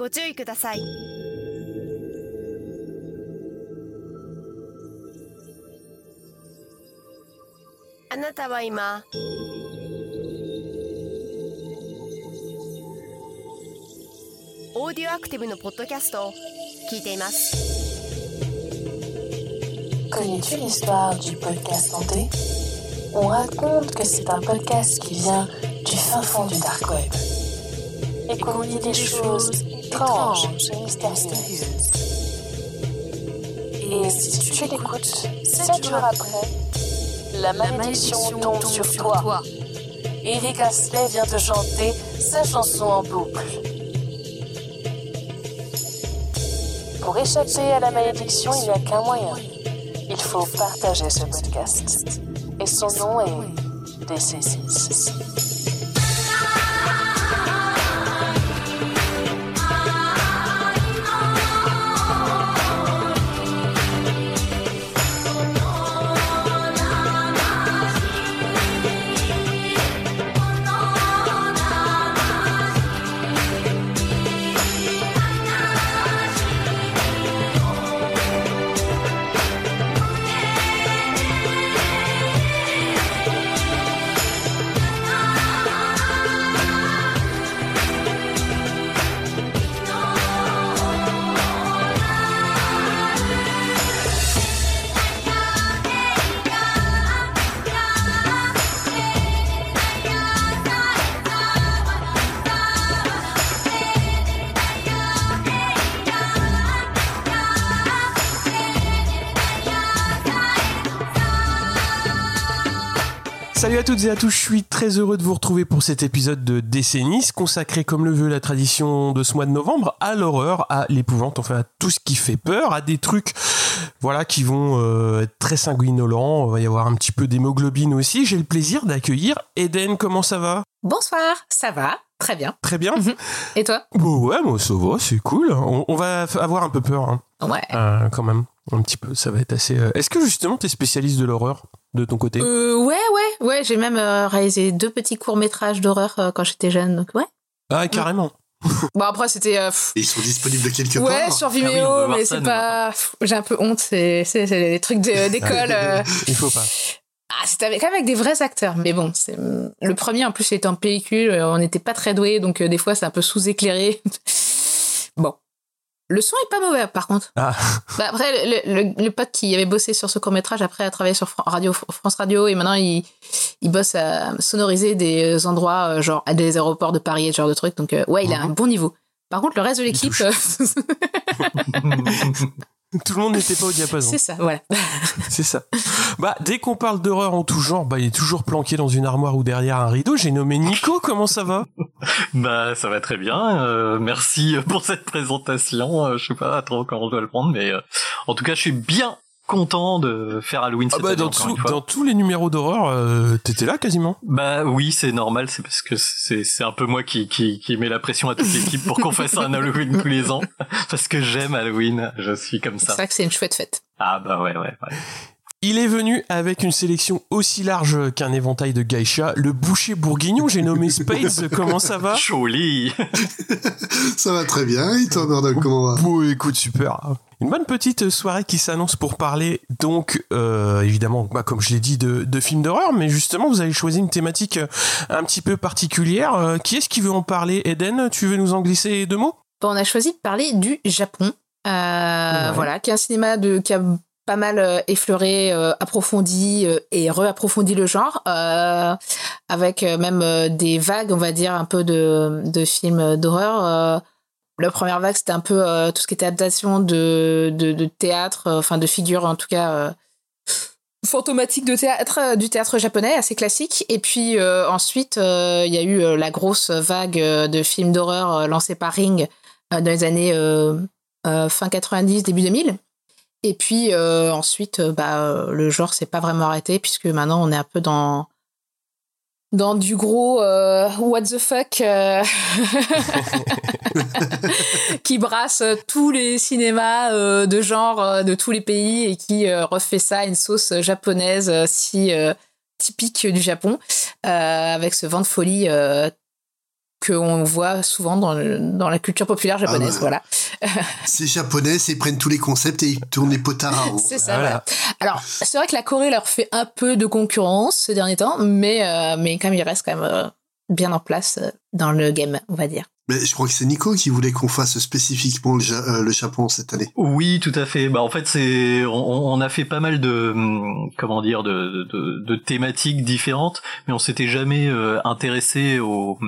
ご注意くださいあなたは今オーディオアクティブのポッドキャストを聞いています Connais-tu l'histoire du podcast santé On raconte que c'est un podcast qui vient du fin fond du dark web et qu'on dit des choses étranges et mystérieuses. Et si tu l'écoutes, sept jours après, la malédiction tombe sur toi. Eric Astley vient te chanter sa chanson en boucle. Pour échapper à la malédiction, il n'y a qu'un moyen. Il faut partager ce podcast. Et son nom est Décennies. Salut à toutes et à tous, je suis très heureux de vous retrouver pour cet épisode de Décennies, consacré comme le veut la tradition de ce mois de novembre, à l'horreur, à l'épouvante, enfin à tout ce qui fait peur, à des trucs voilà, qui vont euh, être très sanguinolents, il va y avoir un petit peu d'hémoglobine aussi. J'ai le plaisir d'accueillir Eden, comment ça va? Bonsoir, ça va? Très bien. Très bien Mhm. Et toi? Bon ouais, moi ça va, c'est cool. On, on va avoir un peu peur, hein, Ouais. euh, quand même, un petit peu, ça va être assez... euh, Est-ce que justement t'es spécialiste de l'horreur, de ton côté Euh, ouais, ouais, ouais. J'ai même euh, réalisé deux petits courts métrages d'horreur euh, quand j'étais jeune, donc ouais. Ah, carrément Bon après c'était euh, ils sont disponibles quelque ouais part. sur oui, Vimeo, mais c'est pas. J'ai un peu honte, c'est c'est c'est des trucs de- d'école. euh. Il faut pas. Ah, c'était avec, quand même avec des vrais acteurs, mais bon, c'est le premier en plus était en pellicule, on n'était pas très doués, donc euh, des fois c'est un peu sous-éclairé. bon, le son est pas mauvais par contre. Ah. Bah, après, le, le, le pote qui avait bossé sur ce court métrage après a travaillé sur Fran- Radio, France Radio et maintenant il, il bosse à sonoriser des endroits euh, genre à des aéroports de Paris et ce genre de trucs. Donc euh, ouais, il a un bon niveau. Par contre, le reste de l'équipe, Tout le monde n'était pas au diapason. c'est ça, voilà. C'est ça. Bah, dès qu'on parle d'horreur en tout genre, bah, il est toujours planqué dans une armoire ou derrière un rideau. J'ai nommé Nico. Comment ça va? Bah ça va très bien. euh, merci pour cette présentation. Euh, je sais pas trop comment je dois le prendre, mais euh, en tout cas je suis bien content de faire Halloween Ah cette bah, année, dans, encore tout- une fois. dans tous les numéros d'horreur, euh, t'étais là quasiment. Bah oui, c'est normal, c'est parce que c'est c'est un peu moi qui qui qui met la pression à toute l'équipe pour qu'on fasse un Halloween tous les ans parce que j'aime Halloween, je suis comme C'est ça. vrai que c'est une chouette fête. Ah bah ouais ouais. ouais. Il est venu avec une sélection aussi large qu'un éventail de geisha, le boucher bourguignon. J'ai nommé Spades. Comment ça va? Joli. Ça va très bien. Et toi, Murdoch, comment va Bon, écoute, super. Une bonne petite soirée qui s'annonce pour parler, donc, euh, évidemment, bah, comme je l'ai dit, de, de films d'horreur, mais justement, vous avez choisi une thématique un petit peu particulière. Euh, qui est-ce qui veut en parler? Eden, tu veux nous en glisser deux mots? Bon, on a choisi de parler du Japon. Euh, Voilà, qui est un cinéma de, qui a pas mal euh, effleuré, euh, approfondi euh, et reapprofondi le genre, avec même des vagues, on va dire, un peu de, de films d'horreur. La première vague, c'était un peu tout ce qui était adaptation de, de, théâtre, enfin de figures en tout cas euh, fantomatiques de théâtre, du théâtre japonais, assez classique. Et puis ensuite, il y a eu la grosse vague de films d'horreur lancés par Ring dans les années fin 90, début 2000. Et puis euh, ensuite, euh, bah, euh, le genre s'est pas vraiment arrêté puisque maintenant on est un peu dans dans du gros what the fuck qui brasse tous les cinémas de genre de tous les pays et qui refait ça à une sauce japonaise si typique du Japon avec ce vent de folie qu'on voit souvent dans, le- dans la culture populaire japonaise. ouais. Voilà. C'est japonais, c'est ils prennent tous les concepts et ils tournent les potards. C'est ça. Voilà. voilà. Alors, c'est vrai que la Corée leur fait un peu de concurrence ces derniers temps, mais, euh, mais quand même, ils restent quand même euh, bien en place euh, dans le game, on va dire. Mais je crois que c'est Nico qui voulait qu'on fasse spécifiquement le, Ja- euh, le Japon cette année. Oui, tout à fait. Bah en fait, c'est on, on a fait pas mal de hum, comment dire de, de, de thématiques différentes, mais on s'était jamais euh, intéressé au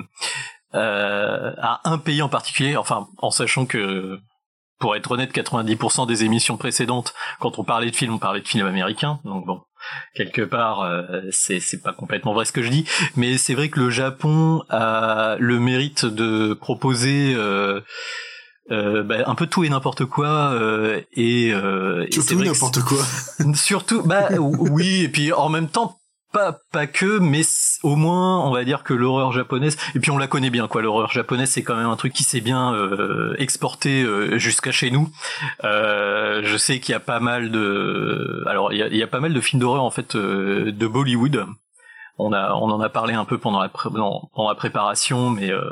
euh, à un pays en particulier. Enfin, en sachant que pour être honnête, 90% des émissions précédentes, quand on parlait de films, on parlait de films américains. Donc bon, quelque part, euh, c'est c'est pas complètement vrai ce que je dis, mais c'est vrai que le Japon a le mérite de proposer. Euh, euh, bah, un peu tout et n'importe quoi euh, et, euh, et c'est Surtout n'importe quoi. Surtout, bah oui, et puis en même temps, pas pas que, mais au moins, on va dire que l'horreur japonaise, et puis on la connaît bien, quoi. L'horreur japonaise, c'est quand même un truc qui s'est bien euh, exporté euh, jusqu'à chez nous. Euh, je sais qu'il y a pas mal de, alors il y a, pas mal de films d'horreur en fait euh, de Bollywood. On a, on en a parlé un peu pendant la, pendant la préparation, mais euh,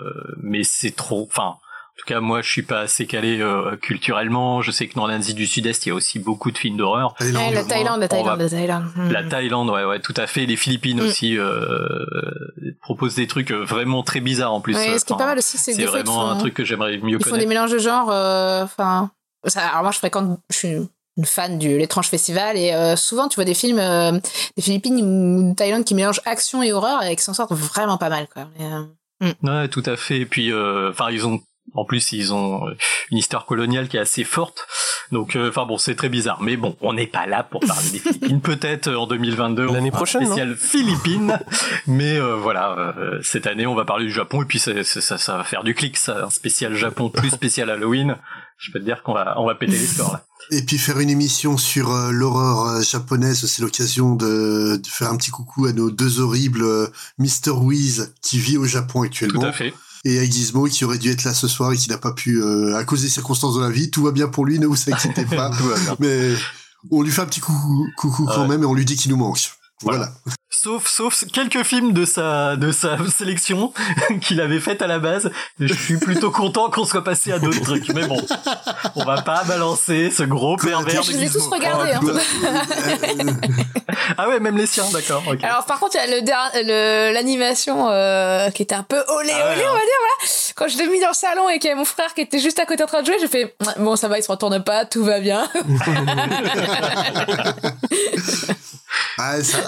mais c'est trop, enfin. En tout cas, moi, je suis pas assez calé euh, culturellement. Je sais que dans l'Asie du Sud-Est, il y a aussi beaucoup de films d'horreur. Ouais, la. Thaïlande, la Thaïlande, va- la Thaïlande. Hmm. La Thaïlande, ouais, ouais, tout à fait. Les Philippines Mm. aussi euh, proposent des trucs euh, vraiment très bizarres en plus. Ouais, ce qui est pas mal aussi, c'est C'est ils vraiment un font- truc que j'aimerais mieux Ils font des connaître. mélanges de genres. Enfin, alors moi, je fréquente, je suis une fan du l'étrange festival et euh, souvent, tu vois des films euh, des Philippines ou de Thaïlande qui mélangent action et horreur et qui s'en sortent vraiment pas mal, quoi. Mais, euh, Ouais, tout à fait. Et puis, euh, enfin, ils ont, en plus, ils ont une histoire coloniale qui est assez forte. Donc, euh, enfin bon, c'est très bizarre. Mais bon, on n'est pas là pour parler des Philippines. Peut-être euh, en 2022, on L'année prochaine, spécial Philippines. Mais euh, voilà, euh, cette année, on va parler du Japon et puis c'est- ça, ça va faire du clic, ça, un spécial Japon plus spécial Halloween. Je peux te dire qu'on va, on va péter les scores là. Et puis faire une émission sur euh, l'horreur japonaise, c'est l'occasion de, de faire un petit coucou à nos deux horribles euh, Mr. Wiz qui vit au Japon Tout actuellement à fait. Et à Gizmo qui aurait dû être là ce soir et qui n'a pas pu euh, à cause des circonstances de la vie. Tout va bien pour lui, ne vous inquiétez pas. Mais on lui fait un petit coucou, coucou quand Ouais. même et on lui dit qu'il nous manque. Voilà. Voilà. Sauf, sauf quelques films de sa, de sa sélection qu'il avait faite à la base. Je suis plutôt content qu'on soit passé à d'autres trucs. Mais bon, on va pas balancer ce gros pervers Je de les ai tous regardés, hein. Ah ouais, même les siens, d'accord. Alors par contre, il y a le der- le- l'animation euh, qui était un peu olé olé, Ah ouais, on va dire voilà. Quand je l'ai mis dans le salon et qu'il y avait mon frère qui était juste à côté en train de jouer, j'ai fait bon ça va, il se retourne pas, tout va bien. ah, ça-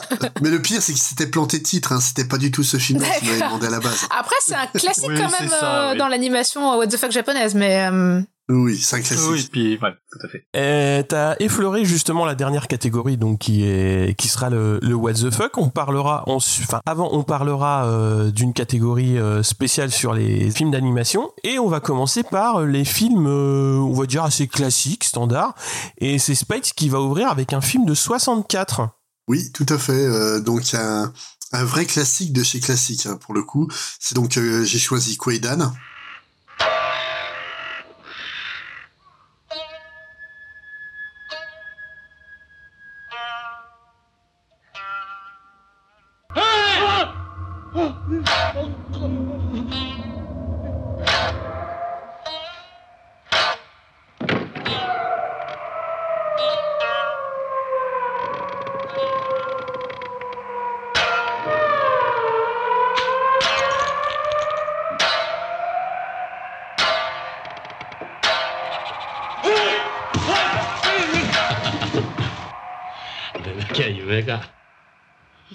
Mais le pire, c'est qu'il s'était planté de titre. Hein. C'était pas du tout ce film qu'il m'avait demandé à la base. Après c'est un classique Oui, quand même ça, euh, oui. dans l'animation euh, what the fuck japonaise, mais euh, Oui, c'est un classique. Oui, puis ouais, tout à fait. T'as effleuré justement la dernière catégorie, donc qui est qui sera le, le what the fuck. On parlera, enfin avant, on parlera euh, d'une catégorie euh, spéciale sur les films d'animation, et on va commencer par les films, euh, on va dire assez classiques, standards. Et c'est Spike qui va ouvrir avec un film de 64. Oui, tout à fait. Euh, donc un, un vrai classique de chez classique hein, pour le coup. C'est donc euh, j'ai choisi Quaidan.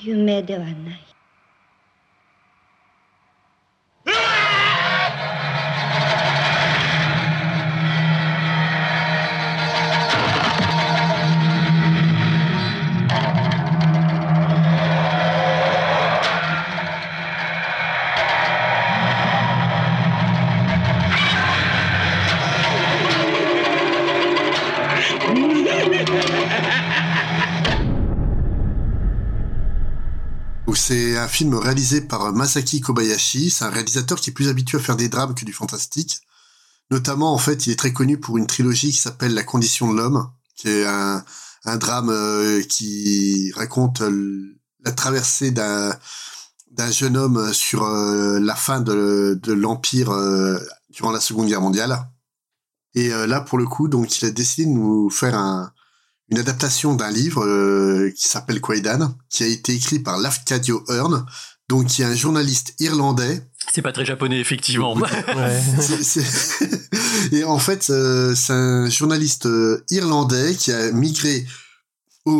夢ではない。C'est un film réalisé par Masaki Kobayashi. C'est un réalisateur qui est plus habitué à faire des drames que du fantastique. Notamment, en fait, il est très connu pour une trilogie qui s'appelle La condition de l'homme, qui est un, drame euh, qui raconte euh, la traversée d'un jeune homme sur euh, la fin de, l'Empire durant la Seconde Guerre mondiale. Et là, pour le coup, donc, il a décidé de nous faire un, une adaptation d'un livre euh, qui s'appelle Quaidan, qui a été écrit par Lafcadio Hearn, donc qui est un journaliste irlandais. C'est pas très japonais, effectivement. Ouais. C'est- c'est- Et en fait, euh, c'est un journaliste euh, irlandais qui a migré aux,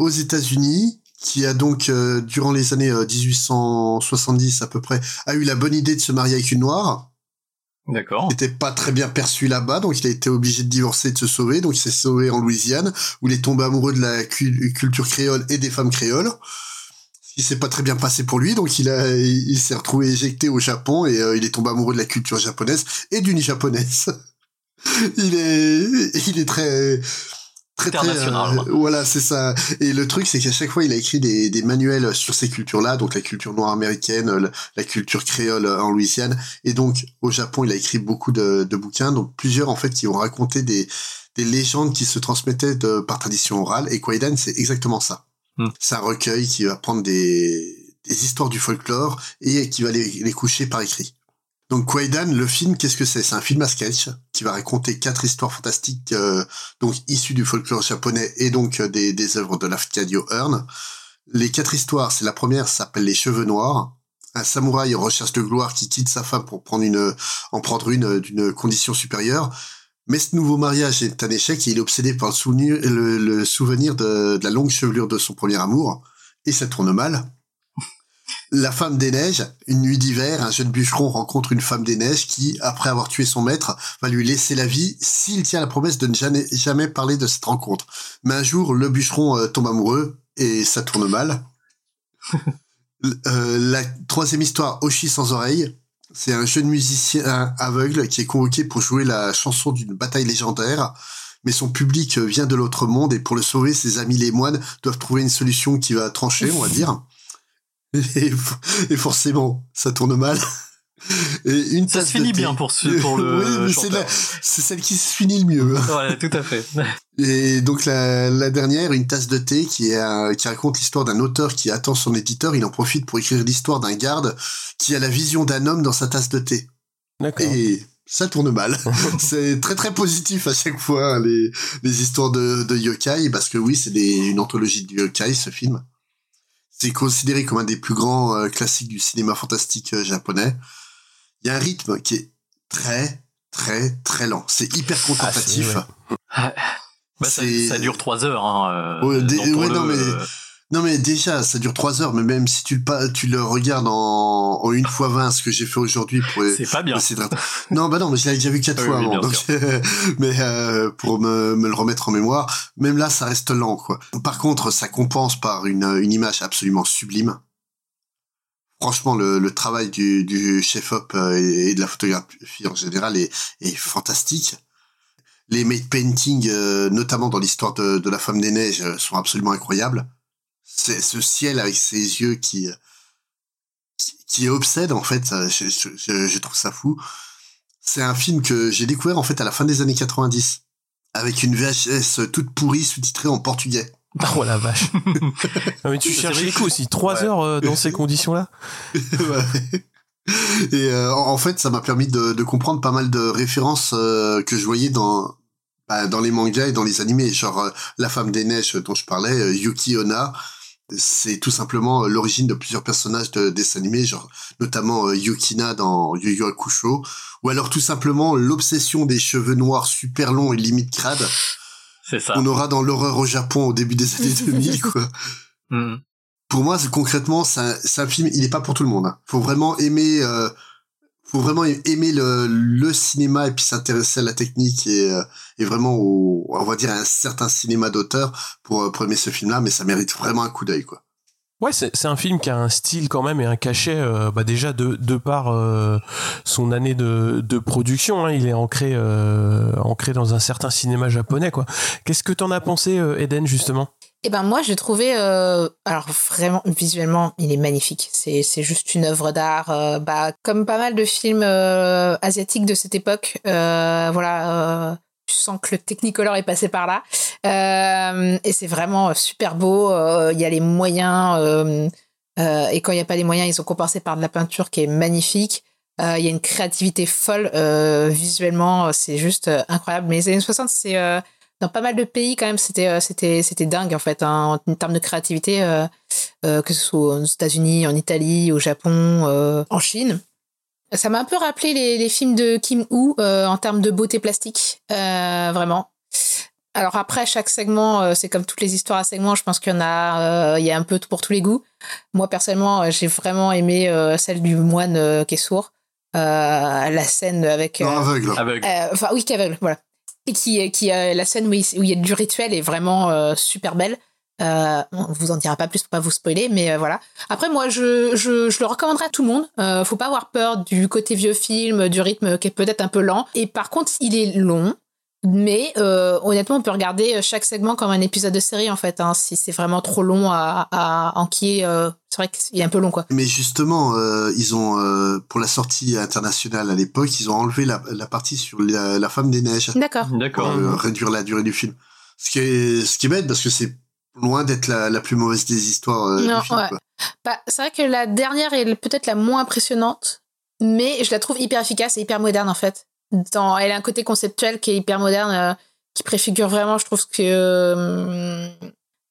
aux États-Unis, qui a donc, euh, durant les années euh, 1870 à peu près, a eu la bonne idée de se marier avec une noire. D'accord. n'était pas très bien perçu là-bas, donc il a été obligé de divorcer, de se sauver. Donc il s'est sauvé en Louisiane, où il est tombé amoureux de la cu- culture créole et des femmes créoles. Il s'est pas très bien passé pour lui, donc il a, il s'est retrouvé éjecté au Japon et euh, il est tombé amoureux de la culture japonaise et d'une japonaise. il est, il est très, très, très, International. euh, voilà, c'est ça. Et le truc, c'est qu'à chaque fois, il a écrit des, des manuels sur ces cultures-là, donc la culture noire américaine, la, la culture créole en Louisiane. Et donc, au Japon, il a écrit beaucoup de, de bouquins, donc plusieurs, en fait, qui ont raconté des, des légendes qui se transmettaient de, par tradition orale. Et Kwaidan, c'est exactement ça. Hmm. C'est un recueil qui va prendre des, des histoires du folklore et qui va les, les coucher par écrit. Donc Kwaidan, le film, qu'est-ce que c'est? C'est un film à sketch qui va raconter quatre histoires fantastiques, euh, donc issues du folklore japonais et donc euh, des, des œuvres de Lafcadio Hearn. Les quatre histoires, c'est la première, s'appelle Les Cheveux Noirs. Un samouraï recherche de gloire qui quitte sa femme pour prendre une, en prendre une euh, d'une condition supérieure. Mais ce nouveau mariage est un échec et il est obsédé par le souvenir, le, le souvenir de la longue chevelure de son premier amour. Et ça tourne mal. La femme des neiges, une nuit d'hiver, un jeune bûcheron rencontre une femme des neiges qui, après avoir tué son maître, va lui laisser la vie s'il tient la promesse de ne jamais, jamais parler de cette rencontre. Mais un jour, le bûcheron euh, tombe amoureux et ça tourne mal. Euh, la troisième histoire, Oshi sans oreille, c'est un jeune musicien aveugle qui est convoqué pour jouer la chanson d'une bataille légendaire. Mais son public vient de l'autre monde et pour le sauver, ses amis les moines doivent trouver une solution qui va trancher, on va dire. Et, et forcément, ça tourne mal. Et une Ça tasse se finit bien pour ce- pour le oui, mais c'est chanteur. la- c'est celle qui se finit le mieux. Ouais, tout à fait. Et donc la, la dernière, une tasse de thé qui, est, un- qui raconte l'histoire d'un auteur qui attend son éditeur. Il en profite pour écrire l'histoire d'un garde qui a la vision d'un homme dans sa tasse de thé. D'accord. Et ça tourne mal. c'est très très positif à chaque fois hein, les, les histoires de, de yokai parce que oui, c'est des- une anthologie de yokai ce film. C'est considéré comme un des plus grands euh, classiques du cinéma fantastique euh, japonais. Il y a un rythme qui est très très très lent. C'est hyper contemplatif. ouais. Bah, ça, dure trois heures. Hein, euh, Ouais, des- donc pour ouais, le- non, mais- Non mais déjà, ça dure trois heures, mais même si tu le, tu le regardes en, en une fois 20, ce que j'ai fait aujourd'hui pour c'est pas bien. Non, bah non, mais je l'avais déjà vu quatre Oui, fois oui, avant, donc, mais euh, pour me, me le remettre en mémoire, même là, ça reste lent, quoi. Par contre, ça compense par une, une image absolument sublime. Franchement, le, le travail du, du chef-op euh, et, et de la photographie en général est, est fantastique. Les made paintings, euh, notamment dans l'histoire de, de la femme des neiges, euh, sont absolument incroyables. C'est ce ciel avec ses yeux qui, euh, qui, qui obsède en fait. Je, je, je- je trouve ça fou. C'est un film que j'ai découvert en fait à la fin des années 90 avec une VHS toute pourrie sous-titrée en portugais. Oh la vache. Mais tu cherches les coups aussi. Trois Ouais. heures euh, dans ces conditions-là Ouais. Et euh, en fait, ça m'a permis de, de comprendre pas mal de références euh, que je voyais dans bah, dans les mangas et dans les animés, genre euh, la femme des neiges dont je parlais, euh, Yuki Onna. C'est tout simplement euh, l'origine de plusieurs personnages de dessins animés, genre notamment euh, Yukina dans Yu Yu Hakusho, ou alors tout simplement l'obsession des cheveux noirs super longs et limite crades C'est ça. qu'on aura dans l'horreur au Japon au début des années 2000, quoi Mm. pour moi, concrètement, c'est un, c'est un film. Il n'est pas pour tout le monde. hein. Faut vraiment aimer, euh, faut vraiment aimer le, cinéma et puis s'intéresser à la technique et, euh, et vraiment au, on va dire à un certain cinéma d'auteur pour, euh, pour aimer ce film-là. Mais ça mérite vraiment un coup d'œil, quoi. Ouais, c'est un film qui a un style quand même et un cachet, euh, bah déjà de, de par son année de, de production, hein, il est ancré, ancré dans un certain cinéma japonais. Qu'est-ce que t'en as pensé, Eden, justement? Eh ben moi j'ai trouvé euh, alors vraiment visuellement il est magnifique c'est c'est juste une œuvre d'art euh, bah comme pas mal de films euh, asiatiques de cette époque voilà tu sens que le Technicolor est passé par là et c'est vraiment super beau il y a les moyens et quand il n'y a pas les moyens, ils ont compensé par de la peinture qui est magnifique. Il y a une créativité folle visuellement, c'est juste incroyable. Mais les années 60, c'est dans pas mal de pays quand même, c'était euh, c'était c'était dingue en fait hein, en termes de créativité, euh, euh, que ce soit aux États-Unis, en Italie, au Japon, euh, en Chine. Ça m'a un peu rappelé les, les films de Kim Woo euh, en termes de beauté plastique, euh, vraiment. Alors après, chaque segment, euh, c'est comme toutes les histoires à segments. Je pense qu'il y en a, euh, il y a un peu pour tous les goûts. Moi personnellement, j'ai vraiment aimé euh, celle du moine euh, qui est sourd, euh, la scène avec. Non, aveugle. Aveugle. euh, Enfin oui, qui est aveugle, voilà. Et qui, qui euh, la scène où il, y a du rituel est vraiment euh, super belle. Euh, on vous en dira pas plus pour pas vous spoiler, mais euh, voilà. Après, moi, je, je, je le recommanderais à tout le monde. Euh, faut pas avoir peur du côté vieux film, du rythme qui est peut-être un peu lent. Et par contre, il est long. Mais euh, honnêtement, on peut regarder chaque segment comme un épisode de série en fait. Hein, si c'est vraiment trop long à, à enquiller, euh, c'est vrai qu'il est un peu long quoi. Mais justement, euh, ils ont euh, pour la sortie internationale à l'époque, ils ont enlevé la, la partie sur la, la femme des neiges D'accord. pour D'accord. euh, réduire la durée du film. Ce qui est ce qui est bête parce que c'est loin d'être la, la plus mauvaise des histoires euh, Non, du film. ouais. Bah, c'est vrai que la dernière est peut-être la moins impressionnante, mais je la trouve hyper efficace et hyper moderne en fait. Dans, elle a un côté conceptuel qui est hyper moderne, euh, qui préfigure vraiment, je trouve que euh,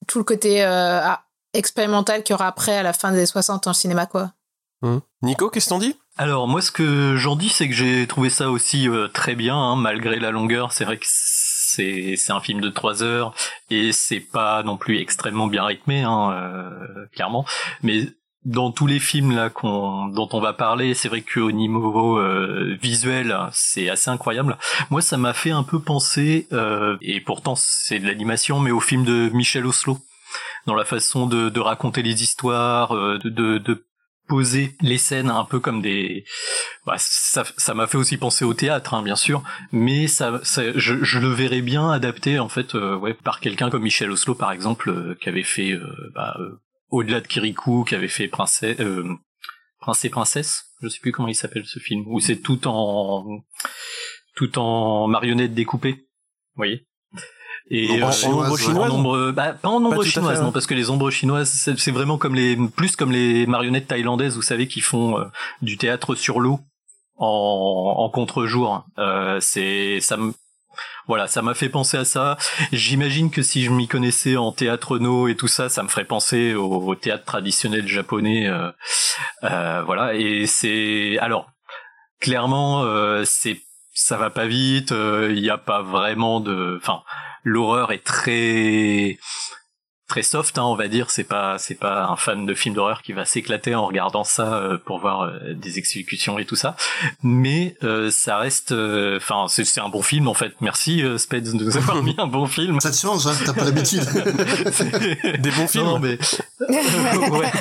tout le côté euh, ah, expérimental qu'il y aura après à la fin des 60 en cinéma quoi. Hum. Nico, qu'est-ce que t'en dis? Alors moi ce que j'en dis c'est que j'ai trouvé ça aussi euh, très bien hein, malgré la longueur. C'est vrai que c'est c'est un film de trois heures et c'est pas non plus extrêmement bien rythmé hein, euh, clairement. Mais dans tous les films là qu'on dont on va parler, c'est vrai qu'au niveau euh, visuel c'est assez incroyable. Moi ça m'a fait un peu penser euh, et pourtant c'est de l'animation mais au film de Michel Oslo dans la façon de, de raconter les histoires, euh, de, de, de poser les scènes un peu comme des bah, ça ça m'a fait aussi penser au théâtre hein, bien sûr mais ça, ça je, je le verrais bien adapté en fait euh, ouais par quelqu'un comme Michel Oslo par exemple euh, qui avait fait euh, bah, au-delà de Kirikou qui avait fait princesse euh, prince et princesse je sais plus comment il s'appelle ce film où c'est tout en tout en marionnettes découpées vous voyez. Et En euh, chinoise, ombre chinoise en ombre, bah, pas en ombre chinoise, fait, non, parce que les ombres chinoises, c'est vraiment comme les, plus comme les marionnettes thaïlandaises, vous savez, qui font euh, du théâtre sur l'eau en, en contre-jour. Euh, c'est, ça me, voilà, ça m'a fait penser à ça. J'imagine que si je m'y connaissais en théâtre no et tout ça, ça me ferait penser au, théâtre traditionnel japonais. euh, euh, voilà, et c'est, alors, clairement, euh, c'est, ça va pas vite. Il n'y a pas vraiment de, enfin l'horreur est très très soft hein, on va dire. C'est pas c'est pas un fan de film d'horreur qui va s'éclater en regardant ça euh, pour voir euh, des exécutions et tout ça. Mais euh, ça reste euh, enfin c'est c'est un bon film en fait. Merci euh, Spades de nous avoir mis un bon film. Ça te change, hein, t'as pas l'habitude. Des bons films. Non, mais ouais.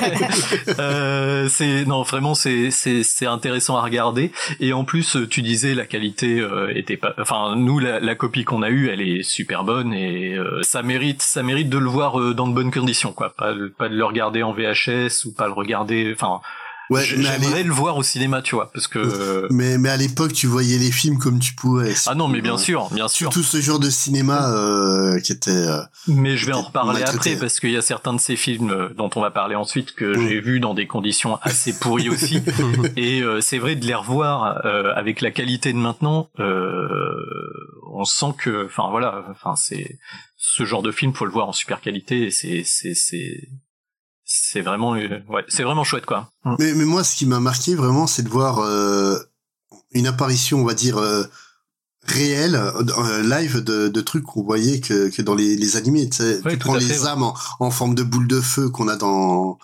Euh, c'est non vraiment c'est c'est c'est intéressant à regarder. Et en plus tu disais la qualité euh, était pas enfin nous la, la copie qu'on a eue elle est super bonne et euh, ça mérite ça mérite de le voir euh, dans de bonnes conditions quoi pas de- pas de le regarder en VHS ou pas le regarder enfin Ouais, j'aimerais le voir au cinéma tu vois parce que mais, mais à l'époque, tu voyais les films comme tu pouvais. ah non mais bien sûr bien sûr Tout ce genre de cinéma euh, qui était. euh, Mais je vais en reparler après parce qu'il y a certains de ces films euh, dont on va parler ensuite que j'ai vus dans des conditions assez pourries aussi. Et euh, c'est vrai de les revoir avec la qualité de maintenant, on sent que, enfin voilà, enfin c'est ce genre de film faut le voir en super qualité c'est c'est c'est c'est vraiment euh, ouais c'est vraiment chouette quoi. Mm. Mais, mais moi, ce qui m'a marqué vraiment, c'est de voir euh, une apparition, on va dire, euh, réelle, euh, live de, de trucs qu'on voyait que, que dans les, les animés. Tu, sais. Ouais, tu prends les fait, ouais. âmes en, en forme de boule de feu qu'on a dans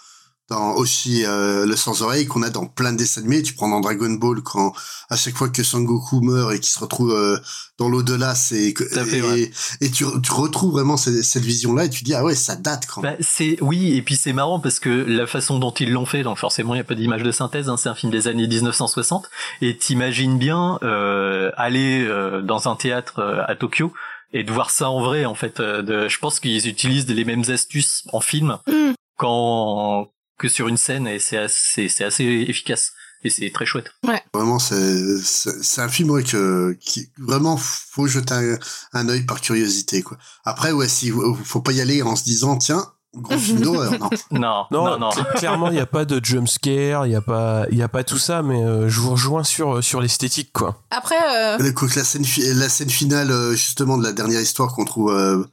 dans Oshi euh, le sans oreille qu'on a dans plein de dessins animés tu prends dans Dragon Ball quand à chaque fois que Son Goku meurt et qu'il se retrouve euh, dans l'au-delà c'est et, ouais. et tu, tu retrouves vraiment cette, cette vision là et tu dis ah ouais ça date quand même Bah, c'est oui et puis c'est marrant parce que la façon dont ils l'ont fait donc forcément il y a pas d'image de synthèse hein, c'est un film des années 1960 et t'imagines bien euh, aller euh, dans un théâtre euh, à Tokyo et de voir ça en vrai en fait euh, de, je pense qu'ils utilisent les mêmes astuces en film Mm. quand que sur une scène et c'est assez c'est assez efficace et c'est très chouette Vraiment, c'est c'est c'est un film ouais, que qui vraiment faut jeter un, un œil par curiosité quoi. Après ouais, si faut pas y aller en se disant tiens Gros film d'horreur, non Non, non, non. cl- clairement, il n'y a pas de jump scare, il n'y a, pas- il y a pas tout ça, mais euh, je vous rejoins sur, sur l'esthétique, quoi. Après, euh, la scène, fi- la scène finale, euh, justement, de la dernière histoire qu'on trouve, euh,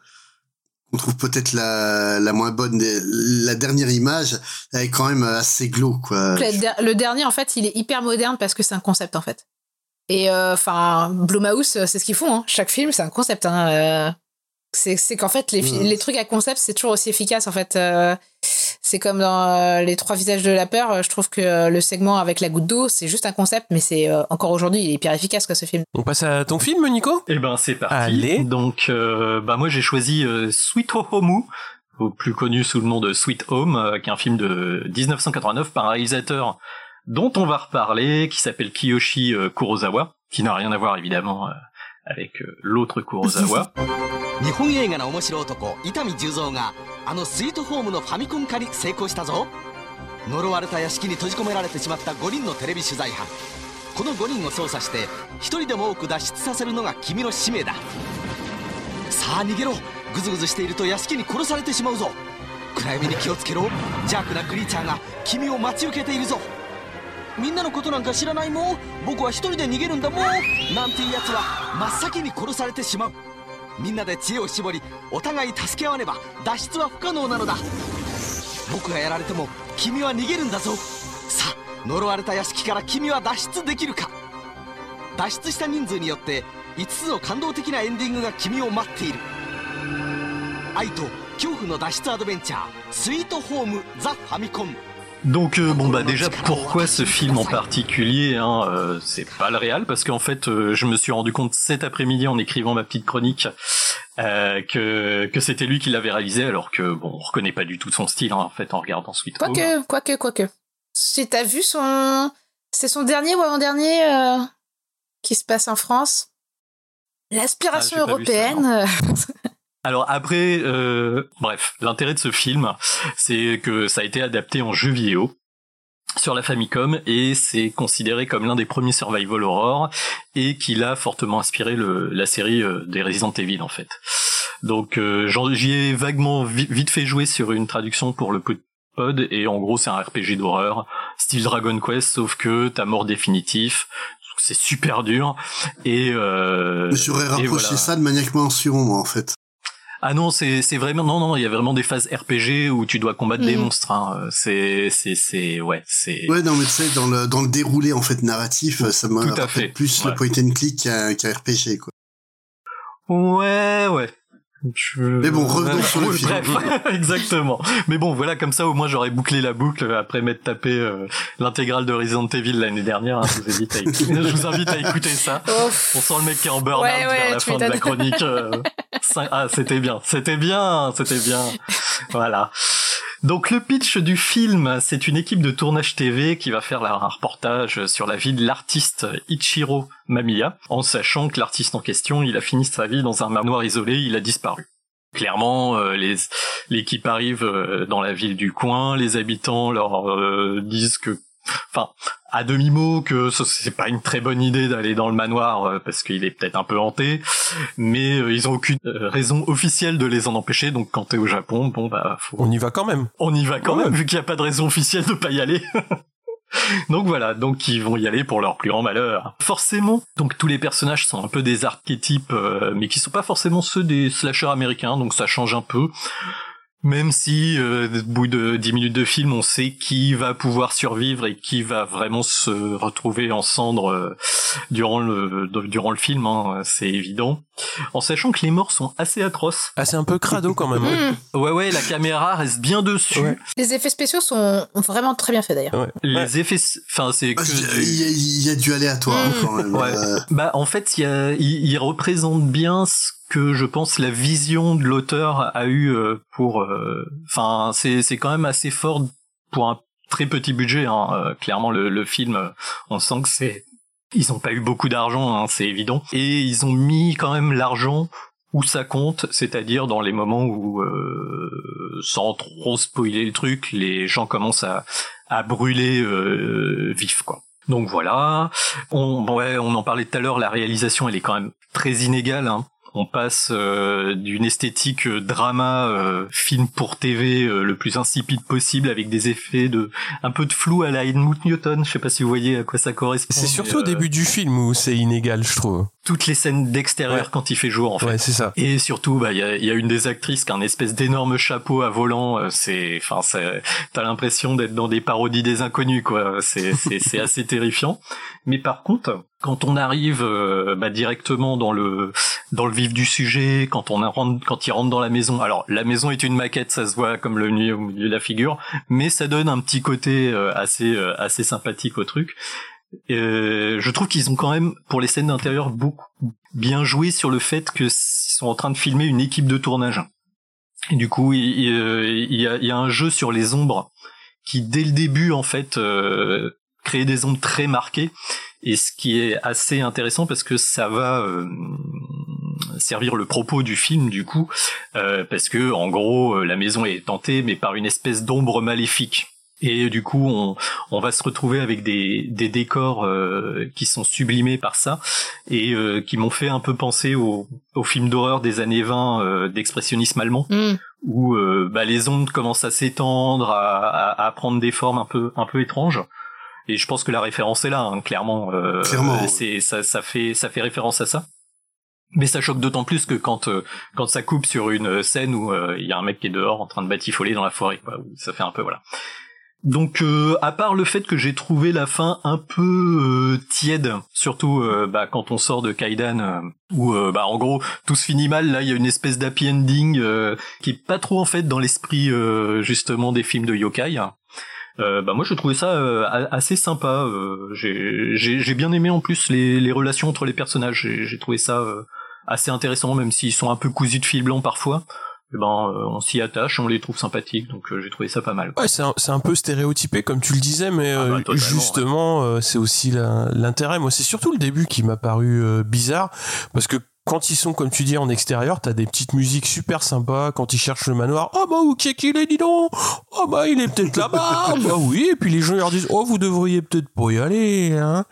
qu'on trouve peut-être la, la moins bonne, la dernière image, elle est quand même assez glauque, quoi. le, der- le dernier, en fait, il est hyper moderne parce que c'est un concept, en fait. Et euh, enfin, Blumhouse, euh, c'est ce qu'ils font. hein. Chaque film, c'est un concept. hein. Euh, c'est qu'en fait, les, les trucs à concept, c'est toujours aussi efficace. En fait, Euh, c'est comme dans euh, Les Trois Visages de la Peur. euh, Je trouve que euh, le segment avec la goutte d'eau, c'est juste un concept, mais c'est euh, encore aujourd'hui, il est hyper efficace, quoi, ce film. On passe à ton film, Nico? Eh ben c'est parti. Allez. Donc euh, bah moi j'ai choisi euh, Sweet Home, au plus connu sous le nom de Sweet Home, euh, qui est un film de 1989 par un réalisateur dont on va reparler, qui s'appelle Kiyoshi euh, Kurosawa, qui n'a rien à voir évidemment euh, avec euh, l'autre Kurosawa. あのスイートホームのファミコン化に成功したぞ。呪われた屋敷に閉じ込められてしまった5人のテレビ取材班。この5人を操作して1人でも多く脱出させるのが君の使命だ。さあ逃げろ。グズグズしていると屋敷に殺されてしまうぞ。暗闇に気をつけろ。邪悪なクリーチャーが君を待ち受けているぞ。みんなのことなんか知らないもん。僕は一人で逃げるんだもん。なんていうやつは真っ先に殺されてしまう。みんなで知恵を絞りお互い助け合わねば脱出は不可能なのだ。僕がやられても君は逃げるんだぞ。さあ呪われた屋敷から君は脱出できるか。脱出した人数によって5つの感動的なエンディングが君を待っている。愛と恐怖の脱出アドベンチャー「スイートホーム・ザ・ファミコン」Donc euh, bon bah déjà pourquoi ce film en particulier hein, euh, c'est pas le réel parce qu'en fait euh, je me suis rendu compte cet après-midi en écrivant ma petite chronique euh, que que c'était lui qui l'avait réalisé alors que bon on reconnaît pas du tout son style hein, en fait en regardant Sweet Home. Quoique, quoique, quoique. Si t'as vu son. C'est son dernier ou avant-dernier euh, qui se passe en France? L'aspiration Ah, j'ai pas vu ça, européenne. Alors après, euh, bref, l'intérêt de ce film, c'est que ça a été adapté en jeu vidéo sur la Famicom et c'est considéré comme l'un des premiers survival horror et qu'il a fortement inspiré le, la série euh, des Resident Evil en fait. Donc euh, j'y ai vaguement vi- vite fait jouer sur une traduction pour le pod et en gros c'est un RPG d'horreur style Dragon Quest sauf que t'as mort définitif c'est super dur et euh, Je j'aurais rapproché voilà. ça de Maniac Mansion, moi, en fait. Ah non, c'est c'est vraiment non non, il y a vraiment des phases RPG où tu dois combattre des Mhm. monstres. Hein. C'est c'est c'est ouais c'est. Ouais, non, mais tu sais, dans le, dans le déroulé, en fait, narratif, ça Tout à rappelle fait, plus ouais. le point and click qu'un qu'un RPG, quoi. Ouais ouais. Je- Mais bon, revenons sur le film. Bref, exactement. Mais bon, voilà, comme ça, au moins, j'aurais bouclé la boucle après m'être tapé euh, l'intégrale de Resident Evil l'année dernière. hein. Je, vous invite à écouter, je vous invite à écouter ça. oh, On sent le mec qui est en burn-out Ouais, ouais, vers la fin de la chronique. euh, ah, c'était bien, c'était bien, c'était bien. Voilà. Donc le pitch du film, c'est une équipe de tournage TV qui va faire un reportage sur la vie de l'artiste Ichiro Mamiya, en sachant que l'artiste en question, il a fini sa vie dans un manoir isolé, il a disparu. Clairement, euh, l'équipe arrive euh, dans la ville du coin, les habitants leur euh, disent que, enfin, à demi mot que ce- c'est pas une très bonne idée d'aller dans le manoir euh, parce qu'il est peut-être un peu hanté, mais euh, ils ont aucune euh, raison officielle de les en empêcher. Donc quand t'es au Japon, bon bah faut, On y va quand même. on y va quand même vu qu'il n'y a pas de raison officielle de pas y aller. donc voilà, donc ils vont y aller pour leur plus grand malheur. Forcément, donc tous les personnages sont un peu des archétypes, mais qui sont pas forcément ceux des slashers américains, donc ça change un peu. Même si, euh, au bout de 10 minutes de film, on sait qui va pouvoir survivre et qui va vraiment se retrouver en cendres euh, durant le durant le film, hein, c'est évident. En sachant que les morts sont assez atroces. Ah, c'est un peu crado quand même. hein. hmm. Ouais, ouais, la caméra reste bien dessus. Ouais. Les effets spéciaux sont vraiment très bien faits d'ailleurs. Ouais. Les Ouais. effets, enfin c'est Bah, que du- Il y, a- il y a du aléatoire, Mm. quand même. Ouais. Euh, Bah en fait, il, y a, il, il représente bien ce que je pense la vision de l'auteur a eu euh, pour. euh, Enfin, c'est c'est quand même assez fort pour un très petit budget. Hein. Euh, clairement, le, le film, on sent que c'est ils ont pas eu beaucoup d'argent, hein, c'est évident, et ils ont mis quand même l'argent où ça compte, c'est-à-dire dans les moments où, euh, sans trop spoiler le truc, les gens commencent à, à brûler euh, vif, quoi. Donc voilà, on, ouais, on en parlait tout à l'heure, la réalisation elle est quand même très inégale. Hein. On passe euh, d'une esthétique euh, drama euh, film pour TV le plus insipide possible avec des effets de un peu de flou à la Helmut Newton. Je sais pas si vous voyez à quoi ça correspond. C'est surtout au début du film où c'est inégal, je trouve. Toutes les scènes d'extérieur quand il fait jour, en fait. Ouais, c'est ça. Et surtout, bah, il y a, y a, une des actrices qui a un espèce d'énorme chapeau à volant. C'est, enfin, t'as l'impression d'être dans des parodies des inconnus, quoi. C'est, c'est assez terrifiant. Mais par contre, quand on arrive euh, bah, directement dans le dans le vif du sujet, quand on rentre, quand il rentre dans la maison, alors la maison est une maquette, ça se voit comme le nid au milieu de la figure, mais ça donne un petit côté euh, assez euh, assez sympathique au truc. je trouve qu'ils ont quand même pour les scènes d'intérieur beaucoup bien joué sur le fait que sont en train de filmer une équipe de tournage. Du coup, il, il, y, a, il y, a, un jeu sur les ombres qui dès le début en fait créer des ombres très marquées et ce qui est assez intéressant parce que ça va euh, servir le propos du film du coup euh, parce que en gros euh, la maison est tentée mais par une espèce d'ombre maléfique et du coup on, on va se retrouver avec des, des décors qui sont sublimés par ça et qui m'ont fait un peu penser au, au film d'horreur des années 20 d'expressionnisme allemand mm. où bah, les ondes commencent à s'étendre à, à, à, prendre des formes un peu un peu étranges et je pense que la référence est là, hein, clairement. Euh, clairement. C'est ça, ça fait ça fait référence à ça. Mais ça choque d'autant plus que quand euh, quand ça coupe sur une scène où euh, il y a un mec qui est dehors en train de batifoler dans la forêt, quoi, où ça fait un peu voilà. Donc à part le fait que j'ai trouvé la fin un peu tiède, surtout bah, quand on sort de Kaidan, où bah en gros tout se finit mal. Là il y a une espèce d'happy ending qui est pas trop en fait dans l'esprit justement des films de yokai. Euh, bah moi je trouvais ça euh, assez sympa. Euh, j'ai bien aimé en plus les, les relations entre les personnages. J'ai trouvé ça euh, assez intéressant, même s'ils sont un peu cousus de fil blanc parfois. Eh ben, on s'y attache, on les trouve sympathiques, donc j'ai trouvé ça pas mal. Ouais, c'est un, un, peu stéréotypé comme tu le disais, mais ah bah, justement, c'est aussi l'intérêt. Moi, c'est surtout le début qui m'a paru bizarre, parce que quand ils sont, comme tu dis, en extérieur, t'as des petites musiques super sympas. Quand ils cherchent le manoir, oh bah où qu'est-ce qu'il est, dis donc? Oh bah il est peut-être là-bas Bah oui, et puis les gens leur disent, oh vous devriez peut-être pas y aller. Hein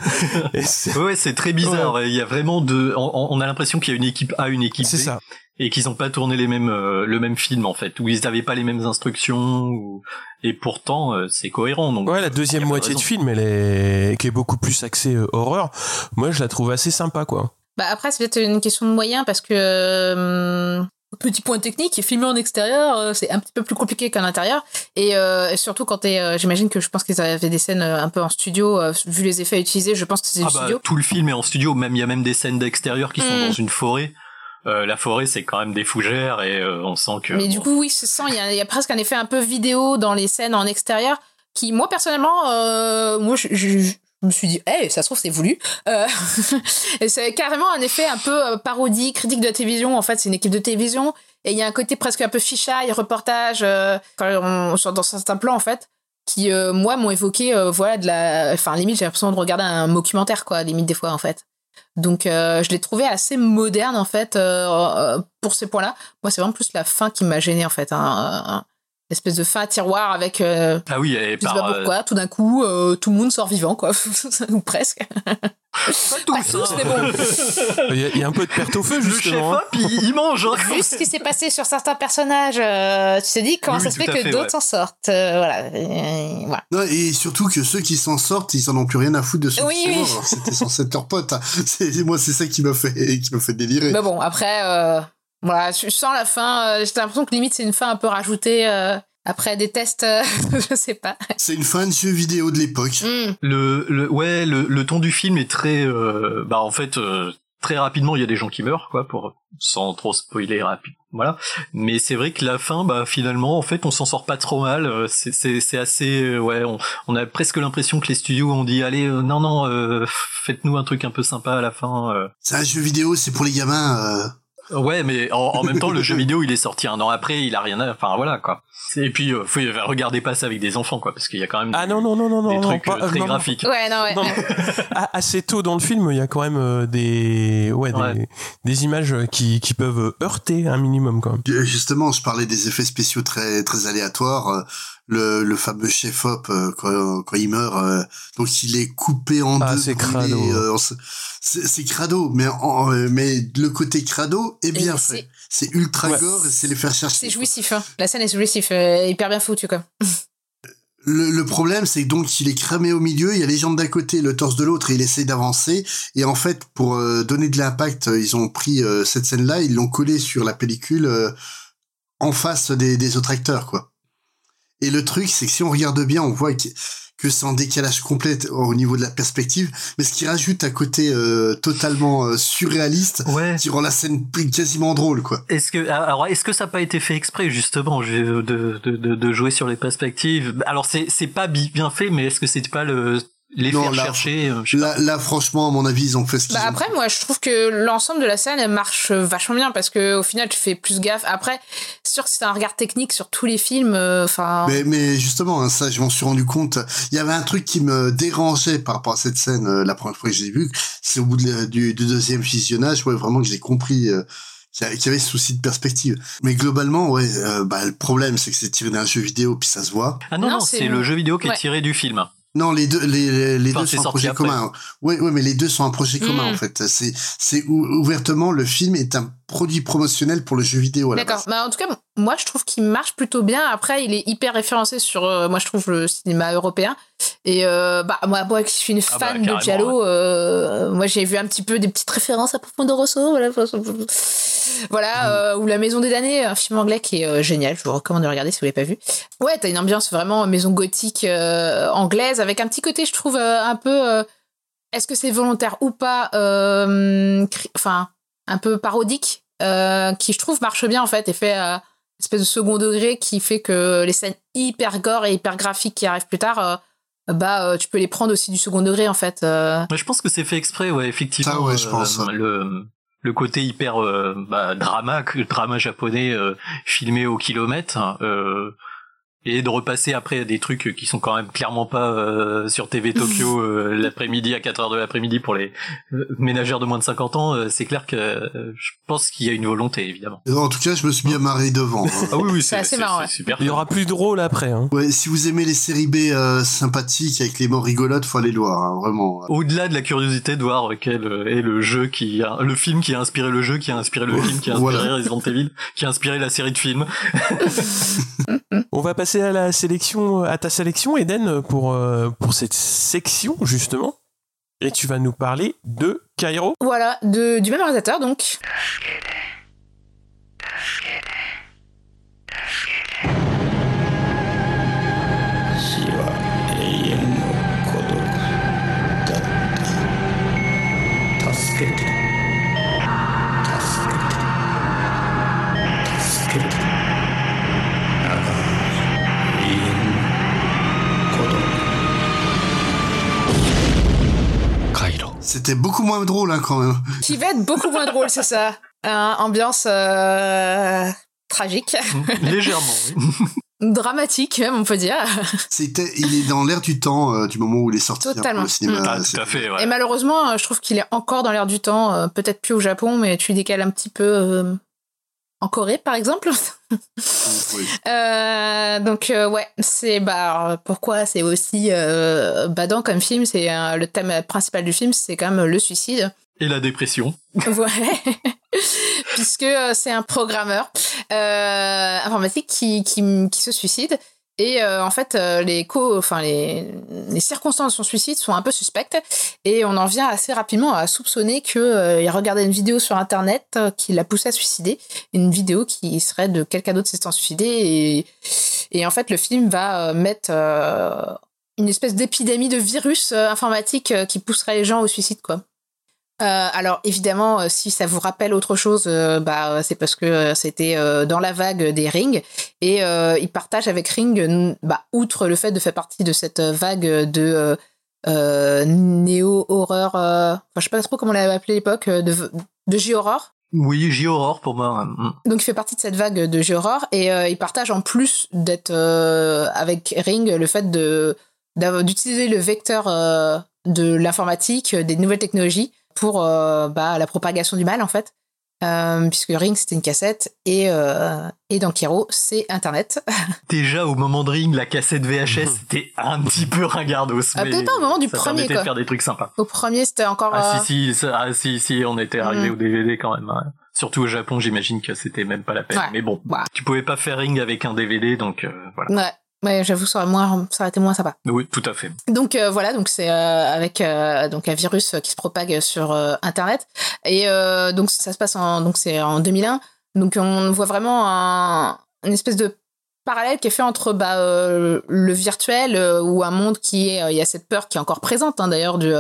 ouais, c'est très bizarre. Il y a vraiment de... On, a l'impression qu'il y a une équipe A, une équipe B. C'est ça. Et qu'ils n'ont pas tourné les mêmes, euh, le même film en fait, où ils n'avaient pas les mêmes instructions, et pourtant euh, c'est cohérent. Donc ouais, la deuxième moitié de film, elle est qui est beaucoup plus axée euh, horreur. Moi, je la trouve assez sympa, quoi. Bah après, c'est peut-être une question de moyens parce que euh, petit point technique, filmer en extérieur, euh, c'est un petit peu plus compliqué qu'en intérieur. Et, euh, surtout quand t'es, j'imagine que je pense qu'ils avaient des scènes un peu en studio, vu les effets utilisés, je pense que c'est du ah bah, studio. Tout le film est en studio, même il y a même des scènes d'extérieur qui sont mm. dans une forêt. la forêt, c'est quand même des fougères et on sent que. Mais du coup, oui, se sent. Il y, y, a presque un effet un peu vidéo dans les scènes en extérieur qui, moi personnellement, moi, je, je, je me suis dit, hey, ça se trouve, c'est voulu. Euh, c'est carrément un effet un peu euh, parodie, critique de la télévision. En fait, c'est une équipe de télévision. Et il y a un côté presque un peu fichaille, reportage, euh, quand on dans certains plans, en fait, qui, euh, moi, m'ont évoqué, voilà, de la. Enfin, limite, j'ai l'impression de regarder un documentaire, quoi, limite, des fois, en fait. Donc, je l'ai trouvé assez moderne, en fait, pour ces points-là. Moi, c'est vraiment plus la fin qui m'a gêné, en fait. Hein, espèce de fin à tiroir avec euh, ah oui et je sais pas pourquoi tout d'un coup euh, tout le monde sort vivant quoi ou presque pas tous, mais bon il y, a un peu de perte au feu justement le chef puis il mange hein. vu ce qui s'est passé sur certains personnages euh, tu t'es dit comment ça se fait, que d'autres s'en sortent voilà. Et, voilà. Non, et surtout que ceux qui s'en sortent ils en ont plus rien à foutre de ceux oui, oui. c'était censé être leur pote hein. moi c'est ça qui m'a fait qui m'a fait délirer mais bon après voilà, je sens la fin. Euh, j'ai l'impression que limite c'est une fin un peu rajoutée euh, après des tests. Euh, je sais pas. C'est une fin de jeu vidéo de l'époque. Hmm. Le, le, ouais, le, le ton du film est très, bah en fait très rapidement il y a des gens qui meurent quoi, pour sans trop spoiler rapide. Voilà. Mais c'est vrai que la fin, bah finalement en fait on s'en sort pas trop mal. C'est c'est c'est assez, ouais, on, on a presque l'impression que les studios ont dit allez non non faites-nous un truc un peu sympa à la fin. C'est un jeu vidéo, c'est pour les gamins. Ouais, mais en, même temps, le jeu vidéo, il est sorti un an après, il a rien à... Enfin, voilà, quoi. Et puis, euh, faut regarder pas ça avec des enfants, quoi, parce qu'il y a quand même ah, non, non, non, non, des non, trucs euh, très graphiques. Ouais, non, ouais. assez tôt dans le film, il y a quand même euh, des, ouais, des, des, images qui, qui peuvent heurter un minimum, quand même. Justement, je parlais des effets spéciaux très, très aléatoires. Le, le fameux chef op euh, quand, quand il meurt euh, donc il est coupé en Ah, deux c'est crado. euh, c'est c'est crado mais en, mais le côté crado est bien Et fait c'est ultra Ouais. gore et c'est les faire chercher C'est jouissif, hein. La scène est jouissif, euh, hyper bien foutu, quoi. Le, le problème, c'est que donc il est cramé au milieu, il y a les jambes d'un côté, le torse de l'autre, et il essaie d'avancer. Et en fait, pour euh, donner de l'impact, ils ont pris euh, cette scène-là, ils l'ont collée sur la pellicule euh, en face des, des autres acteurs, quoi. Et le truc, c'est que si on regarde bien, on voit que, que c'est en décalage complet au niveau de la perspective, mais ce qui rajoute un côté euh, totalement euh, surréaliste, Ouais. qui rend la scène quasiment drôle, quoi. Est-ce que alors est-ce que ça n'a pas été fait exprès justement de, de, de, de jouer sur les perspectives? Alors c'est c'est pas bi- bien fait, mais est-ce que c'est pas le les Non, faire là, chercher euh, je sais Là, là, franchement, à mon avis, ils ont fait ce qu'ils Bah ont après, moi, je trouve que l'ensemble de la scène elle marche vachement bien parce que au final, tu fais plus gaffe. Après, c'est sûr que c'est un regard technique sur tous les films. euh, Enfin, Mais, mais justement, hein, ça, je m'en suis rendu compte. Il y avait un truc qui me dérangeait par rapport à cette scène euh, la première fois que j'ai vu. C'est au bout de du, du deuxième visionnage, ouais, vraiment que j'ai compris euh, qu'il y avait ce souci de perspective. Mais globalement, ouais, euh, bah, le problème, c'est que c'est tiré d'un jeu vidéo, puis ça se voit. Ah non Non, non, c'est- c'est le jeu vidéo qui Ouais. est tiré du film. Non, les deux, les, les, les Enfin, deux sont un projet après. commun. Ouais, ouais, mais les deux sont un projet commun, Mm. en fait. C'est, c'est ou- ouvertement, le film est un produit promotionnel pour le jeu vidéo, D'accord. Bah, en tout cas, moi, je trouve qu'il marche plutôt bien. Après, il est hyper référencé sur, euh, moi, je trouve, le cinéma européen. Et euh, bah, moi, moi, qui suis une Ah bah, fan de Giallo, euh, moi, j'ai vu un petit peu des petites références à Profondo Rosso. Voilà, voilà euh, ou La Maison des damnés, un film anglais qui est euh, génial. Je vous recommande de le regarder si vous l'avez pas vu. Ouais, t'as une ambiance vraiment maison gothique euh, anglaise avec un petit côté, je trouve, euh, un peu. euh, Est-ce que c'est volontaire ou pas euh, cri- Enfin, un peu parodique, euh, qui je trouve marche bien en fait et fait euh, espèce de second degré qui fait que les scènes hyper gore et hyper graphiques qui arrivent plus tard, euh, bah euh, tu peux les prendre aussi du second degré en fait. euh. Mais je pense que c'est fait exprès, ouais, effectivement. Ça, ouais, je pense, ouais. le le côté hyper euh, bah, drama, que- drama japonais euh, filmé au kilomètre. Et de repasser après à des trucs qui sont quand même clairement pas euh, sur TV Tokyo euh, l'après-midi à 4 heures de l'après-midi pour les euh, ménagères de moins de 50 ans, euh, c'est clair que euh, je pense qu'il y a une volonté évidemment. En tout cas, je me suis bien marré devant. hein. Ah oui oui, C'est assez marrant, ouais. super. Il y aura plus de drôle après. Hein. Ouais, si vous aimez les séries B euh, sympathiques avec les morts rigolotes, faut aller le voir, hein, vraiment. Au-delà de la curiosité de voir quel est le jeu qui a, le film qui a inspiré le jeu, qui a inspiré le film, qui a inspiré Voilà. Resident Evil, qui a inspiré la série de films. On va passer à la sélection, à ta sélection, Eden, pour, euh, pour cette section, justement. Et tu vas nous parler de Cairo. Voilà, de, du même réalisateur donc. C'était beaucoup moins drôle, hein, quand même. Qui va être beaucoup moins drôle, c'est ça. Hein, ambiance euh, tragique, Légèrement. oui. dramatique même, on peut dire. C'était, il est dans l'air du temps euh, du moment où il est sorti hein, pour Totalement. le cinéma. Ah, tout à fait. ouais. Et malheureusement, euh, je trouve qu'il est encore dans l'air du temps. euh, Peut-être plus au Japon, mais tu décales un petit peu euh, en Corée, par exemple. oui. Euh, donc euh, ouais, c'est bah alors, pourquoi c'est aussi euh, badant comme film? C'est euh, le thème principal du film, c'est quand même le suicide. Et la dépression. Ouais. Puisque euh, c'est un programmeur euh, informatique qui, qui, qui se suicide. Et euh, en fait, euh, les, co enfin, les, circonstances de son suicide sont un peu suspectes. Et on en vient assez rapidement à soupçonner qu'il il regardait une vidéo sur Internet euh, qui l'a poussé à suicider. Une vidéo qui serait de quelqu'un d'autre s'étant suicidé. Et, en fait, le film va euh, mettre euh, une espèce d'épidémie de virus euh, informatique euh, qui pousserait les gens au suicide, quoi. Euh, alors évidemment, euh, si ça vous rappelle autre chose, euh, bah c'est parce que c'était dans la vague des Ring et il partage avec Ring, bah outre le fait de faire partie de cette vague de néo horreur, enfin je sais pas trop comment on l'avait appelé à l'époque, de de J-horror. Oui, J-Horror pour moi. mm. Donc il fait partie de cette vague de J-horror et il partage en plus d'être avec Ring le fait de d'utiliser le vecteur de l'informatique, des nouvelles technologies pour euh, bah, la propagation du mal en fait. Euh, puisque Ring c'était une cassette et euh, et dans Kero c'est Internet. Déjà au moment de Ring, la cassette VHS c'était un petit peu ringardos. Ah, mais peut-être pas au moment du ça premier, quoi. de faire des trucs sympas. Au premier c'était encore. Ah euh, si si, ça- ah si si, on était arrivé Mm. au DVD quand même. hein. Surtout au Japon, j'imagine que c'était même pas la peine. Ouais. Mais bon, tu pouvais pas faire Ring avec un DVD, donc euh, voilà. Ouais, ouais, j'avoue ça aurait moins, ça aurait été moins sympa. Oui, tout à fait. Donc euh, voilà, donc c'est euh, avec euh, donc un virus qui se propague sur Internet et donc ça se passe en donc c'est en 2001. Donc on voit vraiment un, une espèce de parallèle qui est fait entre bah, le virtuel ou un monde qui est il y a cette peur qui est encore présente hein, d'ailleurs du,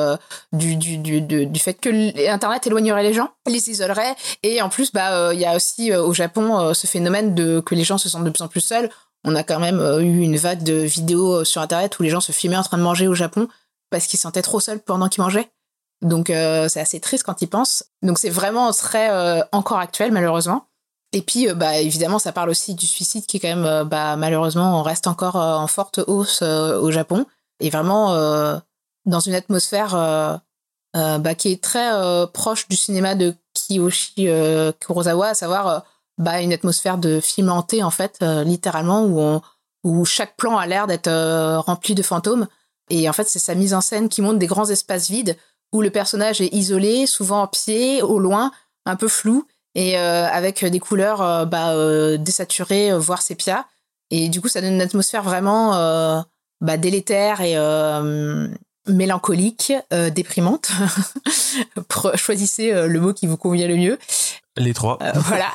du, du, du, du, du fait que internet éloignerait les gens les isolerait et en plus bah il y a aussi au Japon ce phénomène de que les gens se sentent de plus en plus seuls on a quand même euh, eu une vague de vidéos euh, sur internet où les gens se filmaient en train de manger au Japon parce qu'ils se sentaient trop seuls pendant qu'ils mangeaient. Donc euh, c'est assez triste quand ils pensent. Donc c'est vraiment très encore actuel malheureusement. Et puis, bah, évidemment, ça parle aussi du suicide qui, quand même, bah, malheureusement, on reste encore en forte hausse au Japon. Et vraiment, dans une atmosphère bah, qui est très proche du cinéma de Kiyoshi Kurosawa, à savoir bah, une atmosphère de film hanté, en fait, euh, littéralement, où, on, où chaque plan a l'air d'être euh, rempli de fantômes. Et en fait, c'est sa mise en scène qui montre des grands espaces vides où le personnage est isolé, souvent en pied, au loin, un peu flou et euh, avec des couleurs bah, désaturées, voire sépia. Et du coup, ça donne une atmosphère vraiment bah, délétère et mélancolique, déprimante. Choisissez le mot qui vous convient le mieux. Les trois. Euh, voilà.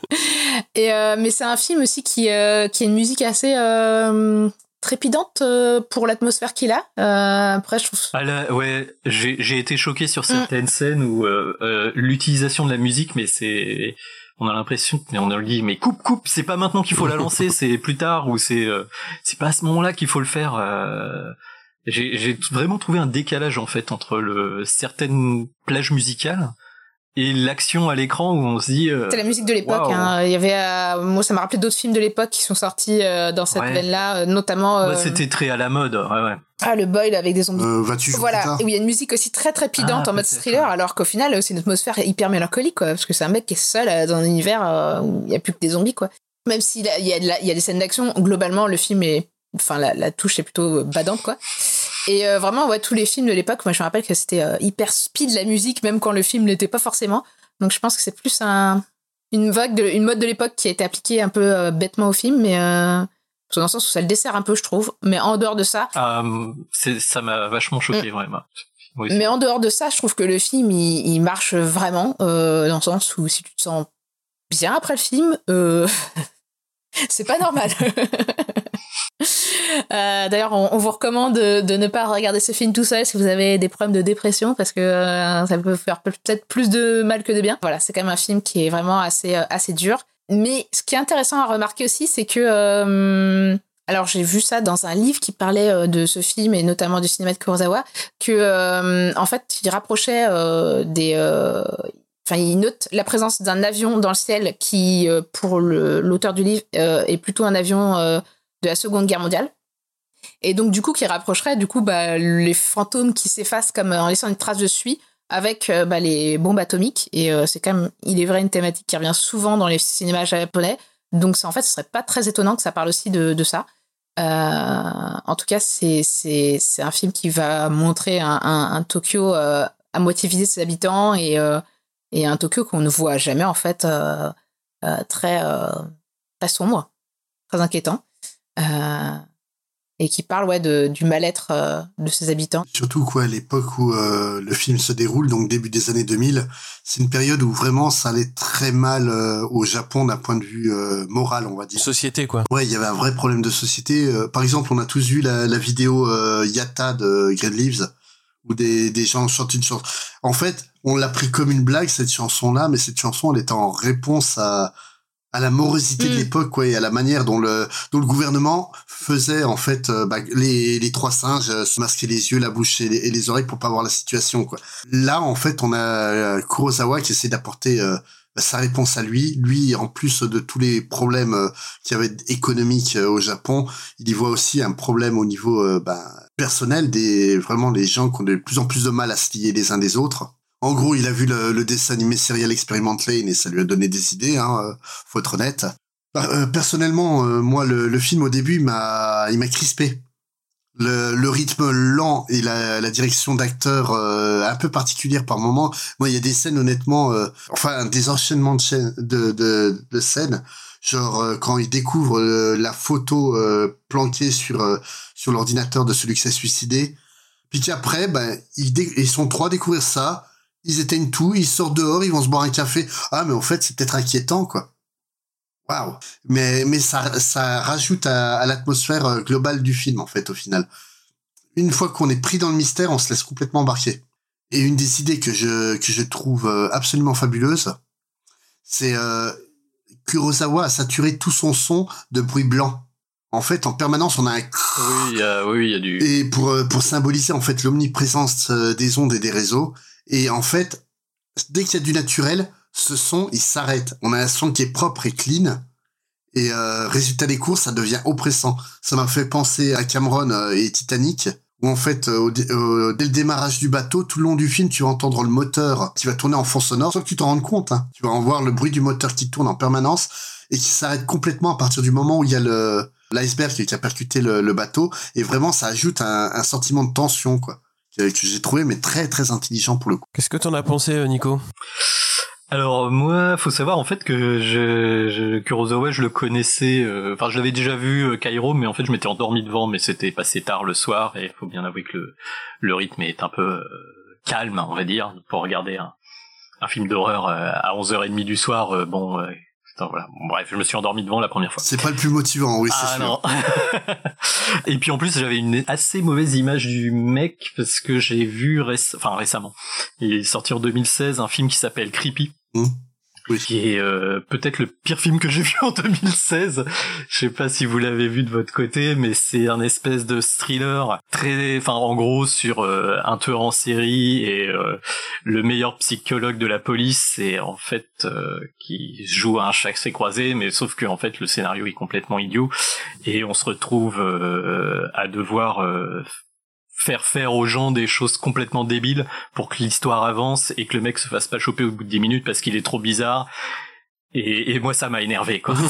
et euh, mais c'est un film aussi qui euh, qui a une musique assez euh, trépidante euh, pour l'atmosphère qu'il a. Euh, après, je trouve. Ah là, ouais, j'ai j'ai été choqué sur Mm. certaines scènes où euh, euh, l'utilisation de la musique, mais c'est, on a l'impression, mais on a dit, mais coupe, coupe, c'est pas maintenant qu'il faut la lancer, c'est plus tard ou c'est, euh, c'est pas à ce moment-là qu'il faut le faire. euh. j'ai j'ai vraiment trouvé un décalage en fait entre le certaines plages musicales et l'action à l'écran où on se dit. euh, C'est la musique de l'époque. hein. Il y avait, euh, moi, ça m'a rappelé d'autres films de l'époque qui sont sortis euh, dans cette Ouais. veine-là, euh, notamment. c'était très à la mode, ouais, ouais. ah, le Boyle avec des zombies. Euh, Vas-tu Voilà, tard où il y a une musique aussi très trépidante Ah, en mode thriller, alors qu'au final, c'est une atmosphère hyper mélancolique, quoi, parce que c'est un mec qui est seul euh, dans un univers euh, où il n'y a plus que des zombies, quoi. Même s'il y a, il y, a des scènes d'action, globalement, le film est. Enfin, la, la touche est plutôt badante, quoi. Et euh, vraiment, ouais, tous les films de l'époque, moi, je me rappelle que c'était euh, hyper speed la musique, même quand le film l'était pas forcément. Donc, je pense que c'est plus un, une vague, de, une mode de l'époque qui a été appliquée un peu euh, bêtement au film, mais. Euh, dans le sens où ça le dessert un peu, je trouve. Mais en dehors de ça, c'est- ça m'a vachement choqué, vraiment. Oui, Mm. mais en dehors de ça, je trouve que le film, il, il marche vraiment, dans le sens où si tu te sens bien après le film, c'est pas normal. Euh, D'ailleurs, on, vous recommande de, ne pas regarder ce film tout seul si vous avez des problèmes de dépression, parce que euh, ça peut faire peut-être plus de mal que de bien. Voilà, c'est quand même un film qui est vraiment assez, euh, assez dur. Mais ce qui est intéressant à remarquer aussi, c'est que... alors j'ai vu ça dans un livre qui parlait de ce film et notamment du cinéma de Kurosawa, que en fait il rapprochait des... Enfin, il note la présence d'un avion dans le ciel qui, euh, pour l'auteur du livre, euh, est plutôt un avion euh, de la Seconde Guerre mondiale. Et donc, du coup, qui rapprocherait du coup bah, les fantômes qui s'effacent comme en laissant une trace de suie avec bah, les bombes atomiques. Et c'est quand même, il est vrai, une thématique qui revient souvent dans les cinémas japonais. Donc, en fait, ce serait pas très étonnant que ça parle aussi de, ça. En tout cas, c'est un film qui va montrer un, un, Tokyo à moitié vidé de ses habitants et et un Tokyo qu'on ne voit jamais en fait euh, euh, très euh, très sombre, très inquiétant. Euh, et qui parle ouais de, du mal-être euh, de ses habitants. Surtout quoi, à l'époque où euh, le film se déroule, donc début des années 2000, c'est une période où vraiment ça allait très mal euh, au Japon d'un point de vue euh, moral, on va dire. Société, quoi. Ouais, il y avait un vrai problème de société. Euh, par exemple, on a tous vu la, la vidéo euh, Yata de Green Leaves, où des, des gens chantent une chanson. En fait, on l'a pris comme une blague, cette chanson-là, mais cette chanson, elle était en réponse à, à la morosité de Mm. l'époque, quoi, et à la manière dont le, dont le gouvernement faisait, en fait, euh, bah, les, les trois singes euh, se masquer les yeux, la bouche et les, et les oreilles pour pas voir la situation, quoi. Là, en fait, on a euh, Kurosawa qui essaie d'apporter euh, sa réponse à lui. Lui, en plus de tous les problèmes qu'il y avait économiques au Japon, il y voit aussi un problème au niveau bah, personnel des vraiment les gens qui ont de plus en plus de mal à se lier les uns des autres. En gros, il a vu le, dessin animé Serial Experiment Lane et ça lui a donné des idées, hein, euh, faut être honnête. Bah, euh, personnellement, euh, moi, le, film au début, il m'a, crispé. Le, rythme lent et la, direction d'acteur un peu particulière par moment. Moi, il y a des scènes honnêtement, enfin des enchaînements de, de, scènes, genre quand il découvre la photo planquée sur sur l'ordinateur de celui qui s'est suicidé, puis qu'après, ben ils, ils sont trois à découvrir ça, ils éteignent tout, ils sortent dehors, ils vont se boire un café. Ah, mais en fait, c'est peut-être inquiétant, quoi. Waouh. Mais, mais ça, ça rajoute à, à l'atmosphère euh, globale du film, en fait, au final. Une fois qu'on est pris dans le mystère, on se laisse complètement embarquer. Et une des idées que je, que je trouve euh, absolument fabuleuse, c'est euh, Kurosawa a saturé tout son son de bruit blanc. En fait, en permanence, on a un Oui, il y a, oui, il y a du. et pour euh, pour symboliser en fait l'omniprésence des ondes et des réseaux et en fait dès qu'il y a du naturel ce son il s'arrête. On a un son qui est propre et clean. Et euh, résultat des courses ça devient oppressant. Ça m'a fait penser à Cameron euh, et Titanic où en fait euh, euh, dès le démarrage du bateau tout le long du film tu vas entendre le moteur qui va tourner en fond sonore sans que tu t'en rendes compte hein. tu vas en voir le bruit du moteur qui tourne en permanence et qui s'arrête complètement à partir du moment où il y a le l'iceberg qui a percuté le, le bateau. Et vraiment ça ajoute un, un sentiment de tension quoi que, que j'ai trouvé mais très très intelligent pour le coup. Qu'est-ce que t'en as pensé, euh, Nico? Alors moi, faut savoir en fait que je, je Kurosawa, je le connaissais. euh, Enfin, je l'avais déjà vu euh, Cairo, mais en fait, je m'étais endormi devant, mais c'était passé tard le soir, et il faut bien avouer que le, le rythme est un peu euh, calme, on va dire, pour regarder un, un film d'horreur euh, à 11h30 du soir. euh, bon, putain, voilà. Bon, bref, je me suis endormi devant la première fois. C'est pas le plus motivant, oui, c'est Ah sûr. non. Et puis en plus j'avais une assez mauvaise image du mec parce que j'ai vu réc- enfin récemment. Il est sorti en 2016 un film qui s'appelle Creepy. Mmh. Oui. Qui est euh, peut-être le pire film que j'ai vu en 2016. Je sais pas si vous l'avez vu de votre côté, mais c'est un espèce de thriller très, enfin en gros sur euh, un tueur en série et euh, le meilleur psychologue de la police et en fait euh, qui joue à un chassé croisé, mais sauf que en fait le scénario est complètement idiot et on se retrouve euh, à devoir euh, faire faire aux gens des choses complètement débiles pour que l'histoire avance et que le mec se fasse pas choper au bout de 10 minutes parce qu'il est trop bizarre. Et, et moi, ça m'a énervé, quoi.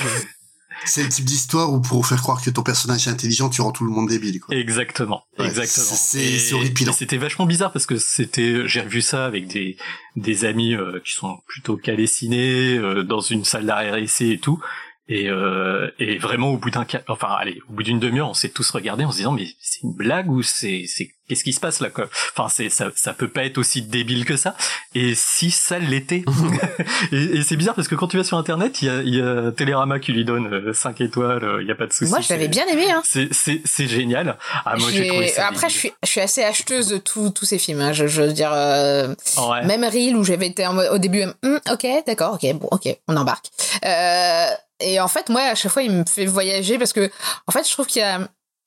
C'est le type d'histoire où pour faire croire que ton personnage est intelligent, tu rends tout le monde débile. Quoi. Exactement, Ouais, exactement. c'est- horripilant. C'était vachement bizarre parce que c'était, j'ai revu ça avec des des amis euh, qui sont plutôt calés ciné euh, dans une salle d'arrêt essai et tout. Et, euh, et vraiment au bout d'un enfin allez au bout d'une demi-heure on s'est tous regardés en se disant mais c'est une blague ou c'est c'est qu'est-ce qui se passe là quoi? Enfin c'est ça ça peut pas être aussi débile que ça et si ça l'était et, et c'est bizarre parce que quand tu vas sur internet il y a, il y a Télérama qui lui donne 5 étoiles euh, il y a pas de souci Moi, je l'avais bien aimé. Hein. c'est c'est c'est génial ah moi j'ai J'ai- trouvé ça Après, je suis, je suis assez acheteuse de tous tous ces films. hein. Je, je veux dire, euh, Ouais. même Reel où j'avais été en mode- au début, Hum, ok, d'accord, ok, bon, ok, on embarque. Euh, et en fait, moi, à chaque fois, il me fait voyager parce que, en fait, je trouve qu'il y a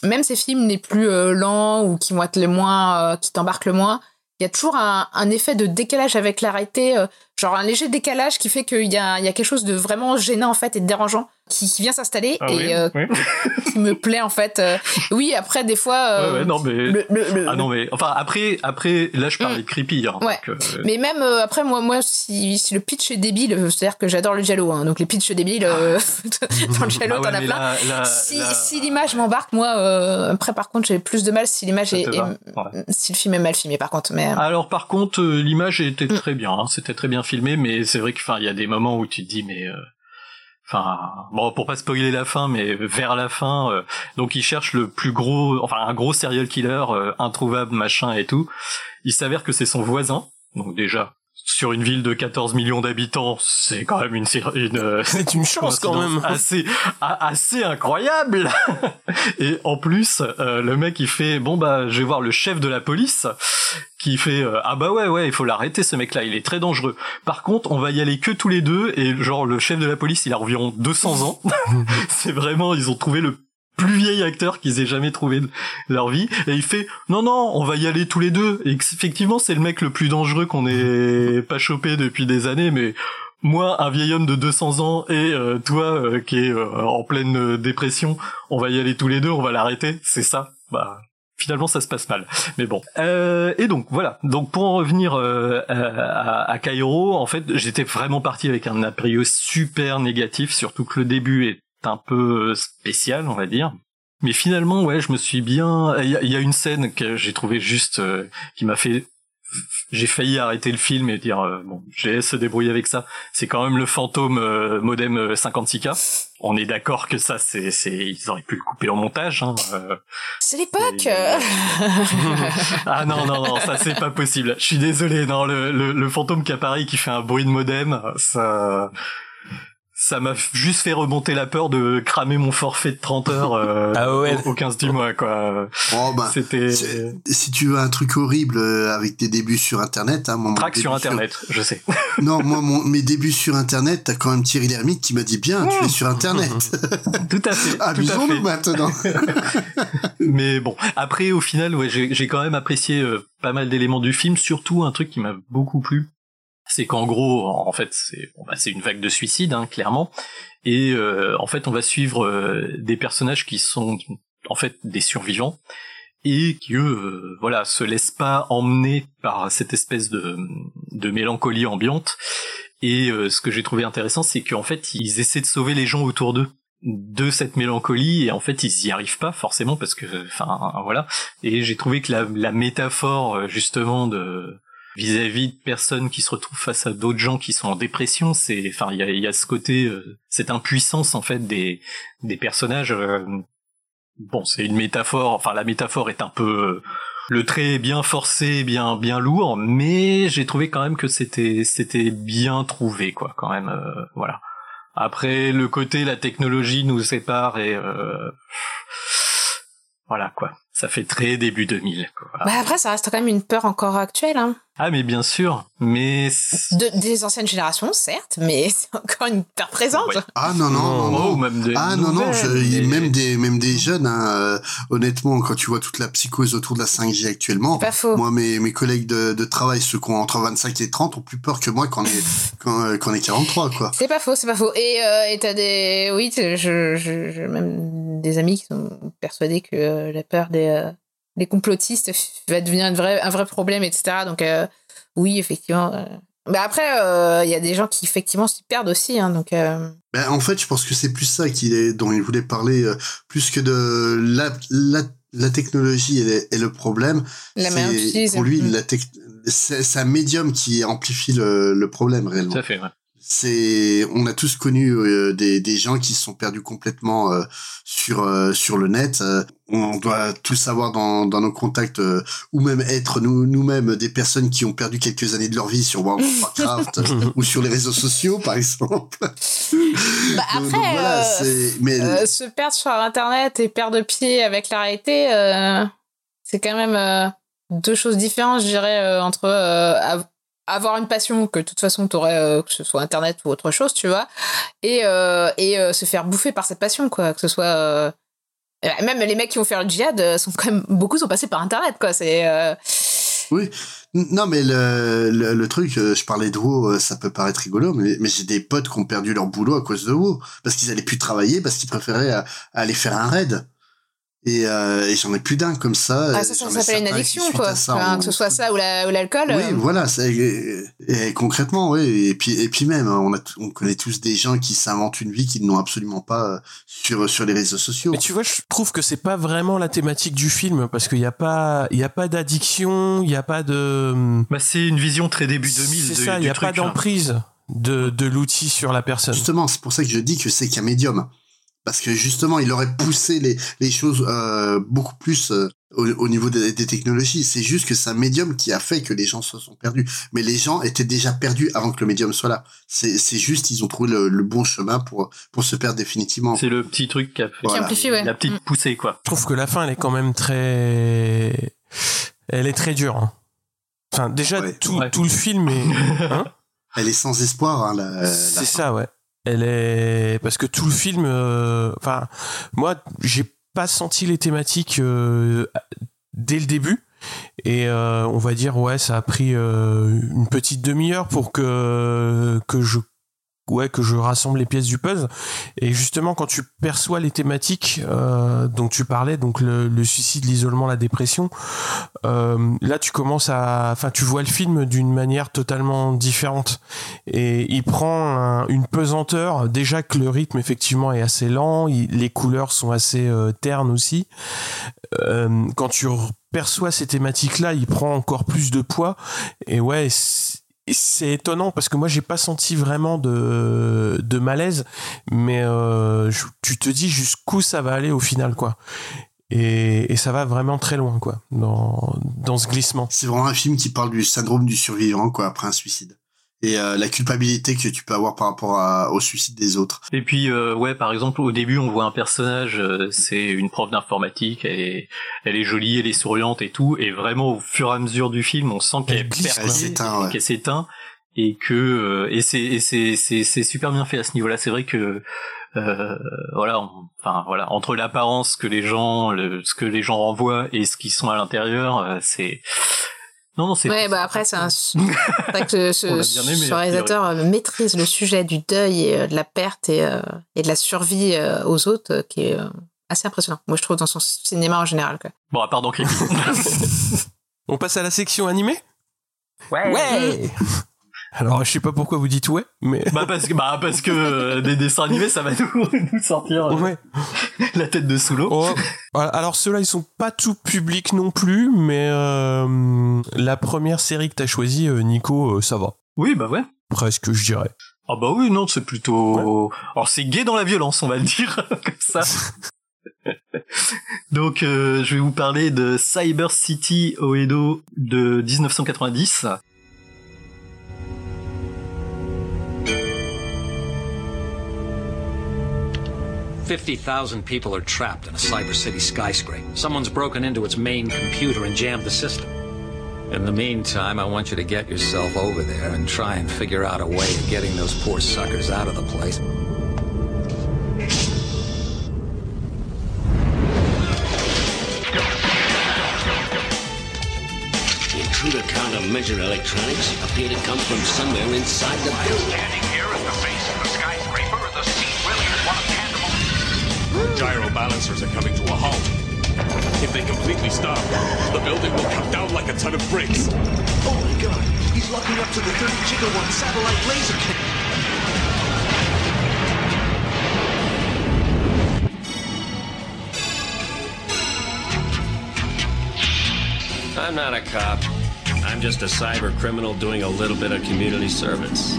même ces films les plus euh, lents ou qui vont être les moins, euh, qui t'embarquent le moins. Il y a toujours un, effet de décalage avec la réalité, euh, genre un léger décalage qui fait qu'il y a, il y a quelque chose de vraiment gênant en fait et de dérangeant qui, qui vient s'installer Ah et oui, euh, oui. qui me plaît en fait. Euh, oui, après des fois, euh, Ouais, ouais, non mais le, le- le- ah non mais enfin après après là je parlais de creepy hein, Ouais. donc, euh, Mais même euh, après, moi, moi si, si le pitch est débile, c'est-à-dire que j'adore le Jello, hein, donc les pitchs débiles, euh, dans le Jello, ah ouais, t'en as plein. là- là- si si l'image m'embarque, moi, euh, après, par contre, j'ai plus de mal si l'image est, si le film est mal filmé, par contre. Mais Alors par contre, l'image était Mm. très bien, hein, c'était très bien filmé, mais c'est vrai qu'il y a des moments où tu te dis mais, euh, enfin, bon pour pas spoiler la fin, mais vers la fin, euh, donc il cherche le plus gros, enfin un gros serial killer euh, introuvable machin et tout. Il s'avère que c'est son voisin, donc déjà sur une ville de 14 millions d'habitants, c'est quand même une, une euh, C'est une chance quand même. assez assez incroyable. Et en plus euh, le mec il fait bon bah je vais voir le chef de la police qui fait euh, ah bah ouais ouais il faut l'arrêter ce mec là il est très dangereux. Par contre on va y aller que tous les deux et genre le chef de la police il a environ 200 ans. C'est vraiment ils ont trouvé le plus vieil acteur qu'ils aient jamais trouvé de leur vie et il fait non non on va y aller tous les deux et effectivement c'est le mec le plus dangereux qu'on ait pas chopé depuis des années mais moi, un vieil homme de 200 ans et euh, toi euh, qui est euh, en pleine dépression, on va y aller tous les deux, on va l'arrêter, c'est ça. Bah, finalement ça se passe mal. Mais bon. Euh, et donc voilà. Donc pour en revenir à, Cairo, en fait, j'étais vraiment parti avec un a super négatif, surtout que le début est un peu spécial, on va dire. Mais finalement, ouais, je me suis bien. Il y, a une scène que j'ai trouvé juste euh, qui m'a fait. J'ai failli arrêter le film et dire euh, bon, j'ai se débrouiller avec ça. C'est quand même le fantôme euh, modem 56K. On est d'accord que ça, c'est, c'est, ils auraient pu le couper en montage. Hein, c'est l'époque. ah non non non, ça c'est pas possible. Je suis désolé. Non, le, le, le fantôme qui apparaît qui fait un bruit de modem, ça ça m'a juste fait remonter la peur de cramer mon forfait de 30 heures euh, ah au, 15 du mois quoi. Oh bah, c'était si tu veux un truc horrible euh, avec tes débuts sur internet hein, mon Track sur internet, je sais. non, moi mon, mes débuts sur internet, t'as quand même Thierry Lhermitte qui m'a dit bien, tu es sur internet. tout à fait. Amusons-nous maintenant. Mais bon, après au final ouais, j'ai quand même apprécié euh, pas mal d'éléments du film, surtout un truc qui m'a beaucoup plu c'est qu'en gros, en fait, c'est bon, bah, une vague de suicide, hein, clairement, et euh, en fait, on va suivre euh, des personnages qui sont en fait des survivants et qui eux, euh, voilà, se laissent pas emmener par cette espèce de, de mélancolie ambiante. Et ce que j'ai trouvé intéressant, c'est qu'en fait, ils essaient de sauver les gens autour d'eux de cette mélancolie. Et en fait ils y arrivent pas forcément parce que enfin voilà. Et j'ai trouvé que la, la métaphore justement de vis-à-vis de personnes qui se retrouvent face à d'autres gens qui sont en dépression, c'est, enfin, il y a, y a, ce côté, euh, cette impuissance en fait des des personnages. Euh, bon, c'est une métaphore. Enfin, la métaphore est un peu euh, le trait est bien forcé, bien bien lourd, mais j'ai trouvé quand même que c'était c'était bien trouvé quoi, quand même. voilà. Après, le côté la technologie nous sépare et voilà quoi. Ça fait très début 2000. Quoi. Bah après, ça reste quand même une peur encore actuelle. Hein. Ah mais bien sûr, mais de, des anciennes générations, certes, mais c'est encore une peur présente. Ah non non non, même ah non non, même des même des jeunes. Hein, euh, honnêtement, quand tu vois toute la psychose autour de la 5G actuellement, pas faux. moi mes mes collègues de, de travail, ceux qui ont entre 25 et 30, ont plus peur que moi quand on est quand, euh, quand on est 43 quoi. C'est pas faux, c'est pas faux. Et euh, et t'as des oui, je, je, je, même des amis qui sont persuadés que la peur des les complotistes va devenir un vrai, un vrai problème, etc. Donc, euh, oui, effectivement. Euh. Mais après, il euh, y a des gens qui, effectivement, s'y perdent aussi. Hein, donc, ben, en fait, je pense que c'est plus ça qu'il est, dont il voulait parler, plus que de la, la, la technologie et, le problème. La pour lui, la c'est un médium qui amplifie le, le problème réellement. Tout à fait, ouais c'est on a tous connu euh, des, des gens qui se sont perdus complètement euh, sur euh, sur le net. On doit tous savoir dans, dans nos contacts ou même être nous nous-mêmes des personnes qui ont perdu quelques années de leur vie sur World of Warcraft ou sur les réseaux sociaux par exemple. Bah après mais se perdre sur internet et perdre pied avec la réalité c'est quand même deux choses différentes je dirais entre avoir une passion que de toute façon tu aurais euh, que ce soit internet ou autre chose tu vois. Et euh, euh, se faire bouffer par cette passion quoi. Que ce soit même les mecs qui vont faire le djihad sont quand même beaucoup sont passés par internet quoi. C'est oui. Non mais le, le, truc je parlais de WoW ça peut paraître rigolo mais, mais j'ai des potes qui ont perdu leur boulot à cause de WoW. Parce qu'ils allaient plus travailler parce qu'ils préféraient aller faire un raid et, euh, et j'en ai plus d'un comme ça. Ah, ça, ça s'appelle une addiction, quoi. que ce soit ça ou l'alcool. oui, euh. voilà. Et, et, concrètement, oui. Et puis, et puis même, on, a, on connaît tous des gens qui s'inventent une vie qu'ils n'ont absolument pas euh, sur, sur les réseaux sociaux. Mais tu vois, je trouve que c'est pas vraiment la thématique du film parce qu'il n'y a pas, il y a pas d'addiction, il n'y a pas de. Bah, c'est une vision très début 2000. C'est ça, il n'y a pas d'emprise de, de l'outil sur la personne. Justement, c'est pour ça que je dis que c'est qu'un médium parce que justement il aurait poussé les, les choses euh, beaucoup plus euh, au, niveau des, des technologies. C'est juste que c'est un médium qui a fait que les gens se sont perdus. Mais les gens étaient déjà perdus avant que le médium soit là. C'est, c'est juste ils ont trouvé le, le, bon chemin pour pour se perdre définitivement. C'est le petit truc qui a fait amplifie, ouais. la petite mm. poussée quoi. Je trouve que la fin elle est quand même très elle est très dure. Hein. Enfin déjà tout, tout le film est hein elle est sans espoir hein, la, c'est ça ouais elle est parce que tout le film euh, enfin moi j'ai pas senti les thématiques euh, dès le début. Et euh, on va dire ouais ça a pris une petite demi-heure pour que que je ouais que je rassemble les pièces du puzzle. Et justement, quand tu perçois les thématiques euh, dont tu parlais, donc le, le suicide, l'isolement, la dépression, euh, là tu commences à, enfin tu vois le film d'une manière totalement différente. Et il prend un- une pesanteur. Déjà que le rythme effectivement est assez lent, les couleurs sont assez euh, ternes aussi. Euh, quand tu perçois ces thématiques-là, il prend encore plus de poids. Et ouais, c'est étonnant parce que moi j'ai pas senti vraiment de, de malaise, mais euh, tu te dis jusqu'où ça va aller au final quoi. Et, et ça va vraiment très loin quoi dans, dans ce glissement. C'est vraiment un film qui parle du syndrome du survivant, quoi, après un suicide. Et euh, la culpabilité que tu peux avoir par rapport à- au suicide des autres. Et puis euh, ouais, par exemple, au début, on voit un personnage, euh, c'est une prof d'informatique, elle est, elle est jolie, elle est souriante et tout, et vraiment au fur et à mesure du film, on sent qu'elle s'éteint, ouais. qu'elle s'éteint et que euh, et c'est et c'est c'est c'est super bien fait à ce niveau-là. C'est vrai que euh, voilà, on- enfin voilà, entre l'apparence que les gens, le, ce que les gens renvoient et ce qui sont à l'intérieur, euh, c'est non non c'est Ouais, bah après, c'est un. c'est vrai que ce, aimé, réalisateur euh, maîtrise le sujet du deuil et euh, de la perte et, euh, et de la survie euh, aux autres, euh, qui est euh, assez impressionnant. Moi, je trouve dans son cinéma en général. Quoi. bon à part dans. On passe à la section animée? Ouais. Ouais Alors je sais pas pourquoi vous dites ouais, mais Bah parce que bah parce que euh, des dessins animés ça va nous, nous sortir euh, ouais. la tête de sous l'eau. Oh. Alors ceux-là, ils sont pas tout public non plus, mais euh, la première série que t'as choisie, Nico, ça va. Oui bah ouais. Presque, je dirais. Ah bah oui non c'est plutôt alors c'est gay dans la violence on va le dire comme ça. Donc je vais vous parler de Cyber City Oedo de 1990. Fifty thousand people are trapped in a Cyber City skyscraper. Someone's broken into its main computer and jammed the system. In the meantime, I want you to get yourself over there and try and figure out a way of getting those poor suckers out of the place. The intruder countermeasure electronics appear to come from somewhere inside the building. Standing here at the base of the skyscraper, tangible. Gyro balancers are coming to a halt. If they completely stop, the building will come down like a ton of bricks. Oh my god, he's locking up to the 30 gigawatt satellite laser cannon. I'm not a cop. I'm just a cyber criminal doing a little bit of community service.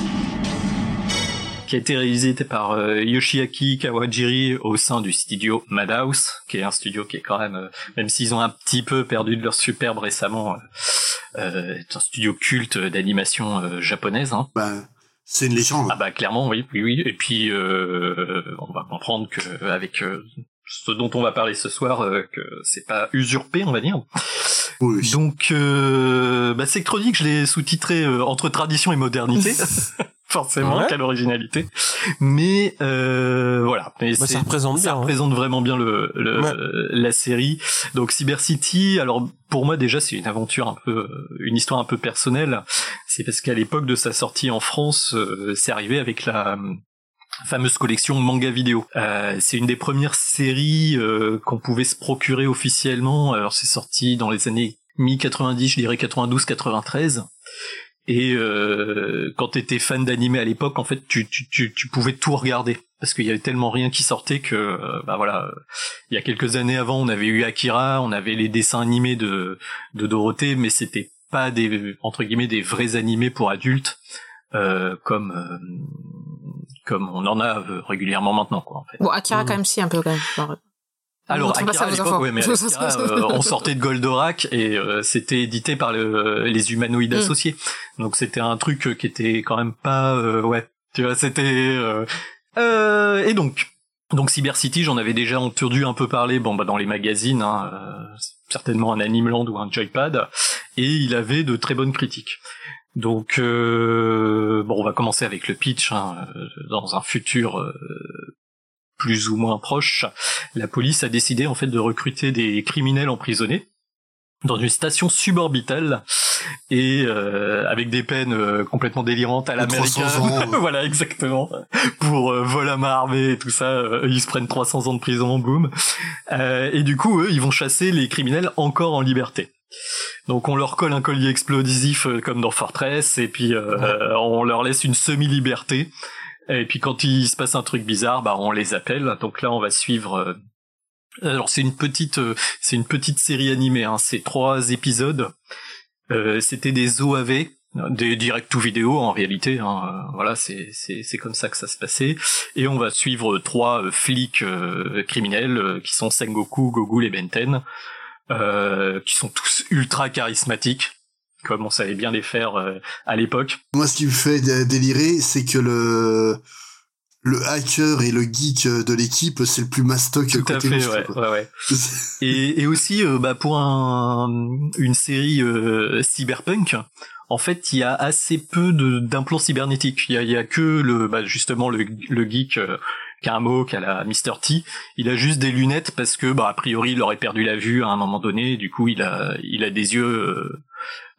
Qui a été réalisé par euh, Yoshiaki Kawajiri au sein du studio Madhouse, qui est un studio qui est quand même, euh, même s'ils ont un petit peu perdu de leur superbe récemment, euh, est un studio culte d'animation japonaise. Hein. Bah, c'est une légende. Ah bah clairement, oui, oui, oui. Et puis on va comprendre que avec ce dont on va parler ce soir, que c'est pas usurpé, on va dire. Oui. Donc, euh, bah, Sectronic, je l'ai sous-titré euh, entre tradition et modernité. Forcément, Ouais. quelle originalité. Mais euh, voilà. Mais Bah, ça représente ça bien, hein. représente vraiment bien le, le- Ouais. la série. Donc Cyber City, alors pour moi déjà c'est une aventure un peu, une histoire un peu personnelle. C'est parce qu'à l'époque de sa sortie en France, euh, c'est arrivé avec la euh, fameuse collection manga vidéo. Euh, c'est une des premières séries qu'on pouvait se procurer officiellement. Alors c'est sorti dans les années mi-90, je dirais 92-93. Et euh, quand t'étais fan d'animé à l'époque, en fait, tu, tu, tu, tu pouvais tout regarder parce qu'il y avait tellement rien qui sortait que, euh, bah voilà, euh, il y a quelques années avant, on avait eu Akira, on avait les dessins animés de de Dorothée, mais c'était pas des entre guillemets des vrais animés pour adultes euh, comme euh, comme on en a régulièrement maintenant, quoi. En fait. Bon, Akira, quand même, si, un peu, quand même. Alors, Akira, ça à l'époque, ouais, mais Akira, euh, on sortait de Goldorak et euh, c'était édité par le, les humanoïdes Mm. associés. Donc c'était un truc euh, qui était quand même pas, euh, ouais, tu vois, c'était. Euh, euh, et donc, donc Cyber City, j'en avais déjà entendu un peu parler, bon bah dans les magazines, hein, euh, certainement un Animeland ou un Joypad, et il avait de très bonnes critiques. Donc euh, bon, on va commencer avec le pitch. hein, euh, dans un futur euh, plus ou moins proche, la police a décidé en fait de recruter des criminels emprisonnés dans une station suborbitale et euh, avec des peines euh, complètement délirantes à De 300 l'américaine. voilà, exactement. Pour euh, vol à main armée et tout ça, euh, ils se prennent 300 ans de prison, boum. Euh, et du coup, eux, ils vont chasser les criminels encore en liberté. Donc on leur colle un collier explosif comme dans Fortress, et puis euh, on leur laisse une semi-liberté. Et puis quand il se passe un truc bizarre, bah on les appelle. Donc là, on va suivre. euh, Alors c'est une petite, euh, c'est une petite série animée. Hein. C'est trois épisodes. Euh, C'était des OAV, des direct to vidéo en réalité. Hein. Voilà, c'est c'est comme ça que ça se passait. Et on va suivre trois flics criminels qui sont Sengoku, Gogul et Benten, qui sont tous ultra charismatiques, comme on savait bien les faire euh, à l'époque. Moi, ce qui me fait dé- délirer, c'est que le le hacker et le geek de l'équipe, c'est le plus mastoc Tout à côté fait, monstre, ouais, ouais, ouais. et, et aussi, euh, bah, pour un, une série euh, cyberpunk, en fait, il y a assez peu de- d'implants cybernétiques. Il y a, y a que le, bah, justement le, le geek euh, qui a un mot, qui a la Mr. T. Il a juste des lunettes parce que, bah, a priori, il aurait perdu la vue à un moment donné. Du coup, il a, il a des yeux.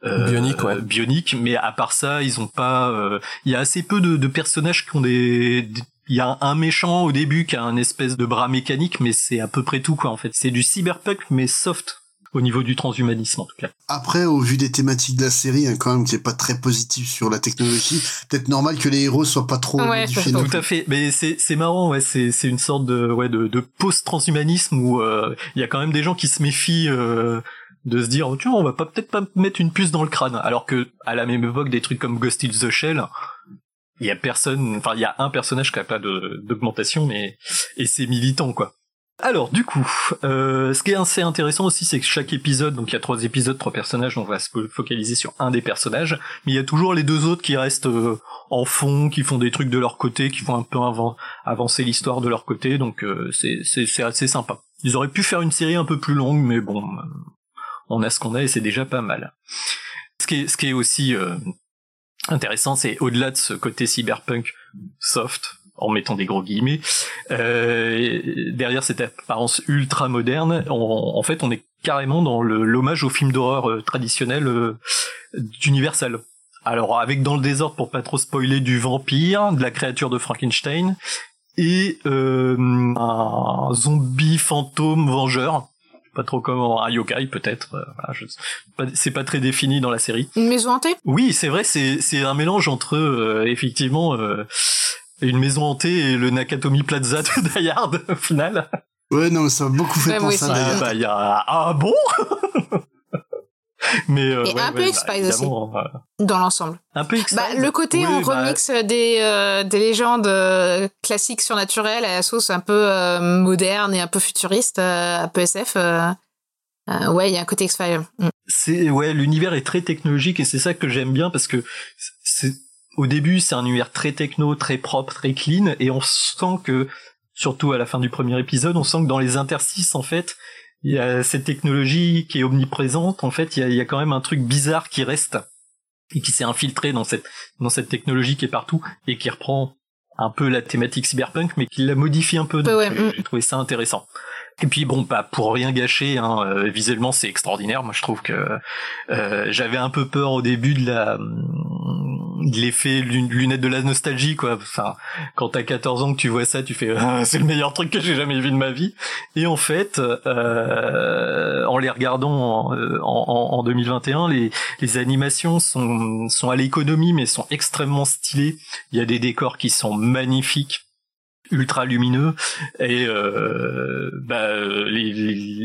Euh, Bioniques, ouais. bioniques, mais à part ça, ils ont pas. euh, Il y a assez peu de, de personnages qui ont des. des- Il y a un méchant au début qui a un espèce de bras mécanique, mais c'est à peu près tout quoi. En fait, c'est du cyberpunk mais soft au niveau du transhumanisme en tout cas. Après, au vu des thématiques de la série, hein, quand même, qui est pas très positif sur la technologie, peut-être normal que les héros soient pas trop modifiés. non Tout à fait. Mais c'est c'est marrant, ouais. C'est c'est une sorte de ouais de, de post transhumanisme où euh, il y a quand même des gens qui se méfient euh, de se dire oh, tiens on va pas peut-être pas mettre une puce dans le crâne alors que à la même époque des trucs comme Ghost in the Shell il y a personne enfin il y a un personnage qui a pas d'augmentation mais et c'est militant quoi alors du coup, euh, ce qui est assez intéressant aussi, c'est que chaque épisode, donc il y a trois épisodes, trois personnages, on va se focaliser sur un des personnages, mais il y a toujours les deux autres qui restent euh, en fond, qui font des trucs de leur côté, qui font un peu avan- avancer l'histoire de leur côté, donc euh, c'est c'est assez sympa. Ils auraient pu faire une série un peu plus longue, mais bon, on a ce qu'on a et c'est déjà pas mal. Ce qui est aussi euh, intéressant, c'est au-delà de ce côté cyberpunk soft, en mettant des gros guillemets, euh, derrière cette apparence ultra moderne, on- en fait, on est carrément dans l'hommage au film d'horreur euh, traditionnel euh, d'Universal. Alors, avec dans le désordre, pour pas trop spoiler, du vampire, de la créature de Frankenstein, et euh, un zombie fantôme vengeur. Pas trop comment, un yokai peut-être. euh, voilà, je- pas- c'est pas très défini dans la série. Une maison hantée? Oui, c'est vrai, c'est c'est un mélange entre euh, effectivement euh, une maison hantée et le Nakatomi Plaza de Die Hard au final. Ouais, non, ça m'a beaucoup fait Ouais, penser à aussi. d'ailleurs. Bah il y a ah bon? Mais euh, ouais, un peu ouais, X-Files bah, aussi. dans l'ensemble. un peu X-Files. Bah, le côté Oui, on bah, remix des, euh, des légendes euh, classiques surnaturelles à la sauce un peu euh, moderne et un peu futuriste, euh, un peu SF. ouais, il y a un côté X-Files. Mm. c'est ouais l'univers est très technologique et c'est ça que j'aime bien parce que c'est au début c'est un univers très techno très propre très clean et on sent que surtout à la fin du premier épisode on sent que dans les interstices en fait il y a cette technologie qui est omniprésente en fait il y a, il y a quand même un truc bizarre qui reste et qui s'est infiltré dans cette dans cette technologie qui est partout et qui reprend un peu la thématique cyberpunk mais qui la modifie un peu donc Ouais, mm. j'ai trouvé ça intéressant et puis bon, bah pour rien gâcher, hein, euh, visuellement c'est extraordinaire. Moi je trouve que euh, j'avais un peu peur au début de la de l'effet lun- lunette de la nostalgie quoi. Enfin, quand t'as 14 ans que tu vois ça, tu fais Ah, c'est le meilleur truc que j'ai jamais vu de ma vie. Et en fait, euh, en les regardant en, euh, en, en 2021, les les animations sont sont à l'économie mais sont extrêmement stylées. Il y a des décors qui sont magnifiques ultra lumineux et euh, bah, euh,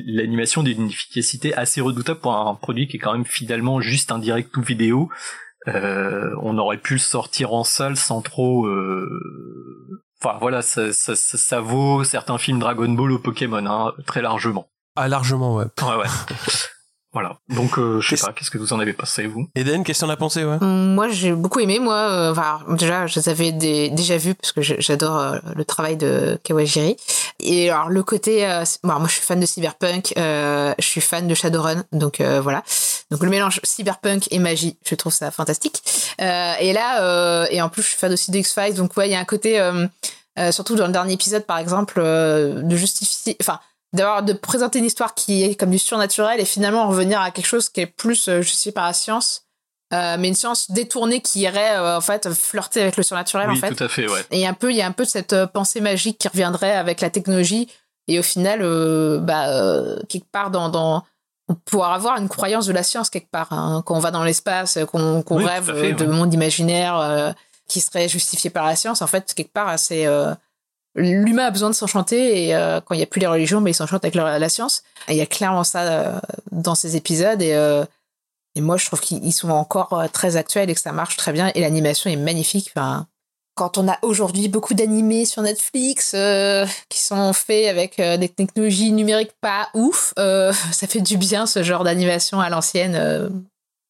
l'animation d'une efficacité assez redoutable pour un produit qui est quand même finalement juste un direct ou vidéo. Euh, on aurait pu le sortir en salle sans trop. euh, Enfin voilà, ça, ça, ça, ça vaut certains films Dragon Ball ou Pokémon hein, très largement. Ah, largement, ouais. Ouais ouais. voilà. Donc euh, je sais pas, qu'est-ce que vous en avez pensé vous? Eden, qu'est-ce que t'en as pensé, ouais? Moi, j'ai beaucoup aimé. Moi, euh, enfin, déjà, je les avais des- déjà vus parce que j'adore euh, le travail de Kawajiri. Et alors, le côté, euh, bon, moi, je suis fan de cyberpunk. euh, je suis fan de Shadowrun, donc euh, voilà. Donc le mélange cyberpunk et magie, je trouve ça fantastique. Euh, et là, euh, et en plus, je suis fan aussi de X-Files, donc ouais, il y a un côté, euh, euh, surtout dans le dernier épisode, par exemple, euh, de justifier, enfin, d'avoir de présenter une histoire qui est comme du surnaturel et finalement revenir à quelque chose qui est plus euh, justifié par la science euh, mais une science détournée qui irait euh, en fait flirter avec le surnaturel oui, en fait. tout à fait, ouais. Et un peu, il y a un peu de cette euh, pensée magique qui reviendrait avec la technologie. Et au final, bah, quelque part dans, dans pouvoir avoir une croyance de la science quelque part. hein. Quand on va dans l'espace, qu'on Oui, rêve fait, de ouais. monde imaginaire qui serait justifié par la science, en fait, quelque part, c'est l'humain a besoin de s'enchanter et euh, quand il n'y a plus les religions, bah, il s'enchante avec la, science. Il y a clairement ça euh, dans ces épisodes et euh, et moi, je trouve qu'ils sont encore très actuels et que ça marche très bien. Et l'animation est magnifique. Quand on a aujourd'hui beaucoup d'animés sur Netflix qui sont faits avec des technologies numériques pas ouf, ça fait du bien ce genre d'animation à l'ancienne.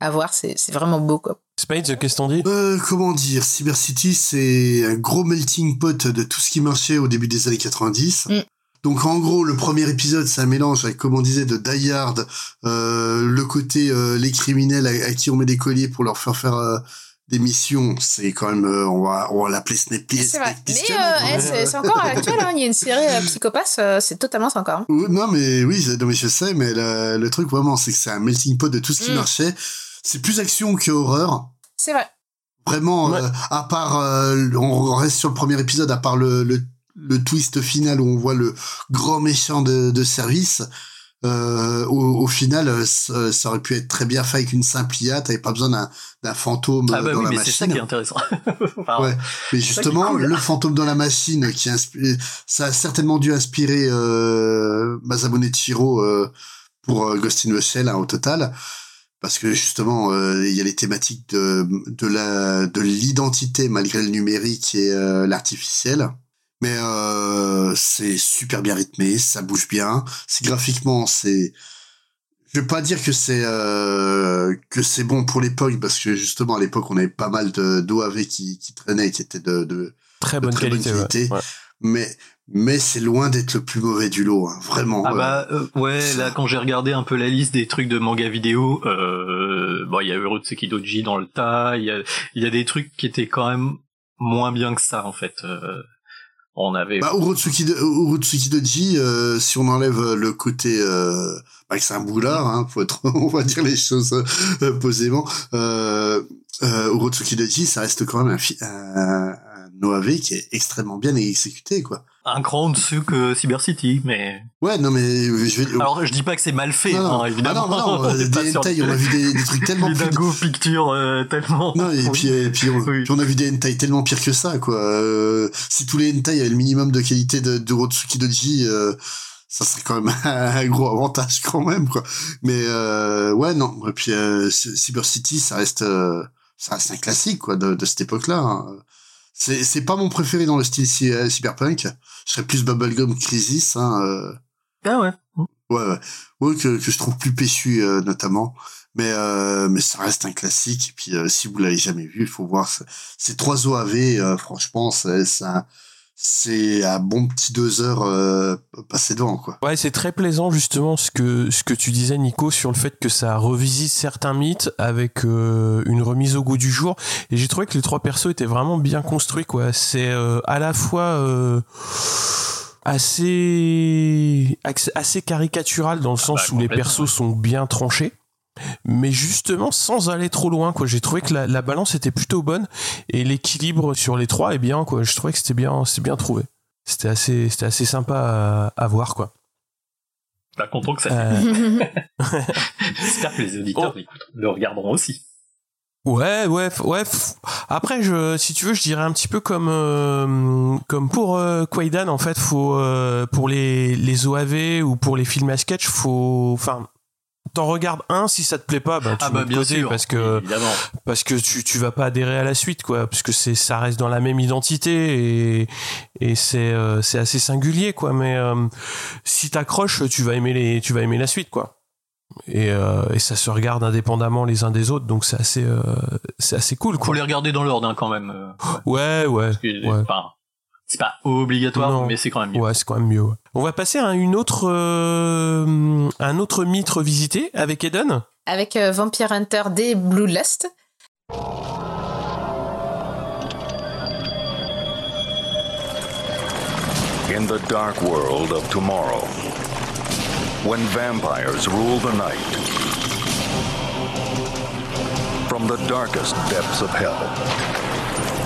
à voir, c'est vraiment beau. Quoi. Spades, qu'est-ce qu'on dit Euh, comment dire, Cyber City, c'est un gros melting pot de tout ce qui marchait au début des années 90. Mm. Donc en gros, le premier épisode, c'est un mélange avec, comme on disait, de Die Hard, euh, le côté euh, les criminels à, à qui on met des colliers pour leur faire faire euh, des missions. C'est quand même, euh, on va, on va l'appeler Snake C'est vrai. Mais euh, eh, c'est encore actuel. hein. Il y a une série euh, Psychopath, euh, c'est totalement ça encore. hein. Non mais oui, c'est- non, mais je sais, mais le, le truc vraiment, c'est que c'est un melting pot de tout ce qui Mm. marchait. C'est plus action que horreur. C'est vrai. Vraiment, Ouais. euh, à part, euh, on reste sur le premier épisode, à part le, le, le twist final où on voit le grand méchant de, de service, euh, au, au final, euh, ça, ça aurait pu être très bien fait avec une simple IA, t'avais pas besoin d'un, d'un fantôme Ah bah dans oui, la mais c'est ça machine. qui est intéressant. Enfin, Ouais, mais justement, cool. le fantôme dans la machine qui inspire, ça a certainement dû inspirer euh, Masamune Chiro euh, pour euh, Ghost in the Shell hein, au total, parce que justement, euh, il y a les thématiques de de la de l'identité malgré le numérique et euh, l'artificiel. Mais euh, c'est super bien rythmé, ça bouge bien. C'est graphiquement, c'est je vais pas dire que c'est euh, que c'est bon pour l'époque parce que justement à l'époque on avait pas mal de d'OAV qui qui traînaient qui étaient de, de Très de bonne très qualité. ouais. qualité. Ouais. mais mais c'est loin d'être le plus mauvais du lot hein, vraiment Ah bah euh, ouais, là quand j'ai regardé un peu la liste des trucs de manga vidéo, euh, bon il y a Urotsuki Doji dans le tas, il y a y a des trucs qui étaient quand même moins bien que ça en fait. Euh, on avait bah, Urotsuki, de, Urotsuki Doji, euh, si on enlève le côté euh, bah, que c'est un boulard, hein, faut être, on va dire les choses euh, posément. Euh, euh, Urotsuki Doji, ça reste quand même un, un, un OAV qui est extrêmement bien exécuté, quoi. un cran en dessous que Cyber City, mais Ouais, non mais je vais. alors je dis pas que c'est mal fait, Non, non. hein, évidemment. Ah non, non, On euh, pas des hentai, on a vu des, des trucs tellement plus Dago Pictures euh, tellement. Non, et puis, et puis, on, Oui. puis on a vu des hentai tellement pires que ça, quoi. Euh, si tous les hentai avaient le minimum de qualité de, de Rotsuki Doji, euh, ça serait quand même un gros avantage quand même, quoi. Mais euh, ouais, non. Et puis euh, Cyber City, ça reste, euh, ça reste un classique, quoi, de, de cette époque-là. hein. C'est, c'est pas mon préféré dans le style euh, cyberpunk. Je serais plus Bubblegum Crisis, hein. euh, Ah ouais. Ouais, ouais. Ouais, que, que je trouve plus péchu, euh, notamment. Mais, euh, mais ça reste un classique. Et puis, euh, si vous l'avez jamais vu, il faut voir. ce- Ces trois OAV, euh, franchement, c'est c'est un, c'est un bon petit deux heures euh, passé devant, quoi. Ouais, c'est très plaisant justement ce que ce que tu disais Nico sur le fait que ça revisite certains mythes avec euh, une remise au goût du jour et j'ai trouvé que les trois persos étaient vraiment bien construits quoi. C'est euh, à la fois euh, assez assez- caricatural dans le sens bah, où les persos sont bien tranchés mais justement sans aller trop loin quoi j'ai trouvé que la, la balance était plutôt bonne et l'équilibre sur les trois est bien quoi je trouvais que c'était bien c'est bien trouvé c'était assez c'était assez sympa à, à voir quoi Pas content que ça. Euh, J'espère que les auditeurs Oh. écoute, le regarderont aussi. Ouais, ouais, ouais. Après, je, si tu veux, je dirais un petit peu comme euh, comme pour euh, Kwaidan, en fait, faut euh, pour les les OAV ou pour les films à sketch, faut, enfin, t'en regardes un si ça te plaît pas, bah tu Ah bah bien côté sûr, parce que évidemment. parce que tu tu vas pas adhérer à la suite quoi, parce que c'est ça reste dans la même identité et et c'est euh, c'est assez singulier quoi. Mais euh, si t'accroches, tu vas aimer les tu vas aimer la suite quoi. Et, euh, et ça se regarde indépendamment les uns des autres, donc c'est assez, euh, c'est assez cool, Faut quoi. les regarder dans l'ordre hein, quand même. Ouais, ouais, parce que, ouais. enfin, c'est pas obligatoire, Non. mais c'est quand même mieux. Ouais, c'est quand même mieux. ouais. On va passer à une autre, euh, un autre mythe revisité avec Eden. Avec euh, Vampire Hunter des Blue Lust. In the dark world of tomorrow, when vampires rule the night, From the darkest depths of hell,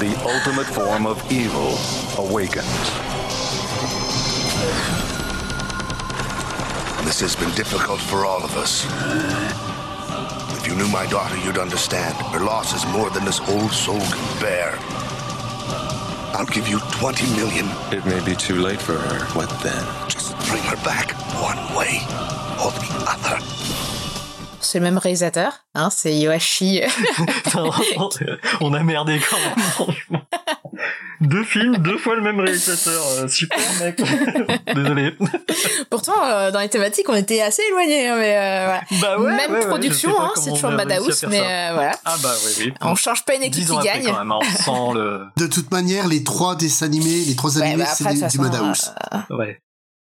the ultimate form of evil awakens. This has been difficult for all of us. If you knew my daughter, you'd understand. Her loss is more than this old soul can bear. I'll give you 20 million. It may be too late for her. What then? Just bring her back one way or the other. C'est le même réalisateur, hein, c'est Yoashi. on a merdé quand même, franchement. Deux films, deux fois le même réalisateur. Euh, super, mec. Désolé. Pourtant, euh, dans les thématiques, on était assez éloignés. hein, mais euh, voilà. Bah ouais, Même ouais, production, hein, c'est on toujours Madhouse, mais euh, voilà. Ah bah oui, oui. On change pas une équipe qui gagne. quand même, on sent le... De toute manière, les trois dessins animés, les trois animés, bah, c'est après, du, Madhouse. Ouais.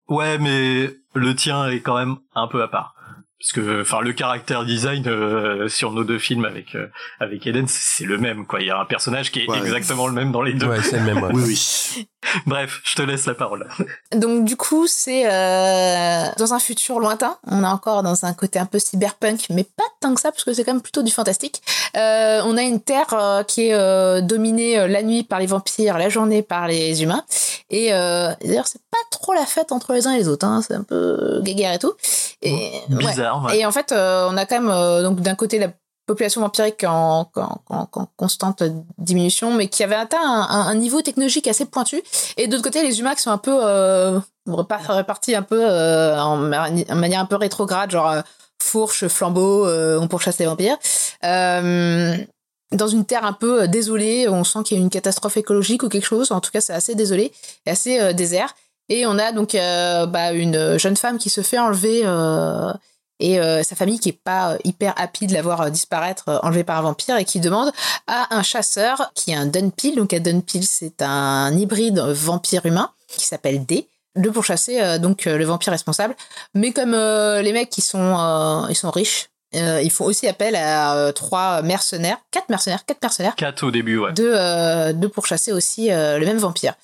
Ouais, mais le tien est quand même un peu à part. Parce que, enfin, le caractère design euh, sur nos deux films avec euh, avec Eden, c'est le même, quoi. Il y a un personnage qui est Ouais. exactement le même dans les deux. Ouais, c'est le même, ouais. Oui, oui. Bref, je te laisse la parole. Donc du coup, c'est euh, dans un futur lointain. On est encore dans un côté un peu cyberpunk, mais pas tant que ça, parce que c'est quand même plutôt du fantastique. Euh, on a une Terre euh, qui est euh, dominée euh, la nuit par les vampires, la journée par les humains. Et euh, d'ailleurs, c'est pas trop la fête entre les uns et les autres. Hein. C'est un peu guéguerre et tout. Et, Bizarre, Et en fait, euh, on a quand même euh, donc d'un côté la population vampirique en, en- en- en constante diminution, mais qui avait atteint un, un- un niveau technologique assez pointu. Et d'autre côté, les humains qui sont un peu euh, répartis un peu euh, en, mani- en manière un peu rétrograde, genre fourche, flambeau, euh, on pourchasse les vampires. Dans une terre un peu désolée, on sent qu'il y a une catastrophe écologique ou quelque chose. En tout cas, c'est assez désolé et assez désert. Et on a donc bah, une jeune femme qui se fait enlever et euh, sa famille qui est pas euh, hyper happy de la voir euh, disparaître enlevée par un vampire et qui demande à un chasseur qui est un Dunpil. Donc un Dunpil, c'est un hybride vampire humain qui s'appelle D de pourchasser euh, donc euh, le vampire responsable. Mais comme euh, les mecs qui sont ils sont riches, ils font aussi appel à trois mercenaires, quatre mercenaires, quatre mercenaires Quatre au début, ouais. de, de pourchasser aussi le même vampire.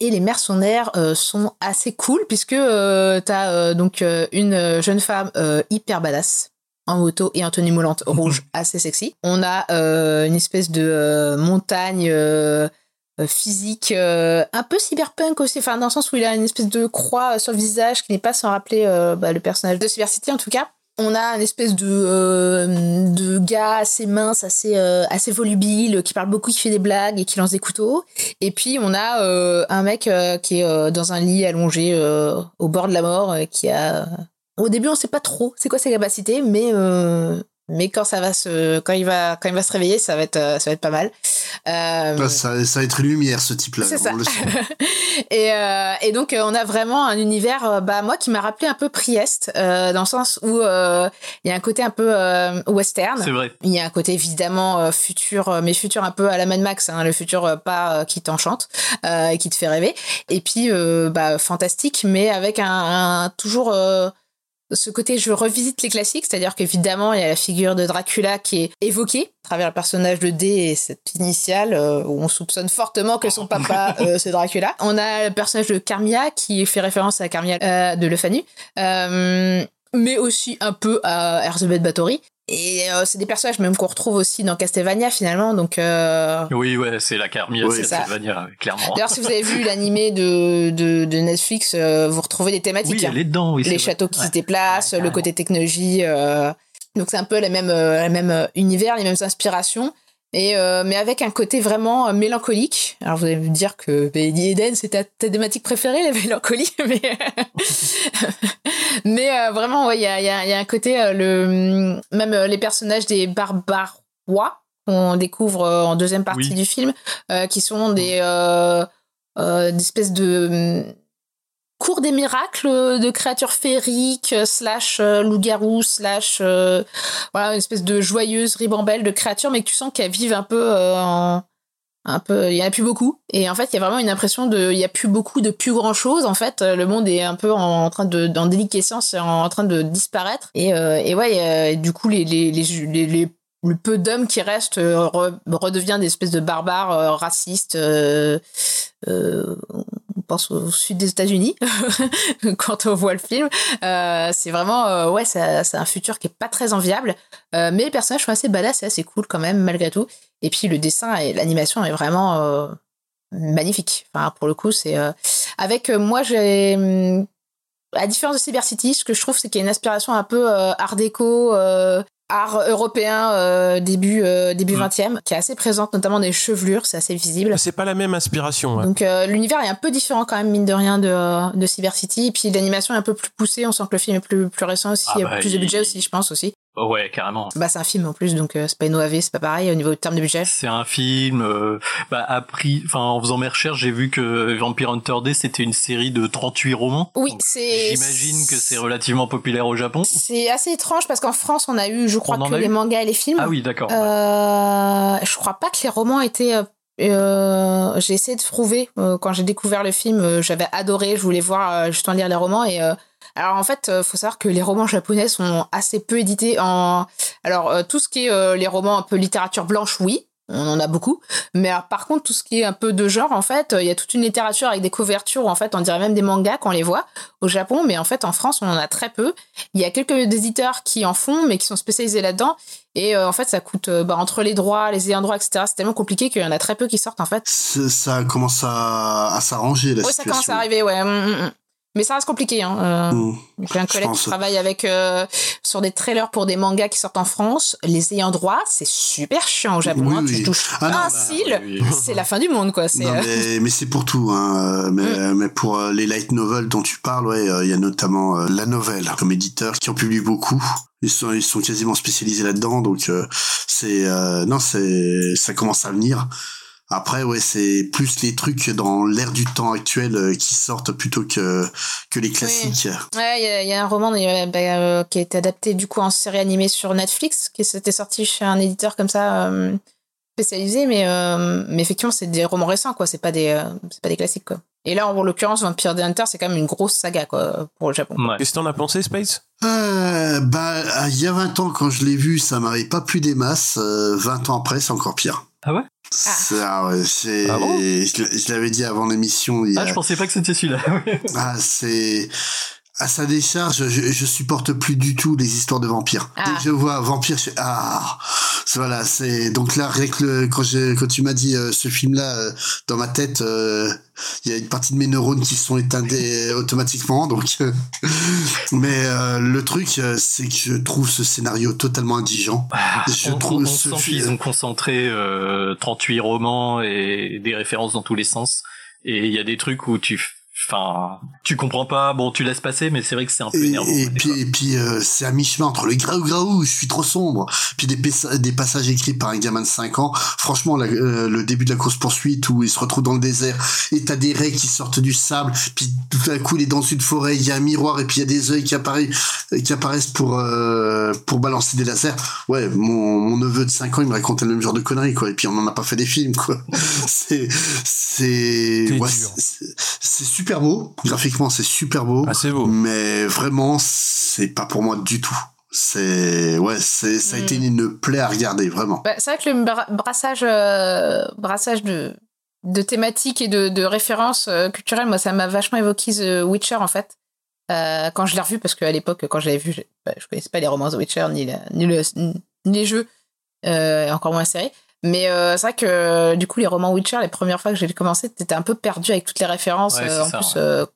Et les mercenaires euh, sont assez cool puisque euh, t'as euh, donc une jeune femme hyper badass en moto et en tenue moulante rouge assez sexy. On a une espèce de montagne physique un peu cyberpunk aussi, enfin dans le sens où il a une espèce de croix sur le visage qui n'est pas sans rappeler bah, le personnage de Cyber City en tout cas. On a une espèce de, euh, gars assez mince, assez, euh, assez volubile, qui parle beaucoup, qui fait des blagues et qui lance des couteaux. Et puis on a euh, un mec qui est dans un lit allongé au bord de la mort, qui a... Au début, on sait pas trop c'est quoi ses capacités, mais mais quand ça va se quand il va quand il va se réveiller, ça va être euh, ça va être pas mal. Euh, Bah, ça, ça va être une lumière, ce type-là. c'est on ça. le sent. et, euh, et donc euh, on a vraiment un univers, euh, bah moi qui m'a rappelé un peu Priest, euh, dans le sens où euh, il y a un côté un peu euh, western. C'est vrai. Il y a un côté évidemment euh, futur, euh, mais futur un peu à la Mad Max, hein, le futur euh, pas euh, qui t'enchante euh, et qui te fait rêver. Et puis euh, bah, fantastique, mais avec un, un- toujours euh, ce côté je revisite les classiques, c'est-à-dire qu'évidemment il y a la figure de Dracula qui est évoquée à travers le personnage de D et cette initiale euh, où on soupçonne fortement que son papa euh, c'est Dracula. On a le personnage de Carmia qui fait référence à Carmia euh, de Le Fanu, euh, mais aussi un peu à Erzébeth Bathory. Et euh, c'est des personnages même qu'on retrouve aussi dans Castlevania finalement, donc euh, Oui, ouais, c'est la Carmia, Oui, c'est c'est ça. Castlevania, clairement. D'ailleurs, si vous avez vu l'animé de, de, de Netflix, euh, vous retrouvez des thématiques. Oui, elle est dedans, oui, Les châteaux vrai. qui Ouais. se déplacent, le côté technologie. euh, donc, c'est un peu le même, euh, le même euh, univers, les mêmes inspirations. Et, euh, mais avec un côté vraiment euh, mélancolique. Alors, vous allez me dire que Eden, c'est ta, ta thématique préférée, la mélancolie. Mais, mais euh, vraiment, ouais, il y a, il y, a, il y a un côté, euh, le, même euh, les personnages des barbarois qu'on découvre en deuxième partie Oui. du film, qui sont des, des espèces de hum, cours des miracles euh, de créatures féeriques euh, slash euh, loup-garou slash voilà une espèce de joyeuse ribambelle de créatures mais que tu sens qu'elles vivent un peu en un peu il y en a plus beaucoup. Et en fait il y a vraiment une impression de il y a plus beaucoup de plus grand chose en fait. Le monde est un peu en, train de dans déliquescence en, en train de disparaître. Et, euh, et ouais du coup les les, les, les, le peu d'hommes qui restent re- redevient des espèces de barbares racistes pense au sud des États-Unis quand on voit le film. Euh, c'est vraiment, euh, ouais, c'est c'est un futur qui est pas très enviable, euh, mais les personnages sont assez badass et assez cool quand même malgré tout. Et puis le dessin et l'animation est vraiment euh, magnifique. Enfin, pour le coup, c'est avec moi j'ai hum, à différence de Cyber City, ce que je trouve, c'est qu'il y a une inspiration un peu art déco, art européen euh, début euh, début 20e, qui est assez présente, notamment des chevelures, c'est assez visible. C'est pas la même inspiration. ouais. Donc euh, l'univers est un peu différent quand même mine de rien de, euh, de Cyber City. Et puis l'animation est un peu plus poussée. On sent que le film est plus plus récent aussi, Ah il y a bah, plus de budget aussi, je pense aussi. Oh ouais, carrément. Bah c'est un film en plus, donc euh, c'est pas une OAV, c'est pas pareil au niveau de terme de budget. C'est un film. euh, bah, enfin, en faisant mes recherches, j'ai vu que Vampire Hunter Day c'était une série de 38 romans. Oui, c'est J'imagine que c'est relativement populaire au Japon. c'est assez étrange parce qu'en France on a eu, je crois On que les eu mangas et les films. Ah oui, d'accord. Euh, je crois pas que les romans étaient. euh, euh, j'ai essayé de trouver euh, quand j'ai découvert le film. euh, J'avais adoré. Je voulais voir euh, justement lire les romans et. Alors en fait, euh, faut savoir que les romans japonais sont assez peu édités en. Alors euh, tout ce qui est euh, les romans un peu littérature blanche, oui, on en a beaucoup. Mais alors, par contre, tout ce qui est un peu de genre, en fait, il y a toute une littérature avec des couvertures. où, En fait, on dirait même des mangas quand on les voit au Japon, mais en fait, en France, on en a très peu. Il y a quelques éditeurs qui en font, mais qui sont spécialisés là-dedans. Et euh, en fait, ça coûte euh, bah, entre les droits, les ayants droit, etc. C'est tellement compliqué qu'il y en a très peu qui sortent en fait. Ça commence à, à s'arranger, la Ouais, ça commence à arriver, ouais. Mm, mm, mm. Mais ça reste compliqué. Hein. Euh, Mm. J'ai un collègue qui travaille avec euh, sur des trailers pour des mangas qui sortent en France. Les ayants droit, c'est super chiant au Japon. Oui, hein. Tu touches Ah non, un bah, cil, c'est la fin du monde, quoi. Non, euh, mais, mais c'est pour tout. Hein. euh, Mais, mais pour euh, les light novels dont tu parles, ouais, il y a notamment La Nouvelle comme éditeur qui en publie beaucoup. Ils sont, ils sont quasiment spécialisés là-dedans, donc euh, c'est euh, non, c'est ça commence à venir. Après, ouais, c'est plus les trucs dans l'air du temps actuel euh, qui sortent plutôt que que les classiques. Ouais, il y a- il y, a un roman bah, euh, qui a été adapté du coup en série animée sur Netflix, qui s'était sorti chez un éditeur comme ça euh, spécialisé, mais, euh, mais effectivement c'est des romans récents, quoi. C'est pas des, euh, c'est pas des classiques, quoi. Et là, en l'occurrence, Vampire the Hunter, c'est quand même une grosse saga, quoi, pour le Japon. Qu'est-ce que t'en as pensé, Space? Euh, bah, il y a 20 ans, quand je l'ai vu, ça m'avait pas plu des masses. Euh, 20 ans après, c'est encore pire. Ah ouais? Ah ouais, c'est- Ah bon? je, l'avais dit avant l'émission. a- Ah, je pensais pas que c'était celui-là. Ah, c'est à sa décharge, je, je supporte plus du tout les histoires de vampires. Dès que je vois vampire, je fais ah C'est- voilà, c'est donc là avec le quand j'ai quand tu m'as dit euh, ce film-là euh, dans ma tête, euh, il y a une partie de mes neurones qui sont éteintes automatiquement. Donc, euh, mais euh, le truc, euh, c'est que je trouve ce scénario totalement indigent. Je on, trouve on ce sent film- qu'ils ont concentré euh, 38 romans et des références dans tous les sens. Et il y a des trucs où tu, enfin, tu comprends pas. Bon, tu laisses passer, mais c'est vrai que c'est un peu Et, énervant. et puis, et puis euh, c'est à mi-chemin entre le graou graou, je suis trop sombre, puis des, passa- des passages écrits par un gamin de 5 ans. Franchement, la- euh, le début de la course poursuite où il se retrouve dans le désert et t'as des raies qui sortent du sable, puis tout à coup il est dans une forêt, il y a un miroir et puis il y a des œils qui apparaissent, qui apparaissent pour euh, pour balancer des lasers. Ouais, mon, mon neveu de 5 ans il me racontait le même genre de conneries quoi. Et puis on en a pas fait des films quoi. c'est c'est ouais, c'est- c'est super beau. Graphiquement c'est super beau. c'est beau. Mais vraiment c'est pas pour moi du tout. C'est ouais, c'est ça a été une plaie à regarder vraiment. Bah, c'est vrai que le bra- brassage, euh, brassage de, de thématiques et de, de références euh, culturelles, moi, ça m'a vachement évoqué The Witcher, en fait. Euh, quand je l'ai revu, parce qu'à l'époque, quand je l'avais vu, je, bah, je connaissais pas les romans The Witcher, ni, la- ni, le, ni les jeux, euh, et encore moins la série. Mais euh, c'est vrai que euh, du coup, les romans Witcher, les premières fois que j'ai commencé, t'étais un peu perdu avec toutes les références. Ouais, euh, en ça, plus, ouais. euh,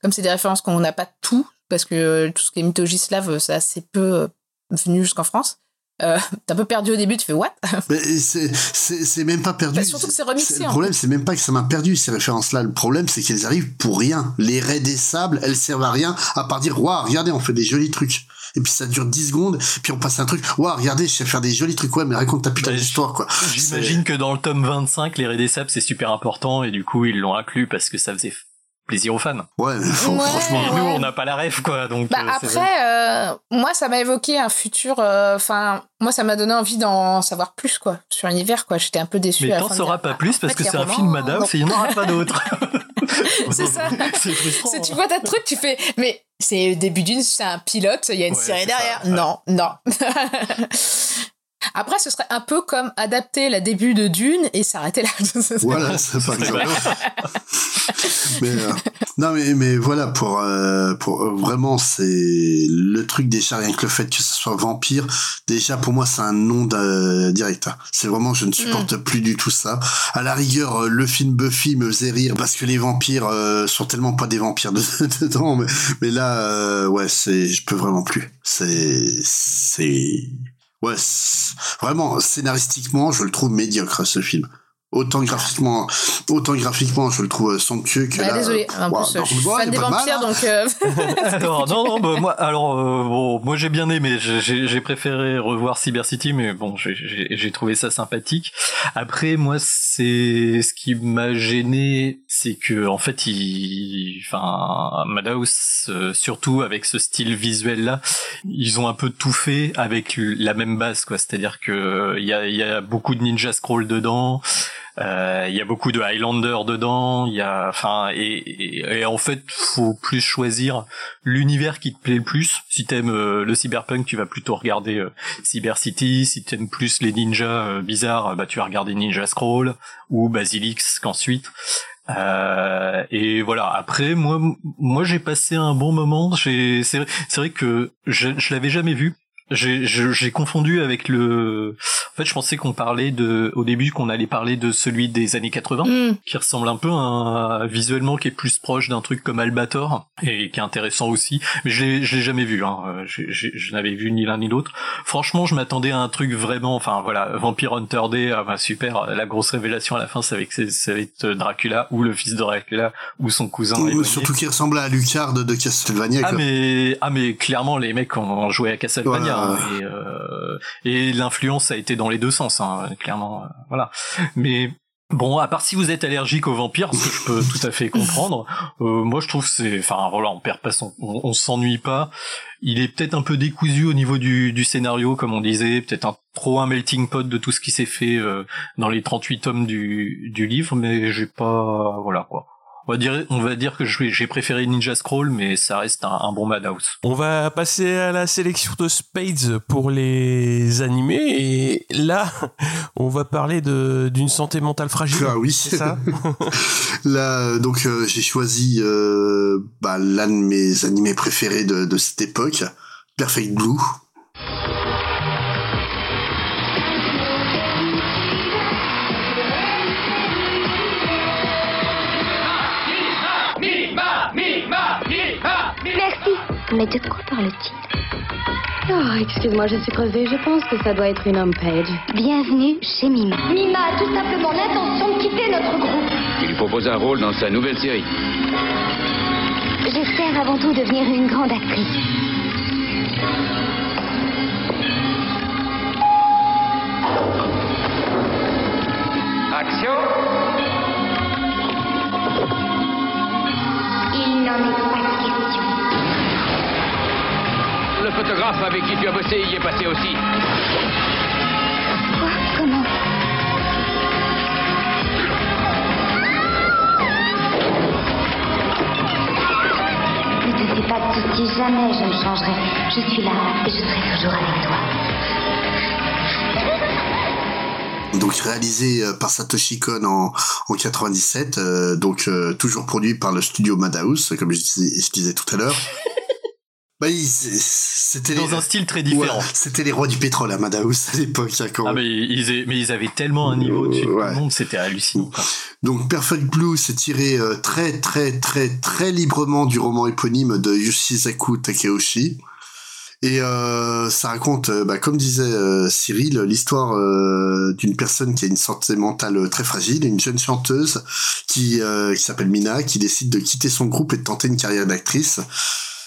comme c'est des références qu'on n'a pas tout, parce que euh, tout ce qui est mythologie slave, c'est assez peu euh, venu jusqu'en France. Euh, T'es un peu perdu au début, tu fais what? Mais c'est c'est c'est même pas perdu. Bah, surtout que c'est remixé, Le en problème, c'est même pas que ça m'a perdu ces références-là. Le problème, c'est qu'elles arrivent pour rien. Les raies des sables, elles servent à rien à part dire waouh, regardez, on fait des jolis trucs. Et puis ça dure 10 secondes, puis on passe à un truc. Waouh, regardez, je sais faire des jolis trucs. Ouais, mais raconte ta putain d'histoire, quoi. J'imagine que dans le tome 25, les raies des sables, c'est super important et du coup, ils l'ont inclus parce que ça faisait plaisir aux fans. Ouais, mais faut- Ouais, franchement. Nous, on n'a pas la rêve, quoi. Donc, Bah euh, après, euh, moi, ça m'a évoqué un futur. euh, Enfin, moi, ça m'a donné envie d'en savoir plus, quoi, sur l'univers, quoi. J'étais un peu déçue. Mais t'en sauras pas plus parce que c'est un film Madame non. et il n'y en aura pas d'autres. c'est ça. C'est tu vois ta truc, tu fais, mais c'est le début d'une, c'est un pilote, il y a une Ouais, série derrière. ça, Non, non. Après, ce serait un peu comme adapter la début de Dune et s'arrêter là. Voilà, c'est par exemple. mais, euh, non, mais, mais voilà, pour, euh, pour euh, vraiment, c'est le truc déjà, rien que le fait que ce soit vampire, déjà pour moi, c'est un nom de, direct. hein. C'est vraiment, je ne supporte plus du tout ça. À la rigueur, le film Buffy me faisait rire parce que les vampires euh, sont tellement pas des vampires de- dedans, mais, mais là, euh, ouais, c'est, je peux vraiment plus. C'est, c'est, ouais, vraiment, scénaristiquement, je le trouve médiocre, ce film. Autant graphiquement, autant graphiquement, je le trouve somptueux que Bah, là. désolé, en plus, non, je suis fan des vampires, hein. donc. euh, alors non non bah, moi alors euh, bon moi j'ai bien aimé j'ai- j'ai j'ai préféré revoir Cyber City mais bon j'ai- j'ai j'ai trouvé ça sympathique après moi c'est ce qui m'a gêné c'est que en fait il enfin Madhouse euh, surtout avec ce style visuel là ils ont un peu tout fait avec la même base quoi c'est-à-dire que euh, il y a il y a beaucoup de ninja scroll dedans euh, il y a beaucoup de Highlander dedans, il y a, enfin, et, et, en fait, faut plus choisir l'univers qui te plaît le plus. Si t'aimes euh, le cyberpunk, tu vas plutôt regarder euh, Cyber City. Si t'aimes plus les ninjas euh, bizarres, bah tu vas regarder Ninja Scroll ou Basilix qu'ensuite. Euh, et voilà. Après, moi, moi, j'ai passé un bon moment. J'ai, c'est vrai que je, je l'avais jamais vu. J'ai, confondu avec le. En fait, je pensais qu'on parlait de, au début, qu'on allait parler de celui des années 80, Mm. qui ressemble un peu à un- visuellement, qui est plus proche d'un truc comme Albator et qui est intéressant aussi. Mais je l'ai, je l'ai jamais vu. Hein. Euh, je n'avais vu ni l'un ni l'autre. Franchement, je m'attendais à un truc vraiment. Enfin, voilà, Vampire Hunter Day, ah, bah, super. La grosse révélation à la fin, c'est avec, va être Dracula ou le fils de Dracula ou son cousin. Ou surtout qui ressemble à Lucard de, de Castlevania. Ah quoi. mais ah mais clairement les mecs ont joué à Castlevania Voilà. Hein, et, euh, et l'influence a été dans les deux sens hein, clairement euh, voilà mais Bon, à part si vous êtes allergique aux vampires, ce que je peux tout à fait comprendre, euh, moi je trouve c'est, enfin voilà, on perd pas son, on, on s'ennuie pas. Il est peut-être un peu décousu au niveau du, du scénario, comme on disait, peut-être un trop un melting pot de tout ce qui s'est fait euh, dans les 38 tomes du, du livre, mais j'ai pas, voilà quoi. On va dire, on va dire que j'ai préféré Ninja Scroll, mais ça reste un, un bon Madhouse. On va passer à la sélection de Spades pour les animés et là on va parler de d'une santé mentale fragile. Ah oui, c'est ça. Là, donc euh, j'ai choisi euh, bah, l'un de mes animés préférés de, de cette époque, Perfect Blue. Mais de quoi parle-t-il Oh, excuse-moi, je suis creusée. Je pense que ça doit être une homepage. Bienvenue chez Mima. Mima a tout simplement l'intention de quitter notre groupe. Il lui propose un rôle dans sa nouvelle série. J'espère avant tout devenir une grande actrice. Action Il n'en est pas Le photographe avec qui tu as bossé y est passé aussi. Quoi? Comment? Ne te fais pas de soucis, jamais je ne changerai. Je suis là et je serai toujours avec toi. Donc réalisé euh, par Satoshi Kon en, en 97, euh, donc euh, toujours produit par le studio Madhouse, comme je disais, je disais tout à l'heure. Bah, c'était Dans les- un style très différent. C'était les rois du pétrole à Madhouse à l'époque. hein, quand Ah mais ils, mais ils avaient tellement un niveau dessus tout le monde, c'était hallucinant. quoi. Donc Perfect Blue s'est tiré euh, très très très très librement du roman éponyme de Yoshizaku Takeoshi. Et euh, ça raconte, euh, bah, comme disait euh, Cyril, l'histoire euh, d'une personne qui a une santé mentale très fragile, une jeune chanteuse qui, qui s'appelle Mina, qui décide de quitter son groupe et de tenter une carrière d'actrice.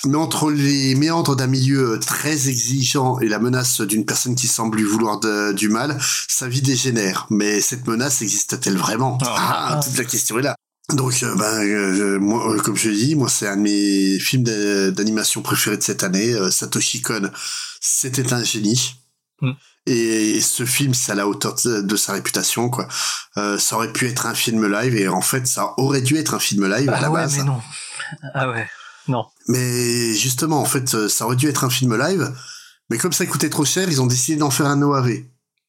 Mais entre les méandres d'un milieu très exigeant et la menace d'une personne qui semble lui vouloir de- du mal, sa vie dégénère. Mais cette menace existe-t-elle vraiment? Ah, Toute la question est là. Donc, euh, ben, euh, moi, euh, comme je l'ai dit, moi, c'est un de mes films d'a- d'animation préférés de cette année. Euh, Satoshi Kon, c'était un génie. Et ce film, c'est à la hauteur de, de sa réputation, quoi. Euh, ça aurait pu être un film live, et en fait, ça aurait dû être un film live à Ah la ouais, base. mais non. Ah ouais, non. Mais justement, en fait, euh, ça aurait dû être un film live, mais comme ça coûtait trop cher, ils ont décidé d'en faire un OAV.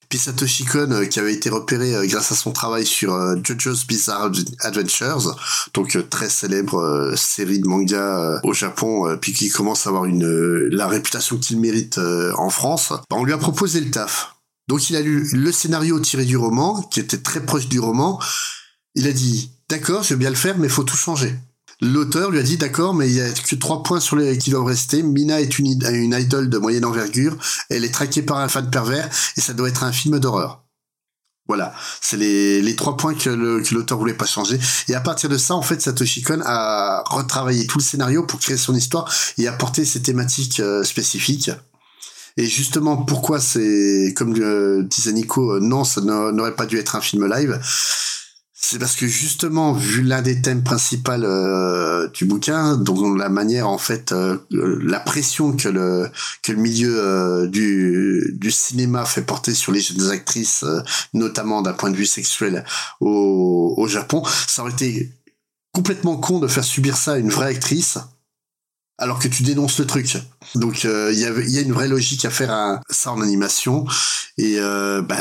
Puis Satoshi Kon, euh, qui avait été repéré euh, grâce à son travail sur JoJo's Bizarre Adventures, donc très célèbre série de manga au Japon, puis qui commence à avoir la réputation qu'il mérite en France. Bah, on lui a proposé le taf. Donc il a lu le scénario tiré du roman, qui était très proche du roman. Il a dit d'accord, je vais bien le faire, mais il faut tout changer. L'auteur lui a dit d'accord, mais il y a que trois points sur les qui doivent rester. Mina est une, id- une idole de moyenne envergure. Elle est traquée par un fan pervers et ça doit être un film d'horreur. Voilà, c'est les, trois points que l'auteur voulait pas changer. Et à partir de ça, en fait, Satoshi Kon a retravaillé tout le scénario pour créer son histoire et apporter ses thématiques euh, spécifiques. Et justement, pourquoi c'est, comme disait Nico, euh, non, ça n'a- n'aurait pas dû être un film live. C'est parce que justement, vu l'un des thèmes principaux euh, du bouquin, donc la manière en fait, euh, la pression que le que le milieu euh, du du cinéma fait porter sur les jeunes actrices, notamment d'un point de vue sexuel au au Japon, ça aurait été complètement con de faire subir ça à une vraie actrice alors que tu dénonces le truc. Donc il y a une vraie logique à faire à ça en animation et bah,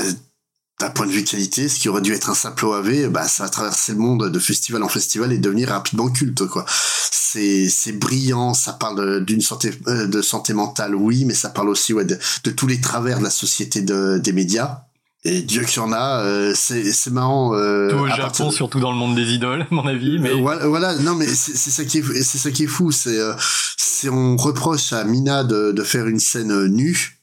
d'un point de vue qualité, ce qui aurait dû être un simple OAV, bah, ça va traverser le monde de festival en festival et devenir rapidement culte, quoi. C'est, c'est brillant, ça parle d'une santé, euh, de santé mentale, oui, mais ça parle aussi, ouais, de, de tous les travers de la société de, des médias. Et Dieu qu'il y en a, euh, c'est, c'est marrant. Euh, Tout au Japon, partir surtout dans le monde des idoles, à mon avis. Mais euh, voilà, voilà, non mais c'est c'est ça qui est c'est ça qui est fou, c'est euh, c'est on reproche à Mina de, de faire une scène nue.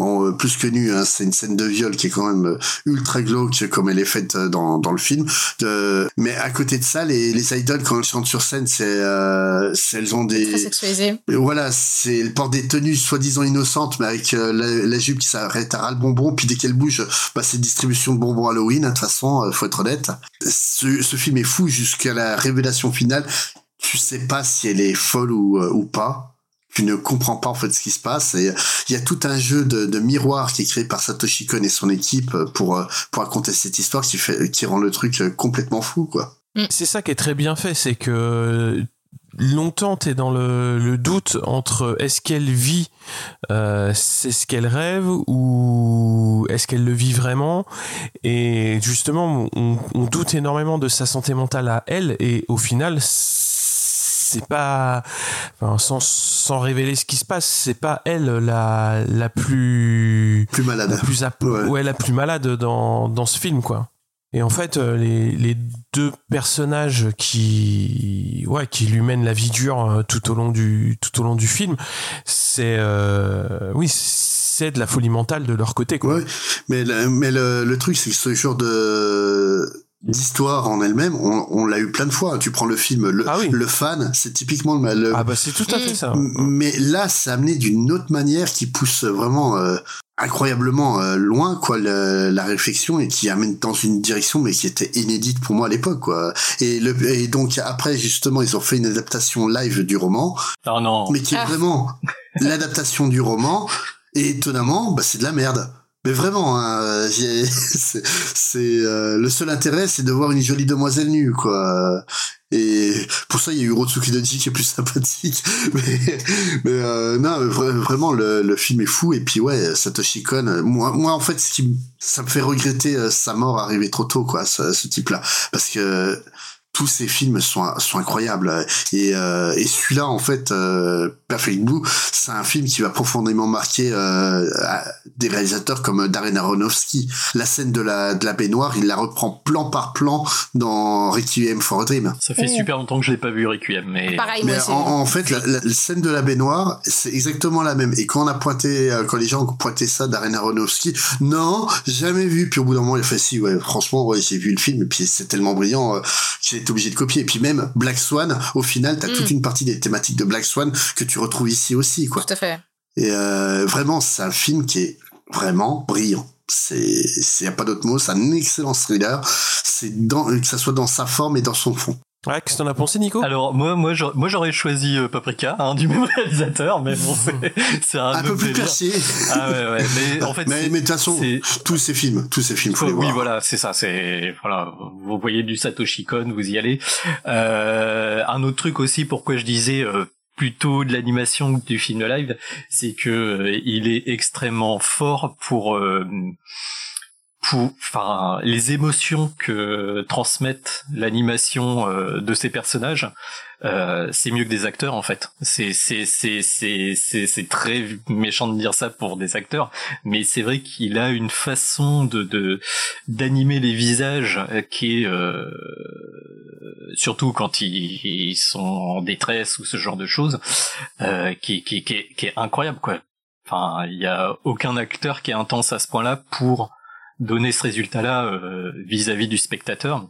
Bon, euh, plus que nue, hein, c'est une scène de viol qui est quand même euh, ultra glauque comme elle est faite euh, dans, dans le film. De, mais à côté de ça, les, les idoles quand elles chantent sur scène, c'est euh, elles ont des Très Voilà, c'est elles portent des tenues soi-disant innocentes, mais avec euh, la, la jupe qui s'arrête à ras le bonbon, puis dès qu'elle bouge, bah, c'est distribution de bonbons Halloween, hein, de toute façon, euh, faut être honnête. Ce, ce film est fou jusqu'à la révélation finale. Tu sais pas si elle est folle ou, ou pas. Tu ne comprends pas en fait ce qui se passe. Et il y a tout un jeu de, de miroir qui est créé par Satoshi Kon et son équipe euh, pour, euh, pour raconter cette histoire qui, fait, qui rend le truc euh, complètement fou, quoi. C'est ça qui est très bien fait, c'est que longtemps t'es dans le, le doute entre est-ce qu'elle vit, euh, c'est ce qu'elle rêve ou est-ce qu'elle le vit vraiment? Et justement, on, on doute énormément de sa santé mentale à elle et au final, c'est pas, enfin, sans, sans révéler ce qui se passe, c'est pas elle la, la plus plus malade, la plus ap- ouais. la plus malade dans, dans ce film quoi. Et en fait, euh, les, les deux personnages qui, ouais, qui lui mènent la vie dure euh, tout au long du, tout au long du film, c'est, euh, oui, c'est de la folie mentale de leur côté, quoi. Ouais, mais le, mais le, le truc, c'est que ce genre de d'histoire en elle-même, on, on l'a eu plein de fois. Tu prends le film Le, le fan, c'est typiquement le, le ah bah c'est tout à fait ça. Mais là, c'est amené d'une autre manière qui pousse vraiment euh, incroyablement euh, loin quoi le, la réflexion et qui amène dans une direction mais qui était inédite pour moi à l'époque quoi. Et, le, et donc après justement ils ont fait une adaptation live du roman. Oh non. Mais qui est Ah. vraiment l'adaptation du roman. Et étonnamment, bah, c'est de la merde. Mais vraiment, hein, c'est euh, le seul intérêt, c'est de voir une jolie demoiselle nue, quoi. Et pour ça, il y a eu Rotsuki Donji qui est plus sympathique. Mais, mais euh, non, vra- vraiment, le, le film est fou. Et puis ouais, Satoshi Kon, moi, moi en fait, ce qui, ça me fait regretter euh, sa mort arrivée trop tôt, quoi, ce, ce type-là, parce que tous ces films sont, sont incroyables. Et, euh, et celui-là en fait euh, Perfect Blue c'est un film qui va profondément marquer euh, des réalisateurs comme Darren Aronofsky. La scène de la, de la baignoire il la reprend plan par plan dans Requiem for a Dream. Ça fait super longtemps que je l'ai pas vu Requiem, mais mais en, en fait, la, scène de la baignoire, c'est exactement la même. Et quand on a pointé, euh, quand les gens ont pointé ça d'Arena Aronofsky, non, jamais vu. Puis au bout d'un moment, il a fait si, ouais, franchement, ouais, j'ai vu le film, et puis c'est tellement brillant euh, j'ai obligé de copier. Et puis même Black Swan, au final, t'as Mm. toute une partie des thématiques de Black Swan que tu retrouves ici aussi, quoi. Tout à fait. Et euh, vraiment, c'est un film qui est vraiment brillant. C'est, c'est y a pas d'autre mot. C'est un excellent thriller. C'est dans, que ça soit dans sa forme et dans son fond. Ouais, qu'est-ce que t'en as pensé, Nico? Alors moi, moi, j'aurais- moi, j'aurais choisi euh, Paprika, hein, du même réalisateur, mais bon, c'est, c'est un, Un peu plus perché. Ah ouais, ouais. Mais en fait, mais, de toute façon, tous ces films, tous ces films, faut les oui, voir. voilà, c'est ça. C'est voilà, vous voyez du Satoshi Kon, vous y allez. Euh, un autre truc aussi, pourquoi je disais euh, plutôt de l'animation que du film live, c'est que euh, il est extrêmement fort pour euh, pour, enfin, les émotions que transmettent l'animation euh, de ces personnages, euh, c'est mieux que des acteurs en fait. C'est c'est c'est c'est c'est très méchant de dire ça pour des acteurs, mais c'est vrai qu'il a une façon de de d'animer les visages qui est euh, surtout quand ils, sont en détresse ou ce genre de choses, euh, qui, qui, qui, qui est incroyable quoi. Enfin, il y a aucun acteur qui est intense à ce point-là pour donner ce résultat-là euh, vis-à-vis du spectateur.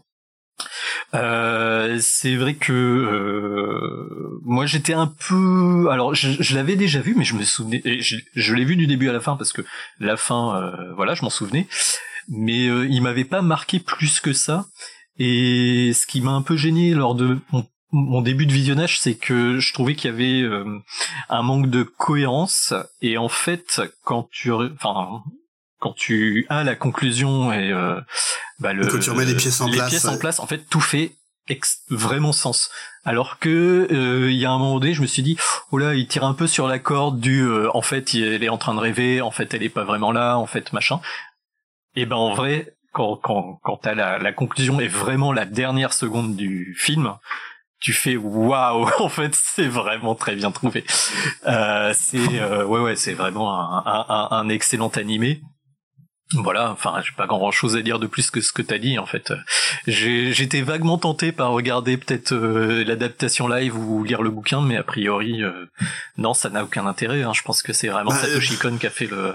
Euh, c'est vrai que euh, moi j'étais un peu, alors je, je l'avais déjà vu, mais je me souvenais, je, je l'ai vu du début à la fin parce que la fin, euh, voilà, je m'en souvenais, mais euh, il m'avait pas marqué plus que ça. Et ce qui m'a un peu gêné lors de mon, mon début de visionnage, c'est que je trouvais qu'il y avait euh, un manque de cohérence. Et en fait, quand tu, enfin, quand tu as la conclusion et euh, bah le, quand tu remets les pièces en les place, pièces ouais. en place, en fait, tout fait vraiment sens. Alors que euh, il y a un moment donné, je me suis dit, oh là, il tire un peu sur la corde du, euh, en fait, elle est en train de rêver, en fait, elle est pas vraiment là, en fait, machin. Et ben en vrai, quand quand quand t'as la, la conclusion est vraiment la dernière seconde du film, tu fais waouh en fait c'est vraiment très bien trouvé euh, c'est euh, ouais ouais c'est vraiment un, un, un excellent animé voilà, enfin, j'ai pas grand chose à dire de plus que ce que t'as dit en fait. J'ai- J'étais vaguement tenté par regarder peut-être euh, l'adaptation live ou lire le bouquin, mais a priori, euh, non, ça n'a aucun intérêt. hein. Je pense que c'est vraiment Bah, Satoshi Kon qui a fait le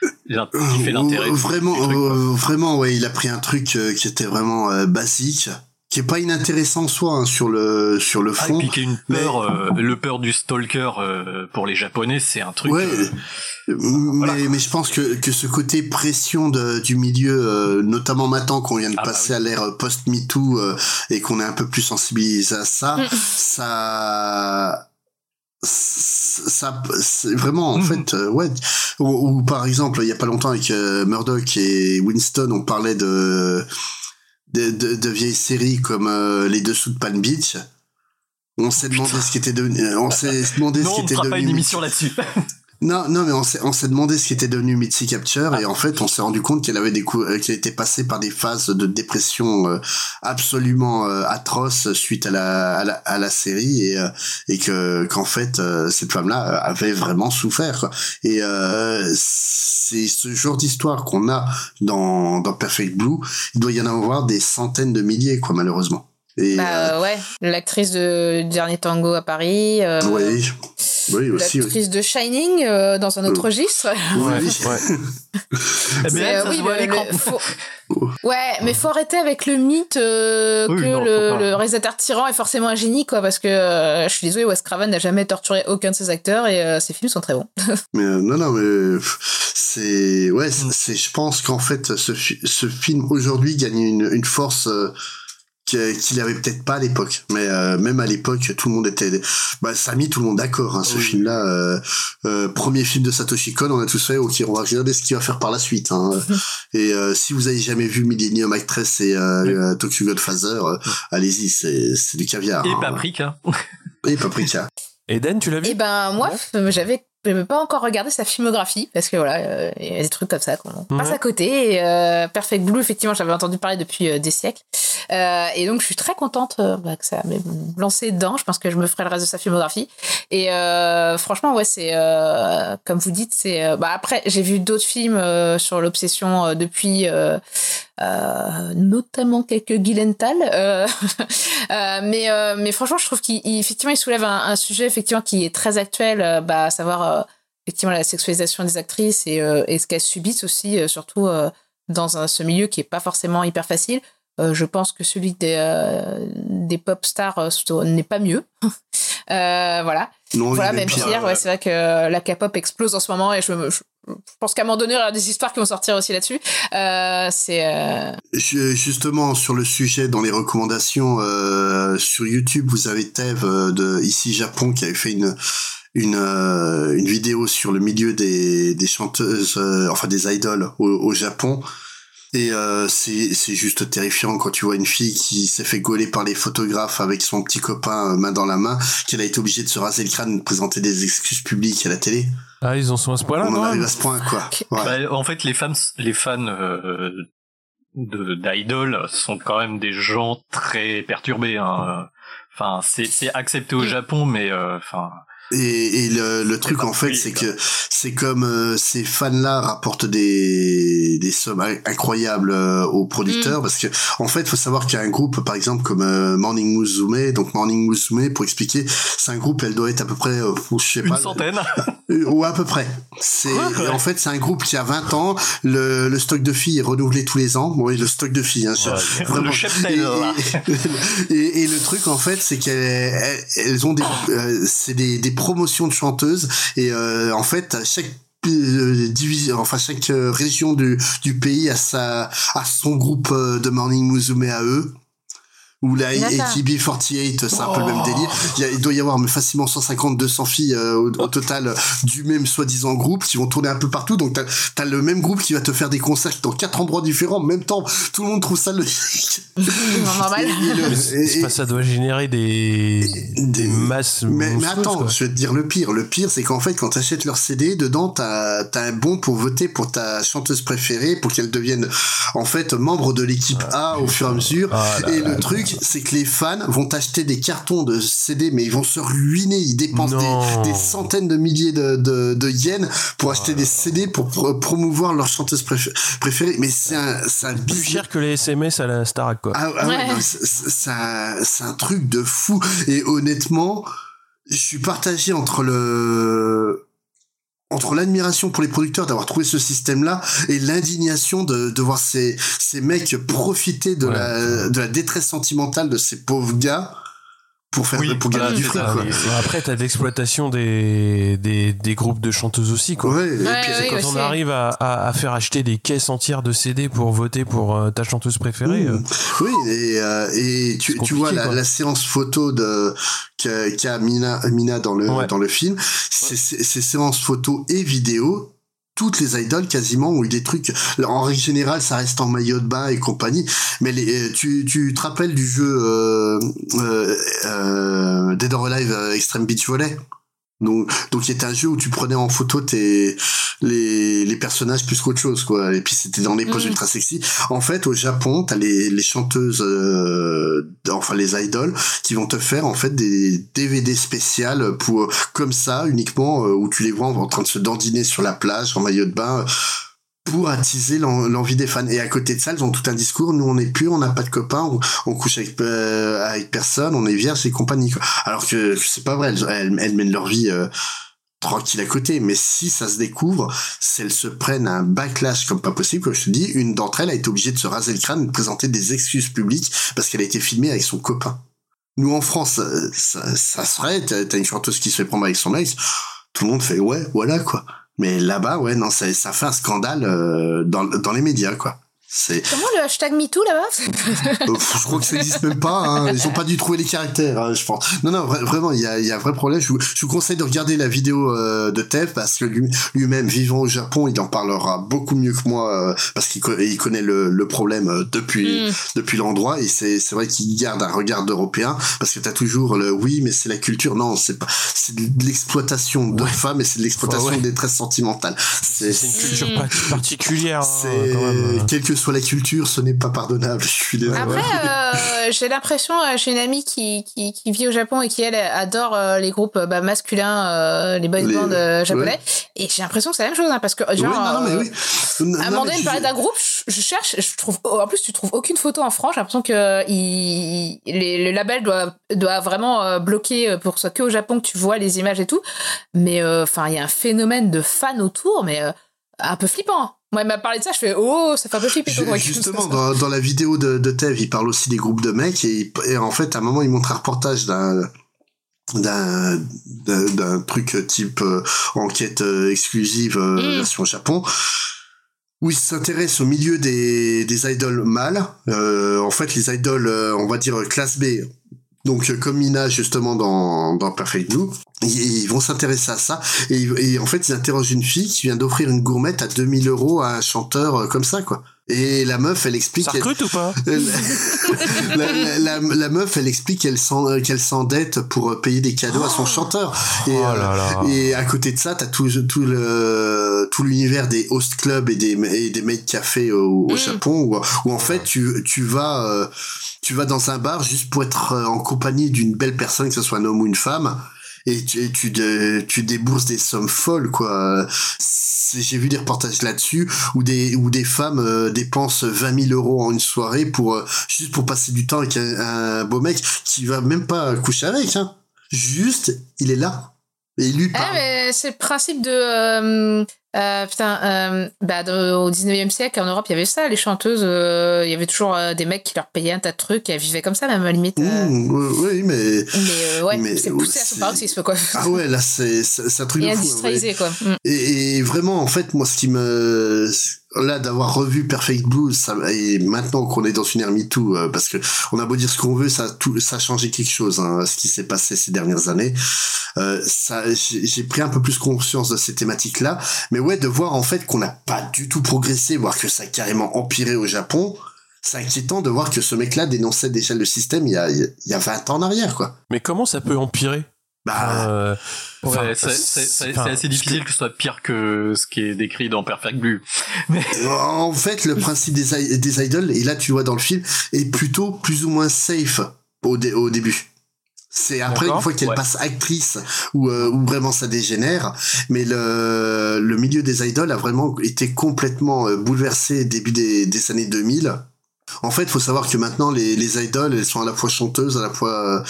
qui fait l'intérêt. Euh, Vraiment, euh, vraiment, ouais, il a pris un truc euh, qui était vraiment euh, basique, qui est pas inintéressant en soi hein, sur le sur le Ah, et fond. puis qu'il y a une peur, euh, le peur du stalker euh, pour les Japonais, c'est un truc. Ouais, euh, mais, mais je pense que, que ce côté pression de, du milieu, euh, notamment maintenant qu'on vient de Ah bah passer à l'ère post-MeToo euh, et qu'on est un peu plus sensibilisé à ça, ça ça c'est vraiment en fait euh, ouais ou, ou par exemple il y a pas longtemps avec euh, Murdoch et Winston on parlait de de, de, de vieilles séries comme euh, les dessous de Pan Beach. On s'est demandé ce qui était devenu on s'est demandé non, ce qui on était fera devenu pas une émission là-dessus. Non, non, mais on s'est, on s'est demandé ce qui était devenu Mitzi Capture et en fait, on s'est rendu compte qu'elle avait des cou- euh, qu'elle était passée par des phases de dépression euh, absolument euh, atroces suite à la, à la, à la série et, euh, et que, qu'en fait, euh, cette femme-là avait vraiment souffert. quoi. Et c'est ce genre d'histoire qu'on a dans, dans Perfect Blue. Il doit y en avoir des centaines de milliers, quoi, malheureusement. Et, Bah euh, ouais, l'actrice de Dernier Tango à Paris. euh, oui, oui aussi. oui. L'actrice de Shining euh, dans un autre Euh, registre. Oui. Eh bien, euh, oui, le- le- faut- Ouais, mais faut arrêter avec le mythe euh, Oui, que non, le, le réalisateur tyran est forcément un génie, quoi, parce que euh, je suis désolée, Wes Craven n'a jamais torturé aucun de ses acteurs et euh, ses films sont très bons. Mais euh, non, non, mais c'est ouais, c'est- c'est. Je pense qu'en fait, ce, fi- ce film aujourd'hui gagne une, une force euh, qu'il avait peut-être pas à l'époque. Mais euh, même à l'époque, tout le monde était. Bah, ça a mis tout le monde d'accord. Hein, ce film-là, euh, euh, premier film de Satoshi Kon, on a tous fait. Ok, on va regarder ce qu'il va faire par la suite. Hein. et euh, si vous avez jamais vu Millennium Actress et euh, euh, Tokyo Godfather, euh, allez-y, c'est c'est du caviar. Et hein. Paprika. Et Paprika. Eden, tu l'as vu? Et ben moi, j'avais j'avais pas encore regardé sa filmographie parce que voilà, euh, il y a des trucs comme ça qu'on passe à côté. Et, euh, Perfect Blue, effectivement, j'avais entendu parler depuis euh, des siècles. Euh, et donc, je suis très contente bah, que ça m'ait lancé dedans. Je pense que je me ferai le reste de sa filmographie. Et franchement, ouais, c'est comme vous dites, c'est. bah après, j'ai vu d'autres films sur l'obsession depuis. notamment quelques euh, mais mais franchement je trouve qu'il il- soulève un, un sujet effectivement qui est très actuel bah à savoir effectivement la sexualisation des actrices et, euh, et ce qu'elles subissent aussi euh, surtout euh, dans un, ce milieu qui est pas forcément hyper facile je pense que celui des des pop stars n'est pas mieux. Voilà. Non, voilà même pire, pire, ouais. ouais, c'est vrai que la K-pop explose en ce moment et je, me- je, je pense qu'à un moment donné il y aura des histoires qui vont sortir aussi là-dessus. C'est Ju- Justement, sur le sujet, dans les recommandations sur YouTube, vous avez Tev de Ici Japon qui avait fait une une, euh, une vidéo sur le milieu des, des chanteuses, euh, enfin des idoles au, au Japon. Et euh, c'est c'est juste terrifiant quand tu vois une fille qui s'est fait gauler par les photographes avec son petit copain euh, main dans la main, qu'elle a été obligée de se raser le crâne, de présenter des excuses publiques à la télé. Ah, ils en sont à ce point-là, On en arrive à ce point, quoi. Ouais. Bah, en fait, les fans, les fans euh, de d'idol sont quand même des gens très perturbés. Hein. Enfin, c'est c'est accepté au Japon, mais euh, enfin. Et, et le, le truc en fait, c'est que c'est comme euh, ces fans-là rapportent des des sommes in- incroyables euh, aux producteurs Mm. parce que en fait, faut savoir qu'il y a un groupe, par exemple comme euh, Morning Musume. Donc Morning Musume, pour expliquer, c'est un groupe, elle doit être à peu près, euh, je sais Une pas, centaine. Euh, ou à peu près. C'est Ouais. en fait c'est un groupe qui a 20 ans. Le, le stock de filles est renouvelé tous les ans. Bon, oui, le stock de filles. Hein, Ouais, vraiment. le cheptel, là. Et, et, et le truc en fait, c'est qu'elles elles, elles ont des euh, c'est des, des promotions de chanteuses. Et euh, en fait chaque euh, division enfin chaque euh, région du, pays a sa a son groupe de morning musume à eux ou la D'accord. AKB48, c'est un peu le même Oh. délire. Il, y a- il doit y avoir mais facilement 150, 200 filles euh, au, au total euh, du même soi-disant groupe qui vont tourner un peu partout. Donc t'as as le même groupe qui va te faire des concerts dans quatre endroits différents en même temps. Tout le monde trouve ça logique. Normal. Et- C'est c'est pas ça doit générer des, des masses. Mais, attends, quoi. je vais te dire le pire. Le pire, c'est qu'en fait, quand tu achètes leur CD, dedans, t'as as un bon pour voter pour ta chanteuse préférée, pour qu'elle devienne, en fait, membre de l'équipe A au fur et à mesure. Ah là et là le truc, c'est que les fans vont acheter des cartons de CD, mais ils vont se ruiner. Ils dépensent des, des centaines de milliers de, de, de yens pour acheter Ah des CD pour pro- promouvoir leur chanteuse préf- préférée. Mais c'est un, c'est un Plus business. cher que les SMS à la Starac, quoi. Ah, ah ouais, Ouais. non, c'est- c'est c'est un, c'est un truc de fou. Et honnêtement, je suis partagé entre le entre l'admiration pour les producteurs d'avoir trouvé ce système-là et l'indignation de, de voir ces, ces mecs profiter de, Ouais. la, de la détresse sentimentale de ces pauvres gars pour faire Oui, pour gagner du c'est fric quoi. après, t'as de l'exploitation des, des, des groupes de chanteuses aussi, quoi. Ouais, et puis- Ouais, C'est oui, quand on arrive à, à, à faire acheter des caisses entières de CD pour voter pour euh, ta chanteuse préférée. Mmh. euh, Oui, et, euh, et tu, C'est tu vois la, la séance photo de qu'a qu'a Mina, Mina dans le Ouais. dans le film, ces, ces ces séances photo et vidéo. Toutes les idoles quasiment ont eu des trucs. En règle générale, ça reste en maillot de bain et compagnie. Mais euh, tu, tu te rappelles du jeu euh, euh, euh, Dead or Alive Extreme Beach Volley? Donc, donc il était un jeu où tu prenais en photo tes les, les personnages plus qu'autre chose quoi. Et puis c'était dans les poses Mhm. ultra sexy. En fait, au Japon, t'as les les chanteuses, euh, enfin les idoles, qui vont te faire en fait des DVD spéciales pour comme ça uniquement euh, où tu les vois en train de se dandiner sur la plage en maillot de bain. Pour attiser l'en- l'envie des fans. Et à côté de ça, ils ont tout un discours. Nous, on n'est plus, on n'a pas de copains, on, couche avec, euh, avec personne, on est vierge et compagnie. Alors que c'est pas vrai, elles, elles, mènent leur vie euh, tranquille à côté. Mais si ça se découvre, si elles se prennent un backlash comme pas possible, comme je te dis, une d'entre elles a été obligée de se raser le crâne, de présenter des excuses publiques parce qu'elle a été filmée avec son copain. Nous, en France, euh, ça, ça serait, t'as une chanteuse qui se fait prendre avec son ex, tout le monde fait ouais, voilà quoi. Mais là-bas, ouais, non, ça, ça fait un scandale euh, dans, dans les médias, quoi. C'est, Comment le hashtag MeToo là-bas euh, je crois que ça existe même pas. Hein. Ils ont pas dû trouver les caractères, hein, je pense. Non, non, vra- vraiment, il y a, il y a un vrai problème. Je vous, je vous conseille de regarder la vidéo euh, de Tev parce que lui- lui-même, vivant au Japon, il en parlera beaucoup mieux que moi euh, parce qu'il co- il connaît le, le problème depuis Mm. depuis l'endroit et c'est c'est vrai qu'il garde un regard d'européen parce que t'as toujours le oui, mais c'est la culture. Non, c'est pas, c'est de l'exploitation de femmes et c'est de l'exploitation Ouais, ouais. des détresse sentimentale. C'est C'est une culture pa- particulière. hein, c'est quand même. quelle que soit la culture, ce n'est pas pardonnable. Je suis désolé. Après, euh, j'ai l'impression, euh, j'ai une amie qui, qui, qui vit au Japon et qui, elle, adore euh, les groupes bah, masculins, euh, les Les- bands euh, japonais. ouais. Et j'ai l'impression que c'est la même chose, hein, parce que, genre, Oui, non, non, mais oui. Non, à un moment donné, parlait d'un groupe, je, je cherche, je trouve, oh, en plus, tu trouves aucune photo en France. J'ai l'impression que il, les, le label doit, doit vraiment bloquer pour que ce soit que au Japon que tu vois les images et tout. Mais, enfin, il y a un phénomène de fans autour, mais un peu flippant. Moi, il m'a parlé de ça, je fais, oh, ça fait un peu flipper. Justement, dans, dans la vidéo de, de Tev, il parle aussi des groupes de mecs et, en fait, à un moment, il montre un reportage d'un d'un truc type euh, enquête euh, exclusive euh, Mm. version Japon où il s'intéresse au milieu des, des idoles mâles. Euh, en fait, les idoles, on va dire classe B, donc euh, comme Mina justement dans, dans Perfect Blue, ils, ils vont s'intéresser à ça et, et en fait ils interrogent une fille qui vient d'offrir une gourmette à 2000 euros à un chanteur euh, comme ça quoi. Et la meuf, elle explique. Ça recrute ou pas la, la, la, la meuf, elle explique qu'elle s'en- qu'elle s'endette pour payer des cadeaux à son chanteur. Et, Oh là là. euh, et à côté de ça, t'as tout, tout le tout l'univers des host clubs et des et des maid cafés au, au Japon où, où en fait tu tu vas euh, tu vas dans un bar juste pour être euh, en compagnie d'une belle personne, que ce soit un homme ou une femme. Et tu, et tu, dé- tu débourses des sommes folles, quoi. J'ai vu des reportages là-dessus où des, où des femmes euh, dépensent 20 000 euros en une soirée pour, euh, juste pour passer du temps avec un, un beau mec qui va même pas coucher avec, hein. Juste, il est là. Et il lui Ah, mais c'est le principe de. euh, euh, putain, euh, bah, au 19e siècle, en Europe, il y avait ça, les chanteuses, euh, il y avait toujours des mecs qui leur payaient un tas de trucs et elles vivaient comme ça, même à la limite. Mmh, oui, mais. Mais ouais, c'est poussé à son paroxysme, quoi. Ah ouais, là, c'est, un truc Et de fou. hein, ouais. quoi. Mm. Et, et vraiment, en fait, moi, ce qui me, là, d'avoir revu Perfect Blue, et maintenant qu'on est dans une ère euh, parce que on a beau dire ce qu'on veut, ça, a changé quelque chose, hein, ce qui s'est passé ces dernières années. Euh, j'ai pris un peu plus conscience de ces thématiques-là, mais ouais, de voir en fait qu'on n'a pas du tout progressé, voire que ça a carrément empiré au Japon. C'est inquiétant de voir que ce mec-là dénonçait déjà le système il y a, il y a 20 ans en arrière, quoi. Mais comment ça peut empirer? Bah, Euh, Ouais, c'est- assez difficile que ce soit pire que ce qui est décrit dans Perfect Blue. Mais En fait, le principe des, des idols, et là tu le vois dans le film, est plutôt plus ou moins safe au, dé- au début. C'est après une fois qu'elle ouais. passe actrice où, euh, où vraiment ça dégénère, mais le, le milieu des idoles a vraiment été complètement euh, bouleversé début des, des années 2000. En fait, faut savoir que maintenant les, les idoles, elles sont à la fois chanteuses, à la fois euh,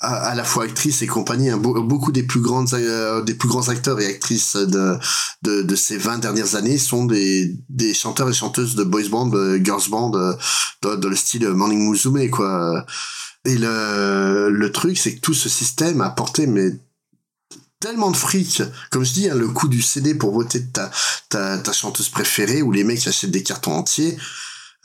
à, la fois actrices et compagnie. hein. Be- beaucoup des plus grandes euh, des plus grands acteurs et actrices de de, de ces 20 dernières années sont des des chanteurs et chanteuses de boys band, de girls band, euh, dans le style Morning Musume quoi. Et le le truc, c'est que tout ce système a apporté mais tellement de fric. Comme je dis, hein, le coût du CD pour voter ta, ta, ta chanteuse préférée ou les mecs achètent des cartons entiers,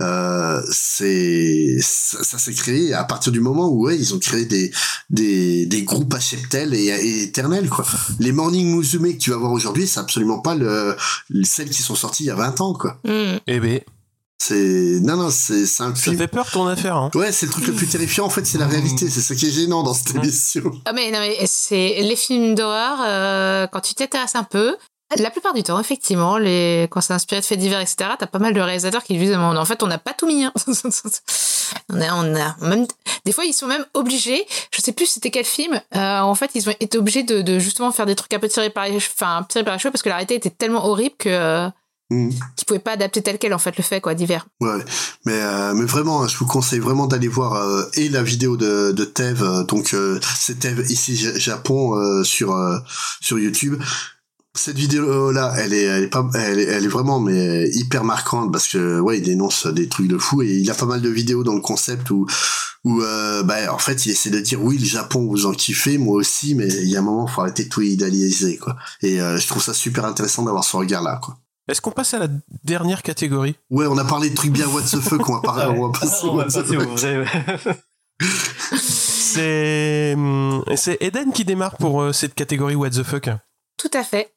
euh, c'est ça, ça s'est créé à partir du moment où ouais, ils ont créé des des, des groupes à cheptel et, et éternels quoi. Les Morning Musume que tu vas voir aujourd'hui, c'est absolument pas le, celles qui sont sorties il y a 20 ans quoi. Mm. Eh ben, C'est non non, c'est c'est un ça film. fait peur ton affaire. Hein. Ouais, c'est le truc le plus terrifiant en fait, c'est la réalité, c'est ça qui est gênant dans cette émission. Ah mais non mais c'est les films d'horreur euh, quand tu t'intéresses un peu. La plupart du temps, effectivement, les... quand c'est inspiré de faits divers, etc., t'as pas mal de réalisateurs qui disent en fait on n'a pas tout mis. hein. on a, on a même des fois ils sont même obligés. Je sais plus c'était quel film. euh, en fait ils ont été obligés de, de justement faire des trucs un peu tirés par les, enfin tirés par les cheveux parce que la réalité était tellement horrible que euh, Mm. qu'ils pouvaient pas adapter tel quel en fait le fait quoi divers. Ouais, mais euh, mais vraiment, hein, je vous conseille vraiment d'aller voir euh, et la vidéo de de Tev, donc c'est Tev ici Ja- Japon sur sur YouTube. Cette vidéo là, elle est elle est pas elle est, elle est vraiment mais hyper marquante parce que ouais, il dénonce des trucs de fou et il a pas mal de vidéos dans le concept où où euh, bah en fait il essaie de dire oui le Japon vous en kiffez moi aussi mais il y a un moment faut arrêter de tout idéaliser quoi et euh, je trouve ça super intéressant d'avoir ce regard là quoi Est-ce qu'on passe à la dernière catégorie? Ouais on a parlé de trucs bien what the fuck on va parler on va passer on va passer au vrai. ouais. C'est hum, c'est Eden qui démarre pour euh, cette catégorie What the fuck. Tout à fait.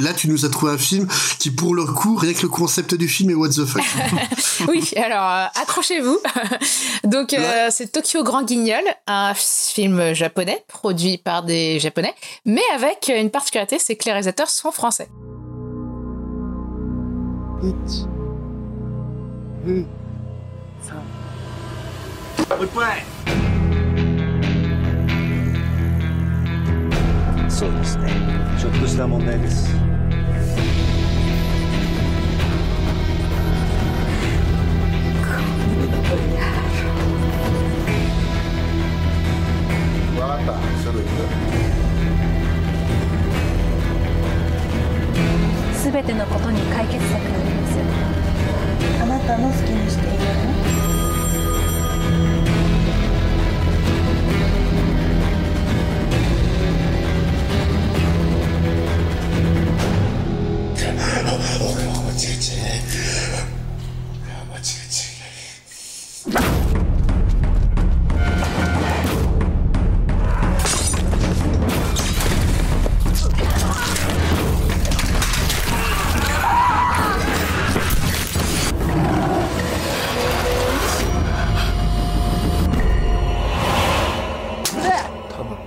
Là, tu nous as trouvé un film qui, pour le coup, rien que le concept du film est what the fuck. oui, alors euh, accrochez-vous. Donc euh, c'est Tokyo Grand Guignol, un film japonais produit par des japonais, mais avec une particularité, c'est que les réalisateurs sont français. そうですね。ちょっとした問題です。わかった。すぐ行く。すべてのことに解決策があります。あなたの好きにしていい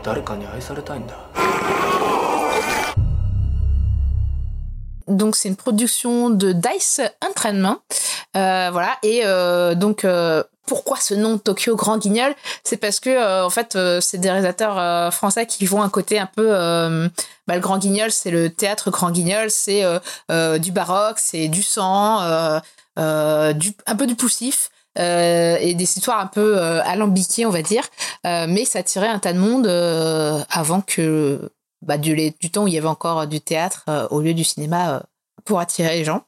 誰かに愛されたいんだ。Donc c'est une production de Dice Entraînement. Euh, voilà. Et euh, donc euh, pourquoi ce nom Tokyo Grand Guignol? C'est parce que en fait c'est des réalisateurs français qui vont un côté un peu bah, le Grand Guignol, c'est le théâtre Grand Guignol, c'est du baroque, c'est du sang, un peu du poussif. et des histoires un peu alambiquées, on va dire, mais ça attirait un tas de monde avant que bah, du, du temps où il y avait encore du théâtre euh, au lieu du cinéma euh, pour attirer les gens.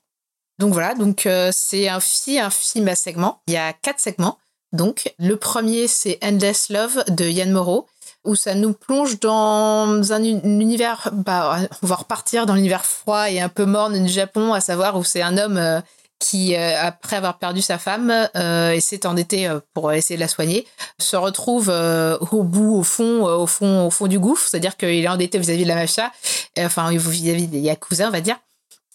Donc voilà, donc euh, c'est un, un film à segments. Il y a quatre segments. Donc le premier c'est Endless Love de Yann Moreau où ça nous plonge dans un uni- univers, bah, on va repartir dans l'univers froid et un peu morne du Japon, à savoir où c'est un homme euh, qui, euh, après avoir perdu sa femme euh, et s'est endetté euh, pour essayer de la soigner, se retrouve euh, au bout, au fond, euh, au fond, au fond du gouffre, c'est-à-dire qu'il est endetté vis-à-vis de la mafia, euh, enfin vis-à-vis des yakuza, on va dire.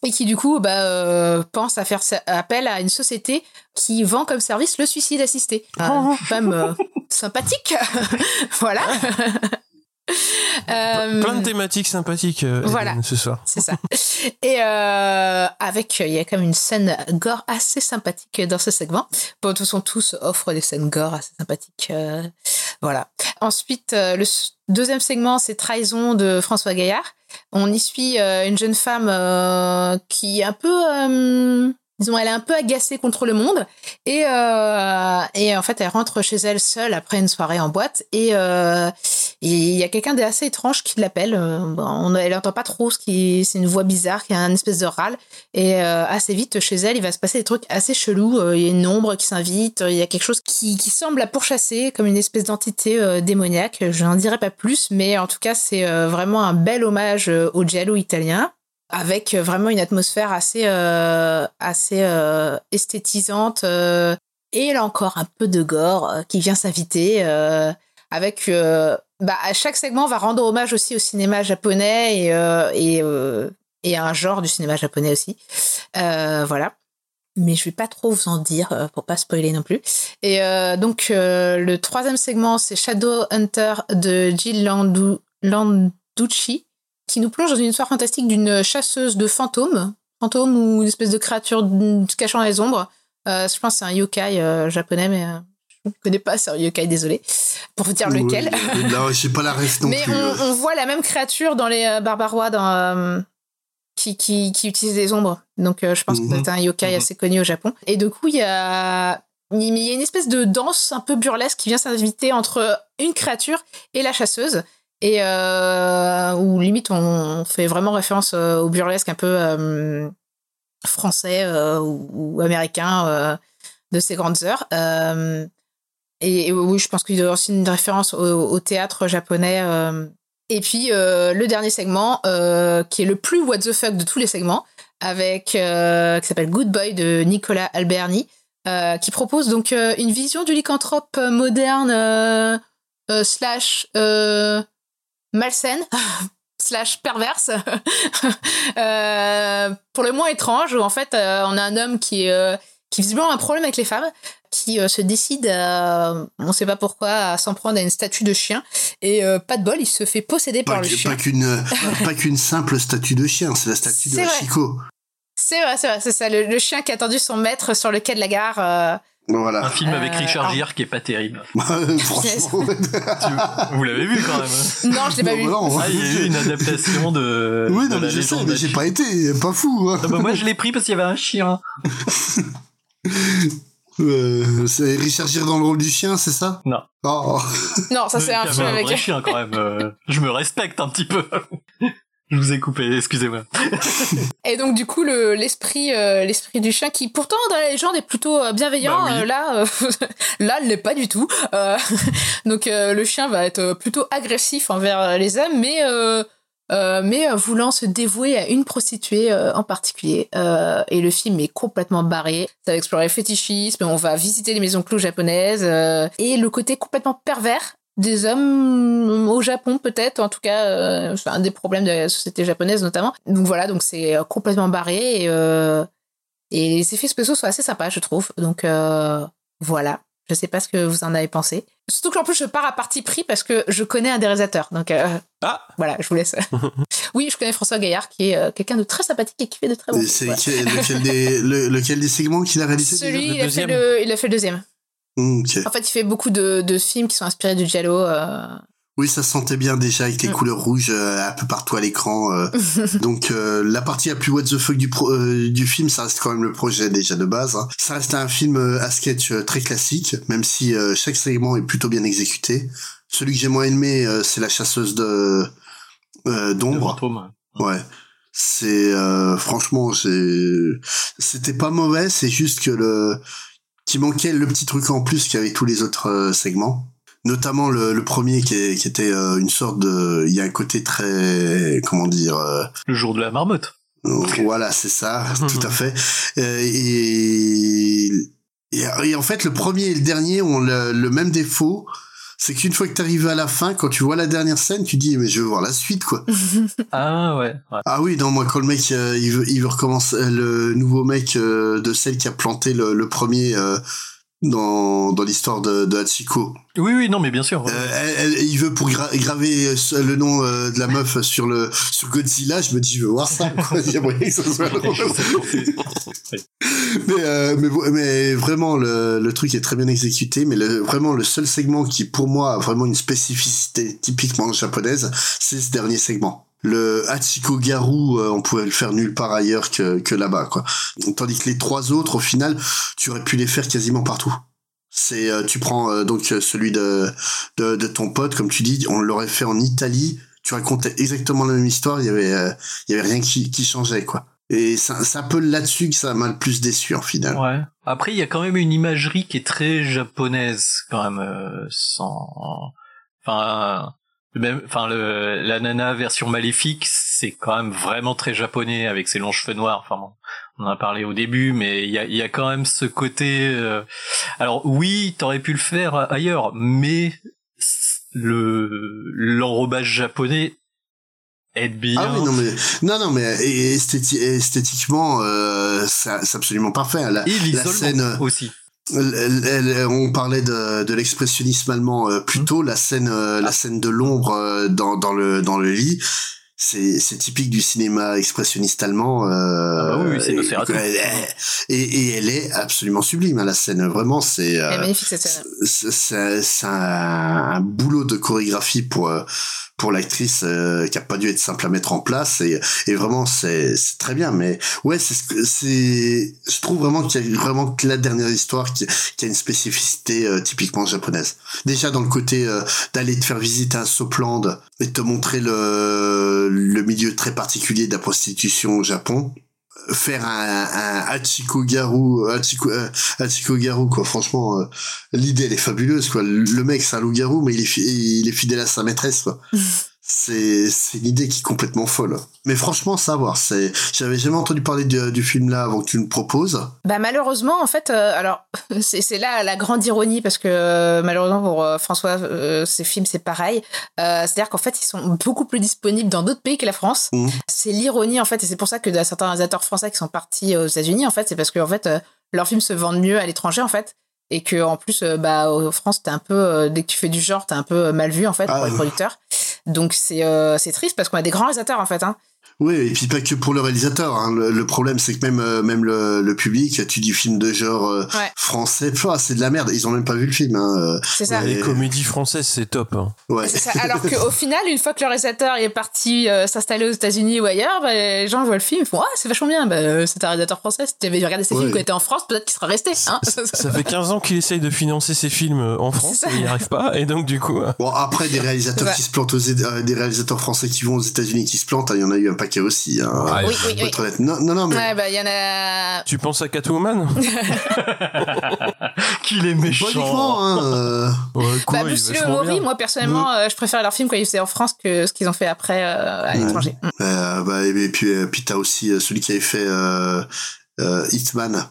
Et qui du coup bah, euh, pense à faire appel à une société qui vend comme service le suicide assisté. Euh, femme euh, sympathique, voilà. Euh, Plein de thématiques sympathiques euh, Voilà. Ce soir. c'est ça. Et euh, avec, il y a quand même une scène gore assez sympathique dans ce segment. Bon, de toute façon, tous offrent des scènes gore assez sympathiques. voilà. Ensuite, le deuxième segment, c'est Trahison de François Gaillard. On y suit une jeune femme qui est un peu... Disons, elle est un peu agacée contre le monde et, euh, et en fait, elle rentre chez elle seule après une soirée en boîte et euh, il y a quelqu'un d'assez étrange qui l'appelle. euh, elle entend pas trop ce qui, c'est une voix bizarre qui a un espèce de râle et euh, assez vite chez elle, il va se passer des trucs assez chelous. Euh, Il y a une ombre qui s'invite, il y a quelque chose qui, qui semble la pourchasser comme une espèce d'entité démoniaque. Je n'en dirai pas plus, mais en tout cas, c'est vraiment un bel hommage au giallo italien avec vraiment une atmosphère assez assez esthétisante et là encore un peu de gore qui vient s'inviter avec bah, chaque segment va rendre hommage aussi au cinéma japonais et euh, euh, et à un genre du cinéma japonais aussi Euh, voilà mais je vais pas trop vous en dire pour pas spoiler non plus. Et donc le troisième segment c'est Shadow Hunter de Jill Landu- Landucci qui nous plonge dans une histoire fantastique d'une chasseuse de fantômes, fantômes ou une espèce de créature cachant les ombres. Je pense que c'est un yokai japonais, mais ne connais pas, yokai, désolé, pour vous dire lequel. Ouais, Là, j'ai pas la ref non mais plus. on, on voit la même créature dans les euh, barbarois dans, euh, qui, qui, qui utilisent des ombres. Donc euh, je pense que Mhm. c'est un yokai assez connu au Japon. Et du coup, il y a, il y a une espèce de danse un peu burlesque qui vient s'inviter entre une créature et la chasseuse. Et euh, où limite on fait vraiment référence euh, au burlesque un peu euh, français euh, ou, ou américain euh, de ces grandes heures. Et, oui, je pense qu'il y a aussi une référence au, théâtre japonais. euh. Et puis euh, le dernier segment, euh, qui est le plus what the fuck de tous les segments, avec qui s'appelle Good Boy de Nicolas Alberni, qui propose donc une vision du lycanthrope moderne slash malsaine slash perverse pour le moins étrange où en fait on a un homme qui euh, qui visiblement a un problème avec les femmes qui euh, se décide à, on sait pas pourquoi à s'en prendre à une statue de chien et euh, pas de bol il se fait posséder Pas, par le chien pas qu'une pas qu'une simple statue de chien, c'est la statue de. Hachiko. c'est vrai c'est vrai c'est ça le, le chien qui a attendu son maître sur le quai de la gare euh, Voilà. Un film avec Euh, Richard. Gere qui est pas terrible. Franchement. Vous l'avez vu quand même. non je l'ai pas vu Non, Ah, il y a eu une adaptation de. Oui, de non, mais la je sais, légende mais j'ai pas été, pas fou. hein. Ah bah moi je l'ai pris parce qu'il y avait un chien. Euh, c'est Richard Gere dans le rôle du chien, c'est ça? Non. Oh. non ça c'est un film avec vrai chien quand même. euh, je me respecte un petit peu. je vous ai coupé, excusez-moi. Et donc du coup le l'esprit euh, l'esprit du chien qui pourtant dans la légende est plutôt euh, bienveillant Bah oui. euh, là euh, là il l'est pas du tout Euh, donc euh, le chien va être plutôt agressif envers euh, les hommes mais euh, euh, mais euh, voulant se dévouer à une prostituée euh, en particulier Euh, et le film est complètement barré. Ça va explorer le fétichisme on va visiter les maisons clous japonaises euh, et le côté complètement pervers des hommes au Japon peut-être en tout cas euh, c'est un des problèmes de la société japonaise notamment. Donc voilà donc c'est euh, complètement barré et, euh, et les effets spéciaux sont assez sympas je trouve. Donc euh, voilà Je sais pas ce que vous en avez pensé. Surtout que en plus je pars à parti pris parce que je connais un des réalisateurs. Donc euh, ah voilà, je vous laisse. oui, je connais François Gaillard qui est euh, quelqu'un de très sympathique et qui fait de très bons. C'est ouais. lequel, des, le- lequel des segments qu'il a réalisé Celui, il a, fait le, il a fait le deuxième. Mm, ok. En fait, il fait beaucoup de, de films qui sont inspirés du Giallo. euh, Oui, ça se sentait bien déjà avec les couleurs rouges euh, un peu partout à l'écran. euh. Donc euh, la partie la plus what the fuck du, pro- euh, du film, ça reste quand même le projet déjà de base. hein. Ça reste un film euh, à sketch euh, très classique, même si euh, chaque segment est plutôt bien exécuté. Celui que j'ai moins aimé, euh, c'est la chasseuse de euh, d'ombre. Ouais. C'est euh, franchement, c'est c'était pas mauvais, c'est juste que le qui manquait le petit truc en plus avait tous les autres euh, segments. Notamment le, le premier qui, est- qui était euh, une sorte de il y a un côté très comment dire euh, Le jour de la marmotte. voilà, c'est ça, tout à fait. Euh, et, et, et en fait, le premier et le dernier ont le, le même défaut. C'est qu'une fois que tu arrives à la fin, quand tu vois la dernière scène, tu dis, mais je veux voir la suite, quoi. Ah ouais. ouais. Ah oui, non, moi, quand le mec, euh, il, veut, il veut recommencer, euh, le nouveau mec euh, de celle qui a planté le, le premier euh, dans, dans l'histoire de, de Hachiko. Oui, oui, non, mais bien sûr. Euh, elle- elle- il veut pour gra- graver euh, ce- le nom euh, de la meuf sur le sur Godzilla. Je me dis, je veux voir ça. quoi. Il y a moyen que ça soit drôle. mais, euh, mais, mais vraiment, le, le truc est très bien exécuté. Mais le, vraiment, le seul segment qui, pour moi, a vraiment une spécificité typiquement japonaise, c'est ce dernier segment. Le Hachiko Garu, euh, on pouvait le faire nulle part ailleurs que, que là-bas, quoi. Tandis que les trois autres, au final, tu aurais pu les faire quasiment partout. C'est, euh, tu prends euh, donc celui de, de de ton pote, comme tu dis, on l'aurait fait en Italie. Tu racontais exactement la même histoire. Il y avait, euh, il y avait rien qui, qui changeait, quoi. Et c'est un peu là-dessus que ça m'a le plus déçu en final. Ouais. Après, il y a quand même une imagerie qui est très japonaise, quand même, sans. Enfin, même, enfin, le, la nana version maléfique, c'est quand même vraiment très japonais avec ses longs cheveux noirs. Enfin, bon, on en a parlé au début, mais il y a, y a quand même ce côté. euh, Alors oui, t'aurais pu le faire ailleurs, mais le l'enrobage japonais aide bien. Ah oui, non mais non non mais esthéti- esthétiquement euh, c'est absolument parfait. La, Et la scène aussi. On parlait de, de l'expressionnisme allemand euh, plus tôt, la scène, euh, la scène de l'ombre euh, dans, dans le dans le lit. C'est, c'est typique du cinéma expressionniste allemand. Euh, Ah bah oui, oui, c'est et, et, et elle est absolument sublime. hein, la scène, vraiment, c'est. Elle est euh, magnifique cette scène. c'est, c'est- c'est un, un boulot de chorégraphie pour euh, pour l'actrice euh, qui a pas dû être simple à mettre en place et, et vraiment c'est très bien. Mais ouais c'est c'est je trouve vraiment qu'il y a vraiment que la dernière histoire qui, qui a une spécificité euh, typiquement japonaise. Déjà dans le côté euh, d'aller te faire visiter un Sopland et te montrer le le milieu très particulier de la prostitution au Japon faire un, un Hachiko Garu, Hachiko, euh, quoi. Franchement, euh, l'idée, elle est fabuleuse, quoi. Le mec, c'est un loup-garou, mais il est, il est fidèle à sa maîtresse, quoi. c'est, c'est une idée qui est complètement folle. Mais franchement, savoir, c'est, j'avais jamais entendu parler du, du film là avant que tu me proposes. Bah malheureusement en fait euh, alors c'est là la grande ironie parce que euh, malheureusement pour euh, François ces films c'est pareil c'est-à-dire qu'en fait ils sont beaucoup plus disponibles dans d'autres pays que la France Mmh. c'est l'ironie en fait et c'est pour ça que certains réalisateurs français qui sont partis aux États-Unis en fait c'est parce que en fait leurs films se vendent mieux à l'étranger en fait et que en plus bah en France t'es un peu dès que tu fais du genre t'es un peu mal vu en fait Ah, pour les producteurs donc c'est euh, triste parce qu'on a des grands réalisateurs en fait hein Oui, et puis pas que pour le réalisateur. Hein. Le, le problème, c'est que même euh, même le, le public, tu dis film de genre euh, Ouais. français, c'est de la merde. Ils ont même pas vu le film. Hein. euh. C'est ça. Les comédies françaises, c'est top. hein. Ouais. C'est ça. Alors qu'au final, une fois que le réalisateur est parti euh, s'installer aux États-Unis ou ailleurs, bah, les gens voient le film, ils font Ah, c'est vachement bien. Bah, c'est un réalisateur français. Si tu avais regardé ses Ouais. films quand il était en France, peut-être qu'il serait resté. Hein Ça fait 15 ans qu'il essaye de financer ses films en France et il n'y arrive pas. Et donc, du coup. Bon, après, des réalisateurs qui se plantent aux des réalisateurs français qui vont aux États-Unis qui se plantent, hein, il y en a eu un paquet aussi. Hein. Ouais. Oui, oui, oui. honnête. Non, non, non, mais. Ouais, bah, il y en a. Tu penses à Catwoman Qu'il est méchant. Pas uniquement, hein. euh, Ouais, quoi, Bah, Mori, bien. moi, personnellement, euh, je préfère leurs films quand ils faisaient en France que ce qu'ils ont fait après euh, à Ouais. l'étranger. Mm. Euh, bah, et, et puis, euh, puis t'as aussi euh, celui qui avait fait euh, euh, Hitman,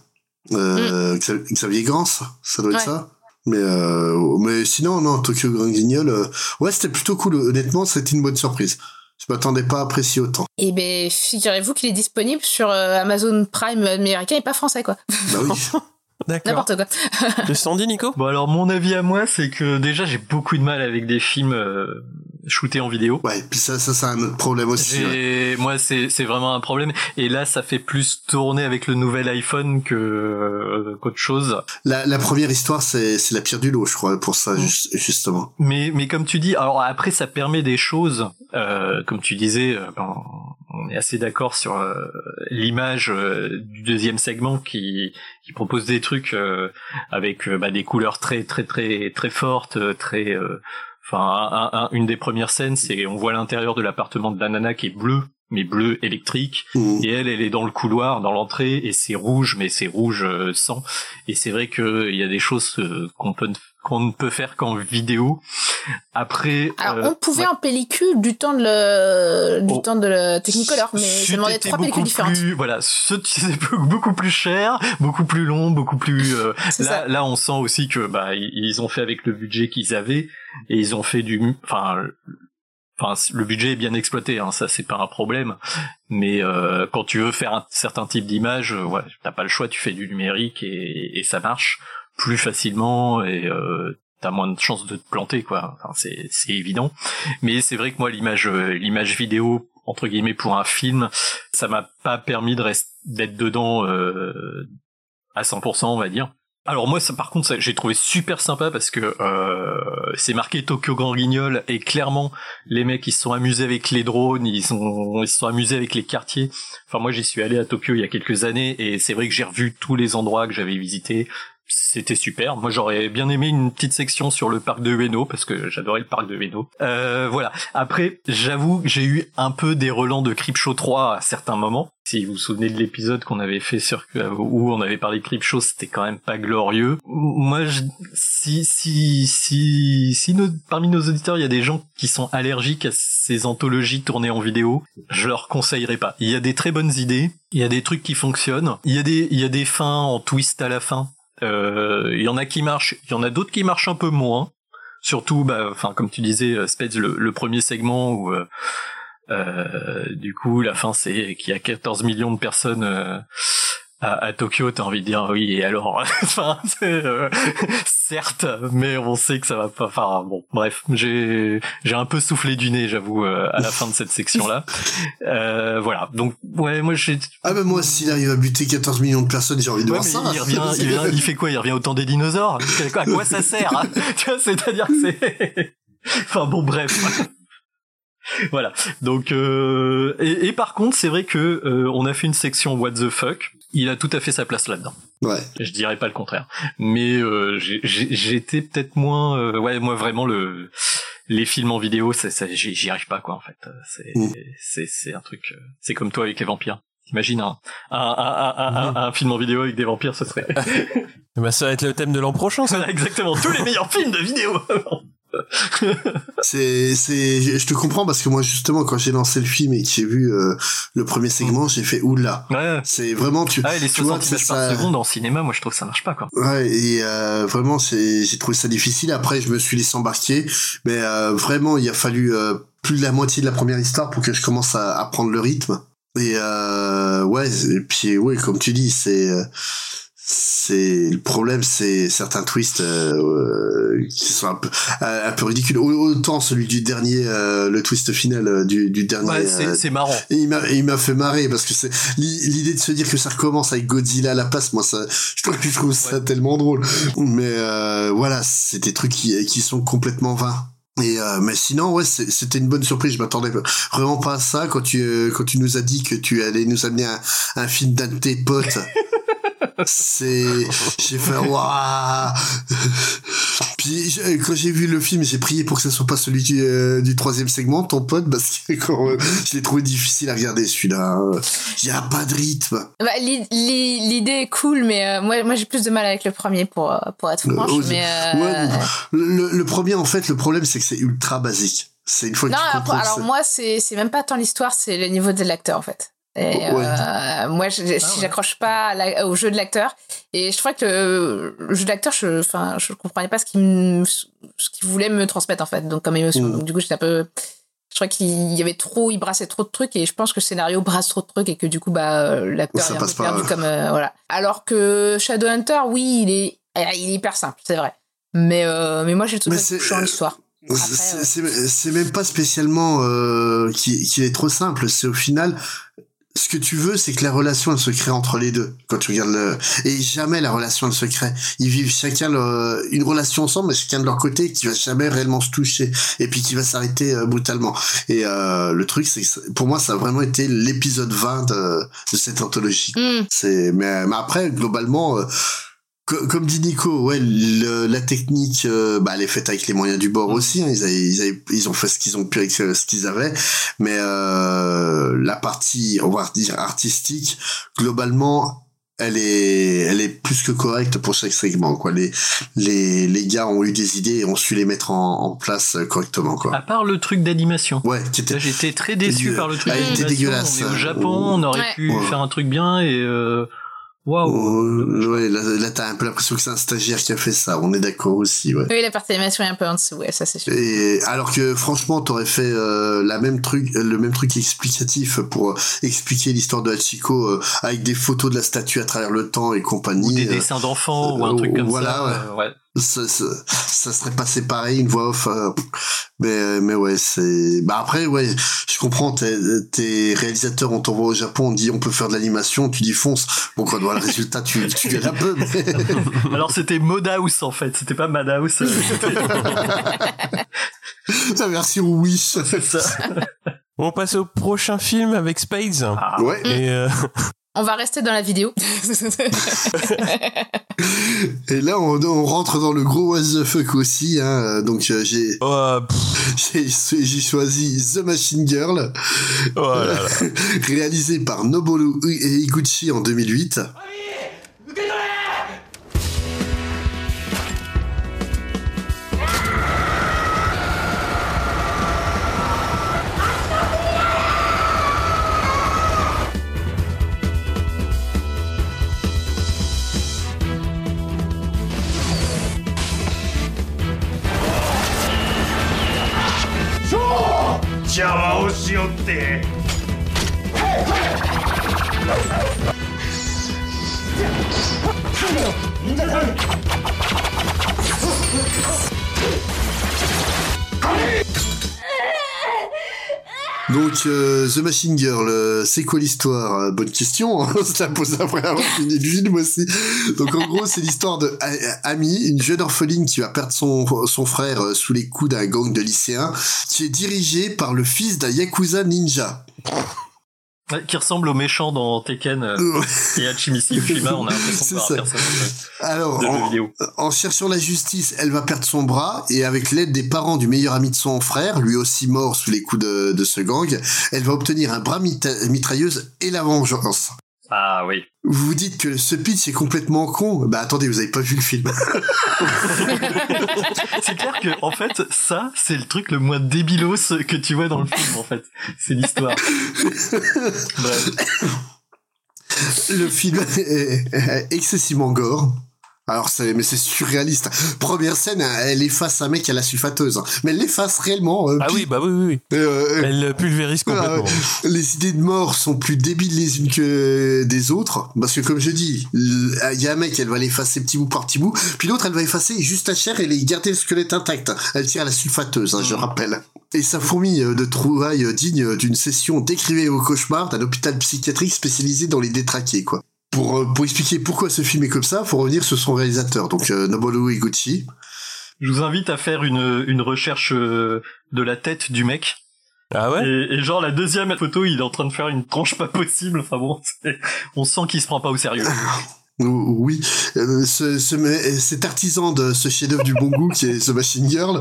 euh, Xa- Xavier Gans, ça doit être Mm. Ça. Mais, euh, mais sinon, non, Tokyo Grand Guignol, euh, ouais, c'était plutôt cool. Honnêtement, c'était une bonne surprise. Je m'attendais pas à apprécier autant. Et ben, figurez-vous qu'il est disponible sur euh, Amazon Prime américain et pas français, quoi. Bah oui. D'accord. N'importe quoi. Le Sandy, Nico? Bon alors mon avis à moi c'est que déjà j'ai beaucoup de mal avec des films euh, shootés en vidéo. Ouais, puis ça, ça, c'est un autre problème aussi. ouais. Moi, c'est c'est vraiment un problème. Et là, ça fait plus tourner avec le nouvel iPhone que euh, qu'autre chose. La, la première histoire, c'est c'est la pire du lot, je crois, pour ça, juste- justement. Mais mais comme tu dis, alors après, ça permet des choses. euh, comme tu disais, euh, ben, on est assez d'accord sur euh, l'image euh, du deuxième segment qui qui propose des trucs euh, avec bah, des couleurs très très très très fortes, très Enfin, un- un- une des premières scènes, c'est on voit l'intérieur de l'appartement de la nana qui est bleu, mais bleu électrique, et elle, elle est dans le couloir, dans l'entrée, et c'est rouge, mais c'est rouge euh, sang. Et c'est vrai que il y a des choses euh, qu'on peut qu'on ne peut faire qu'en vidéo. Après, Alors, euh, on pouvait ouais. en pellicule du temps de le, du Oh. temps de le Technicolor, mais ça demandait trois pellicules différentes. plus- voilà, ce- c'est beaucoup plus cher, beaucoup plus long, beaucoup plus. euh, là, ça. là, on sent aussi que bah ils ils ont fait avec le budget qu'ils avaient et ils ont fait du. Enfin, enfin, le budget est bien exploité, hein, ça c'est pas un problème. Mais euh, quand tu veux faire un certain type d'image, euh, ouais, t'as pas le choix, tu fais du numérique et, et ça marche plus facilement et euh, t'as moins de chances de te planter, quoi. Enfin, c'est c'est évident. Mais c'est vrai que moi, l'image euh, l'image vidéo entre guillemets pour un film, ça m'a pas permis de d'être dedans euh, à 100%, on va dire. Alors moi, ça, par contre, j'ai trouvé super sympa parce que euh, c'est marqué Tokyo Grand Guignol et clairement, les mecs ils se sont amusés avec les drones, ils sont ils se sont amusés avec les quartiers. Enfin moi, j'y suis allé à Tokyo il y a quelques années et c'est vrai que j'ai revu tous les endroits que j'avais visités. C'était super. Moi, j'aurais bien aimé une petite section sur le parc de Ueno parce que j'adorais le parc de Ueno. Euh, voilà. Après, j'avoue que j'ai eu un peu des relents de Creepshow 3 à certains moments. Si vous vous souvenez de l'épisode qu'on avait fait sur où on avait parlé de Creepshow, c'était quand même pas glorieux. Moi, je, si si si si parmi nos auditeurs, il y a des gens qui sont allergiques à ces anthologies tournées en vidéo, je leur conseillerais pas. Il y a des très bonnes idées, il y a des trucs qui fonctionnent, il y a des il y a des fins en twist à la fin. Euh, Il y en a qui marchent, il y en a d'autres qui marchent un peu moins. Surtout, bah, enfin, comme tu disais, euh, Speds, le, le premier segment où, euh, du coup, la fin, c'est qu'il y a 14 millions de personnes à, à Tokyo. T'as envie de dire oui, et alors, enfin, euh, certes, mais on sait que ça va pas. Enfin, bon, bref, j'ai j'ai un peu soufflé du nez, j'avoue, euh, à la fin de cette section-là. Euh, voilà. Donc, ouais, moi, j'ai Ah bah moi, s'il arrive à buter 14 millions de personnes, j'ai envie de Ouais, voir ça. il revient, il, vient- il fait quoi? Il revient au temps des dinosaures? À quoi ça sert hein? Tu vois, c'est-à-dire que c'est. Enfin bon, bref. voilà. Donc euh, et, et par contre, c'est vrai que euh, on a fait une section What the fuck. Il a tout à fait sa place là-dedans. Ouais. Je dirais pas le contraire. Mais euh, j'ai- j'ai- j'étais peut-être moins. euh, ouais, moi vraiment le les films en vidéo, ça, ça, j'y arrive pas quoi en fait. C'est c'est c'est un truc. euh, C'est comme toi avec les vampires. Imagine un, un, un, un, un- un film en vidéo avec des vampires, ce serait. Bah, ça va être le thème de l'an prochain, ça. Exactement, tous les meilleurs films de vidéo. C'est, c'est, je te comprends parce que moi justement quand j'ai lancé le film et que j'ai vu euh, le premier segment, j'ai fait oula. Ouais. C'est vraiment tu. Ah, et les tu vois 60 que images par ça- seconde en cinéma, moi je trouve que ça marche pas quoi. Ouais, et euh, vraiment, c'est, j'ai trouvé ça difficile. Après, je me suis laissé embarquer, mais euh, vraiment, il a fallu euh, plus de la moitié de la première histoire pour que je commence à, à prendre le rythme. Et euh, ouais, et puis ouais, comme tu dis, c'est euh, c'est le problème, c'est certains twists euh, qui sont un peu un peu ridicules. Au- Autant celui du dernier, euh, le twist final euh, du, du dernier. Ouais, c'est- euh, c'est marrant. il m'a, il m'a fait marrer parce que c'est l'i- l'idée de se dire que ça recommence avec Godzilla à la place. Moi, ça, je trouve, je trouve ça tellement drôle. Mais euh, voilà, c'est des trucs qui, qui sont complètement vains. Et euh, mais sinon, ouais, c'est- c'était une bonne surprise. Je m'attendais vraiment pas à ça quand tu quand tu nous as dit que tu allais nous amener un, un film d'un de tes potes. c'est j'ai fait waouh puis quand j'ai vu le film j'ai prié pour que ce soit pas celui du, euh, du troisième segment ton pote parce que quand, euh, je l'ai trouvé difficile à regarder celui-là il y a pas de rythme. Bah, l'i- l'i- L'idée est cool, mais euh, moi, moi j'ai plus de mal avec le premier pour, pour être franche. Euh, mais, ouais, le, le premier en fait le problème c'est que c'est ultra basique. C'est une fois que Non, tu que alors c'est- moi, c'est c'est même pas tant l'histoire, c'est le niveau de l'acteur en fait. Et, Ouais. euh, moi, je- si j'accroche pas la- au jeu de l'acteur, et je trouvais que le, le jeu de l'acteur, je, enfin, je comprenais pas ce qu'il qu'il voulait me transmettre en fait, donc comme émotion. Mm. Donc du coup, j'étais un peu, Je crois qu'il y avait trop, il brassait trop de trucs et je pense que le scénario brasse trop de trucs et que du coup, bah, euh, l'acteur est un peu pas, perdu comme, euh, voilà. Alors que Shadowhunter, oui, il est, euh, il est hyper simple, c'est vrai. Mais, euh, mais moi, j'ai trouvé touchant l'histoire. C'est- C'est même pas spécialement euh, qu'il qu'il est trop simple. C'est au final, ce que tu veux, c'est que la relation elle se crée entre les deux. Quand tu regardes le et jamais la relation elle se crée. Ils vivent chacun une relation ensemble, mais chacun de leur côté, qui va jamais réellement se toucher et puis qui va s'arrêter euh, brutalement. Et euh, le truc, c'est que pour moi, ça a vraiment été l'épisode 20 de, de cette anthologie. C'est mais, mais après globalement. euh, Comme dit Nico, ouais, le- la technique, euh, bah, elle est faite avec les moyens du bord aussi. hein. Ils, avaient- ils, avaient- ils ont fait ce qu'ils ont pu avec euh, ce qu'ils avaient, mais euh, la partie, on va dire artistique, globalement, elle est, elle est plus que correcte pour chaque segment. Quoi, les, les, les gars ont eu des idées et ont su les mettre en, en place correctement. Quoi. À part le truc d'animation. Ouais, qui était. Là, J'étais très déçu par le truc Ah, il était d'animation. dégueulasse. On est au Japon, on aurait Ouais. pu Ouais. faire un truc bien et euh, waouh. Euh, ouais, là, là t'as un peu l'impression que c'est un stagiaire qui a fait ça. On est d'accord aussi. Ouais. Oui, la partie animation est un peu en dessous, ouais, ça c'est sûr. Et alors que franchement, t'aurais fait euh, la même truc, le même truc explicatif pour euh, expliquer l'histoire de Hachiko euh, avec des photos de la statue à travers le temps et compagnie. Des euh, dessins d'enfants ou un euh, truc comme voilà, ça. ouais. euh, ouais. Ça, ça, ça serait passé pareil, une voix off. euh, mais, mais ouais, c'est. Bah après, ouais, je comprends. Tes, réalisateurs, on t'envoie au Japon, on dit on peut faire de l'animation, tu dis fonce. Bon, quand on voit le résultat, tu, tu un peu. Mais... Alors c'était Modhouse en fait, c'était pas Madhouse. euh, La version Wish. C'est ça. On passe au prochain film avec Spades. Ouais. Et euh, On va rester dans la vidéo. Et là, on, on rentre dans le gros what the fuck aussi. Hein. Donc, euh, j'ai j'ai j'ai choisi The Machine Girl, réalisé par Noboru Higuchi en 2008. Joe! って。Euh, The Machine Girl, euh, c'est quoi l'histoire Euh, Bonne question, hein, on se la pose après avoir fini le film aussi. Donc, en gros, c'est l'histoire de A- Ami, une jeune orpheline qui va perdre son, son frère euh, sous les coups d'un gang de lycéens, qui est dirigé par le fils d'un Yakuza ninja. Ouais, qui ressemble au méchant dans Tekken euh, et Hachimisi Yushima, on a l'impression de voir un personnage Alors, de jeu en, vidéo. en cherchant la justice, elle va perdre son bras et avec l'aide des parents du meilleur ami de son frère, lui aussi mort sous les coups de, de ce gang, elle va obtenir un bras mitrailleuse et la vengeance. Ah oui. Vous vous dites que ce pitch est complètement con Bah attendez, vous avez pas vu le film. c'est clair que en fait ça c'est le truc le moins débilos que tu vois dans le film en fait. C'est l'histoire. Bref. le film est est excessivement gore. Alors c'est mais c'est surréaliste. Première scène, elle efface un mec à la sulfateuse, mais elle l'efface réellement. euh, ah oui, bah oui, oui. oui. Euh, Elle pulvérise complètement. Ah ouais. Les idées de mort sont plus débiles les unes que des autres. Parce que comme je dis, il y a un mec, elle va l'effacer petit bout par petit bout. Puis l'autre, elle va effacer juste la chair et les garder le squelette intact. Elle tire à la sulfateuse, hein, je rappelle. Et ça fourmille de trouvailles dignes d'une session d'écrivain au cauchemar d'un hôpital psychiatrique spécialisé dans les détraqués, quoi. Pour, euh, pour expliquer pourquoi ce film est comme ça, faut revenir sur son réalisateur, donc euh, Noboru Higuchi. Je vous invite à faire une, une recherche euh, de la tête du mec. Ah ouais? Et, et genre la deuxième photo, il est en train de faire une tranche pas possible. Enfin bon, on sent qu'il se prend pas au sérieux. Oui, euh, ce, ce- cet artisan de ce chef-d'œuvre du bon goût qui est The Machine Girl,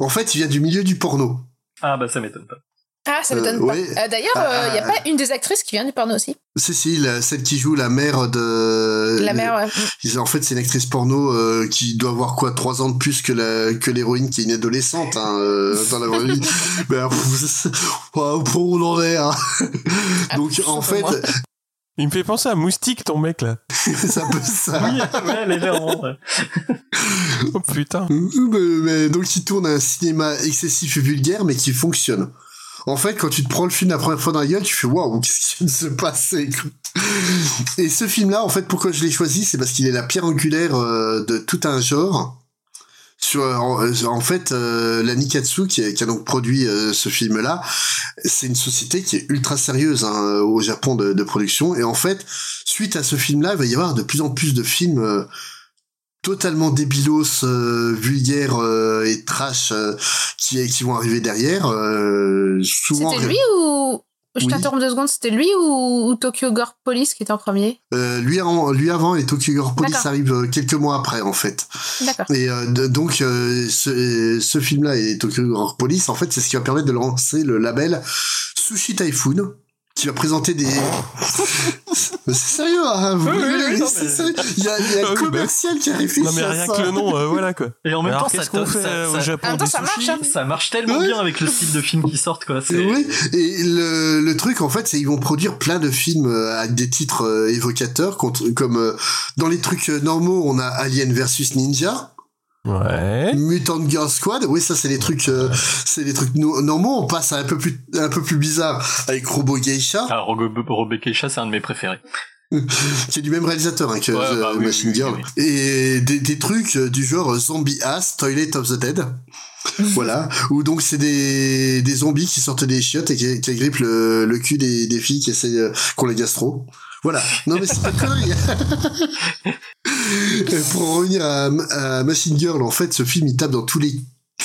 en fait, il vient du milieu du porno. Ah bah ça m'étonne pas. Ah, ça Euh, m'étonne pas. ouais. Euh, D'ailleurs, il n'y a Ah. pas une des actrices qui vient du porno aussi? Cécile, celle qui joue la mère de... La mère, ouais. En fait, c'est une actrice porno euh, qui doit avoir quoi, trois ans de plus que la que l'héroïne qui est une adolescente hein, euh, dans la vraie vie. Mais euh, pour où on en est. hein. Donc en fait, Il me fait penser à Moustique, ton mec là. c'est un peu ça. Oui, ouais, légèrement. Oh putain. mais, mais donc il tourne un cinéma excessif et vulgaire, mais qui fonctionne. En fait, quand tu te prends le film la première fois dans la gueule, tu fais waouh, qu'est-ce qui vient de se passer. Et ce film-là, en fait, pourquoi je l'ai choisi, c'est parce qu'il est la pierre angulaire euh, de tout un genre. Sur, en, fait, euh, la Nikatsu qui a, donc produit euh, ce film-là, c'est une société qui est ultra sérieuse hein, au Japon de, de production. Et en fait, suite à ce film-là, il va y avoir de plus en plus de films euh, totalement débilos, euh, vulgaires euh, et trash euh, qui, qui vont arriver derrière. euh, souvent, C'était lui ou. Je Oui. t'interromps deux secondes, c'était lui ou, ou Tokyo Gore Police qui était en premier? Euh, lui, avant, lui avant et Tokyo Gore Police arrive quelques mois après en fait. D'accord. Et de- donc ce, ce film-là et Tokyo Gore Police, en fait, c'est ce qui va permettre de lancer le label Sushi Typhoon, qui va présenter des. Mais c'est sérieux, hein, vous Oui, oui, rigolez, oui, non, c'est mais- sérieux. Il y a, il y a Ah un bah- commercial qui a réfléchi Non mais à rien ça. que le nom, euh, voilà quoi. Et en même Alors, temps, qu'est-ce ça, qu'on ça- fait ça- au Japon En même temps, des ça marche, hein. ça marche tellement Ouais. bien avec le style de film qui sortent quoi. Oui, et le, le truc en fait, c'est ils vont produire plein de films euh, avec des titres euh, évocateurs, contre, comme euh, dans les trucs normaux, on a Alien versus Ninja. Ouais. Mutant Girl Squad, oui ça c'est les trucs, euh, c'est les trucs no- normaux. On passe à un peu plus, un peu plus bizarre avec Robo Geisha, Ah, Rebecca Chat, c'est un de mes préférés. qui est du même réalisateur hein, que Ouais, The bah oui, Machine oui, Girl, oui, et des, des trucs euh, du genre Zombie Ass, Toilet of the Dead. voilà, où donc c'est des, des zombies qui sortent des chiottes et qui, qui agrippent le, le cul des, des filles qui essaient euh, qu'on les gastro. Voilà. Non mais c'est pas connerie. Pour en revenir à, à Machine Girl, en fait, ce film il tape dans tous les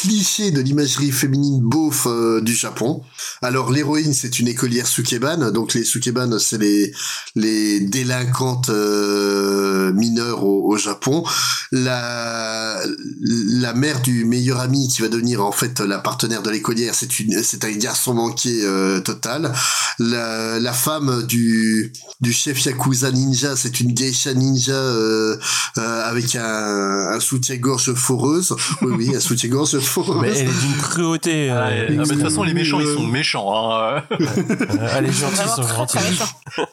clichés de l'imagerie féminine beauf euh, du Japon. Alors l'héroïne c'est une écolière sukeban, donc les sukeban c'est les les délinquantes euh, mineures au, Japon. La la mère du meilleur ami qui va devenir en fait la partenaire de l'écolière, c'est une c'est un garçon manqué euh, total. La, la femme du du chef yakuza ninja, c'est une geisha ninja avec un, un soutien-gorge foreuse. Oui oui, un soutien-gorge Mais elle est d'une cruauté. Ah, euh, mais de toute façon, les méchants, ils euh, sont méchants. Hein. euh, les gentils sont très, gentils.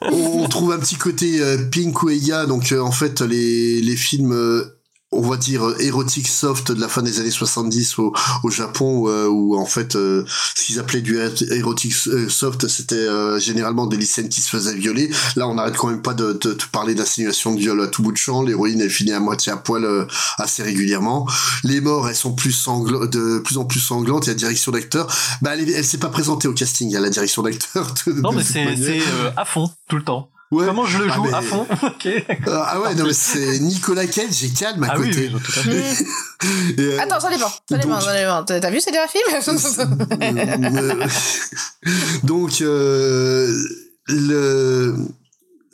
on, trouve un petit côté euh, Pink Uega, donc euh, en fait les, les films euh, on va dire euh, érotique soft de la fin des années 70 au, au Japon euh, où en fait euh, ce qu'ils appelaient du érotique euh, soft c'était euh, généralement des lycéennes qui se faisaient violer. Là on n'arrête quand même pas de, de, de parler d'insinuation de viol à tout bout de champ. L'héroïne elle finit à moitié à poil euh, assez régulièrement. Les morts elles sont plus sangl- de plus en plus sanglantes. Il y a direction d'acteur bah elle, est- elle s'est pas présentée au casting. À la direction d'acteur Non, mais c'est euh, à fond, tout le temps. Ouais. Comment je le Ah, joue mais- à fond ah ouais, non, mais c'est Nicolas Cage et calme à Ah côté. oui, tout à fait. Et, euh, Attends, ça dépend. Ça dépend, donc- ça dépend. T'as vu ces derniers films euh, donc, euh, le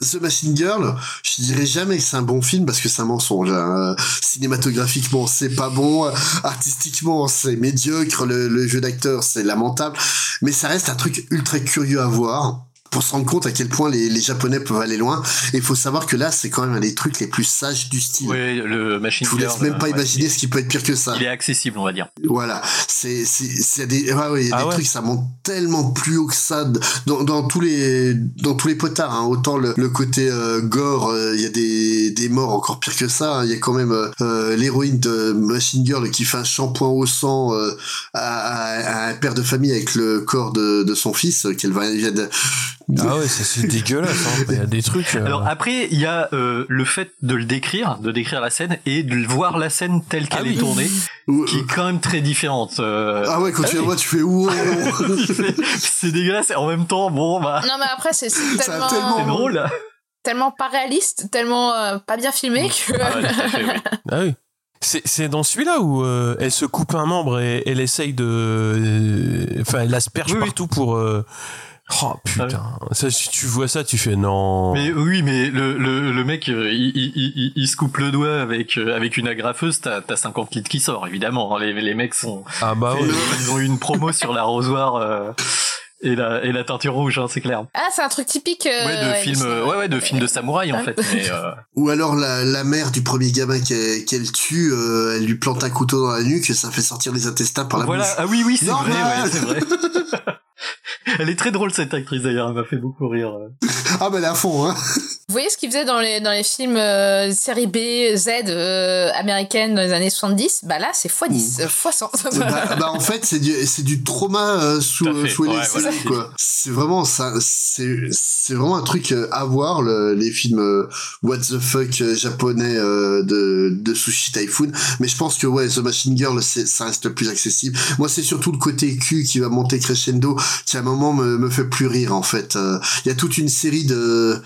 The Machine Girl, je dirais jamais que c'est un bon film parce que c'est un mensonge. hein. Cinématographiquement, c'est pas bon. Artistiquement, c'est médiocre. Le, le jeu d'acteur, c'est lamentable. Mais ça reste un truc ultra curieux à voir pour se rendre compte à quel point les, les Japonais peuvent aller loin. Et il faut savoir que là, c'est quand même un des trucs les plus sages du style. Oui, le Machine Je vous laisse même pas ouais, imaginer ce qui peut être pire que ça. Il est accessible, on va dire. Voilà, c'est des ouais, il y a Ah des ouais. trucs ça monte tellement plus haut que ça dans, dans tous les dans tous les potards hein. autant le, le côté euh, gore euh, il y a des des morts encore pire que ça hein. il y a quand même euh, l'héroïne de Machine Girl qui fait un shampoing au sang à, à- à un père de famille avec le corps de, de son fils qu'elle va elle vient de- Ah ouais, c'est c'est dégueulasse. hein. Il y a des trucs. euh, Alors après, il y a euh, le fait de le décrire, de décrire la scène et de voir la scène telle qu'elle Ah oui. est tournée, Ouais, qui est quand même très différente. euh, ah ouais quand tu la oui. vois tu fais wow c'est c'est dégueulasse et en même temps, bon bah, Non, mais après, c'est tellement, drôle. tellement pas réaliste, tellement euh, pas bien filmé que. Ah ouais, fait, oui. Ah oui. C'est c'est dans celui-là où euh, elle se coupe un membre et elle essaye de. euh, Enfin, elle asperge Oui, oui. partout pour. euh, Oh putain. Ça, si tu vois ça, tu fais non. Mais oui, mais le, le, le mec, euh, il, il, il, il se coupe le doigt avec, euh, avec une agrafeuse, t'as t'as 50 litres qui sort, évidemment. hein. Les, les mecs sont, Ah bah ouais. ils ont eu une promo sur l'arrosoir euh, et, la, et la teinture rouge, hein, c'est clair. Ah, c'est un truc typique. euh, Ouais, de film, euh, ouais, ouais, de film de samouraï en fait. Mais, euh, ou alors la, la mère du premier gamin qu'elle qu'elle tue euh, elle lui plante un couteau dans la nuque et ça fait sortir les intestins par la voilà. bouche Ah oui, oui, c'est vrai, ouais, c'est vrai. Elle est très drôle cette actrice d'ailleurs, elle m'a fait beaucoup rire. Ah bah elle est à fond, hein. Vous voyez ce qu'il faisait dans les, dans les films euh, série B, Z euh, américaines dans les années 70 Bah là, c'est x10, euh, x100. bah, bah, en fait, c'est du, c'est du trauma euh, sous, sous Ouais, voilà. quoi. C'est vraiment ça, c'est, c'est vraiment un truc euh, à voir, le, les films euh, What the fuck japonais euh, de, de Sushi Typhoon. Mais je pense que, ouais, The Machine Girl, c'est, ça reste le plus accessible. Moi, c'est surtout le côté cul qui va monter crescendo, qui à un moment me, fait plus rire, en fait. Euh, Il y a toute une série de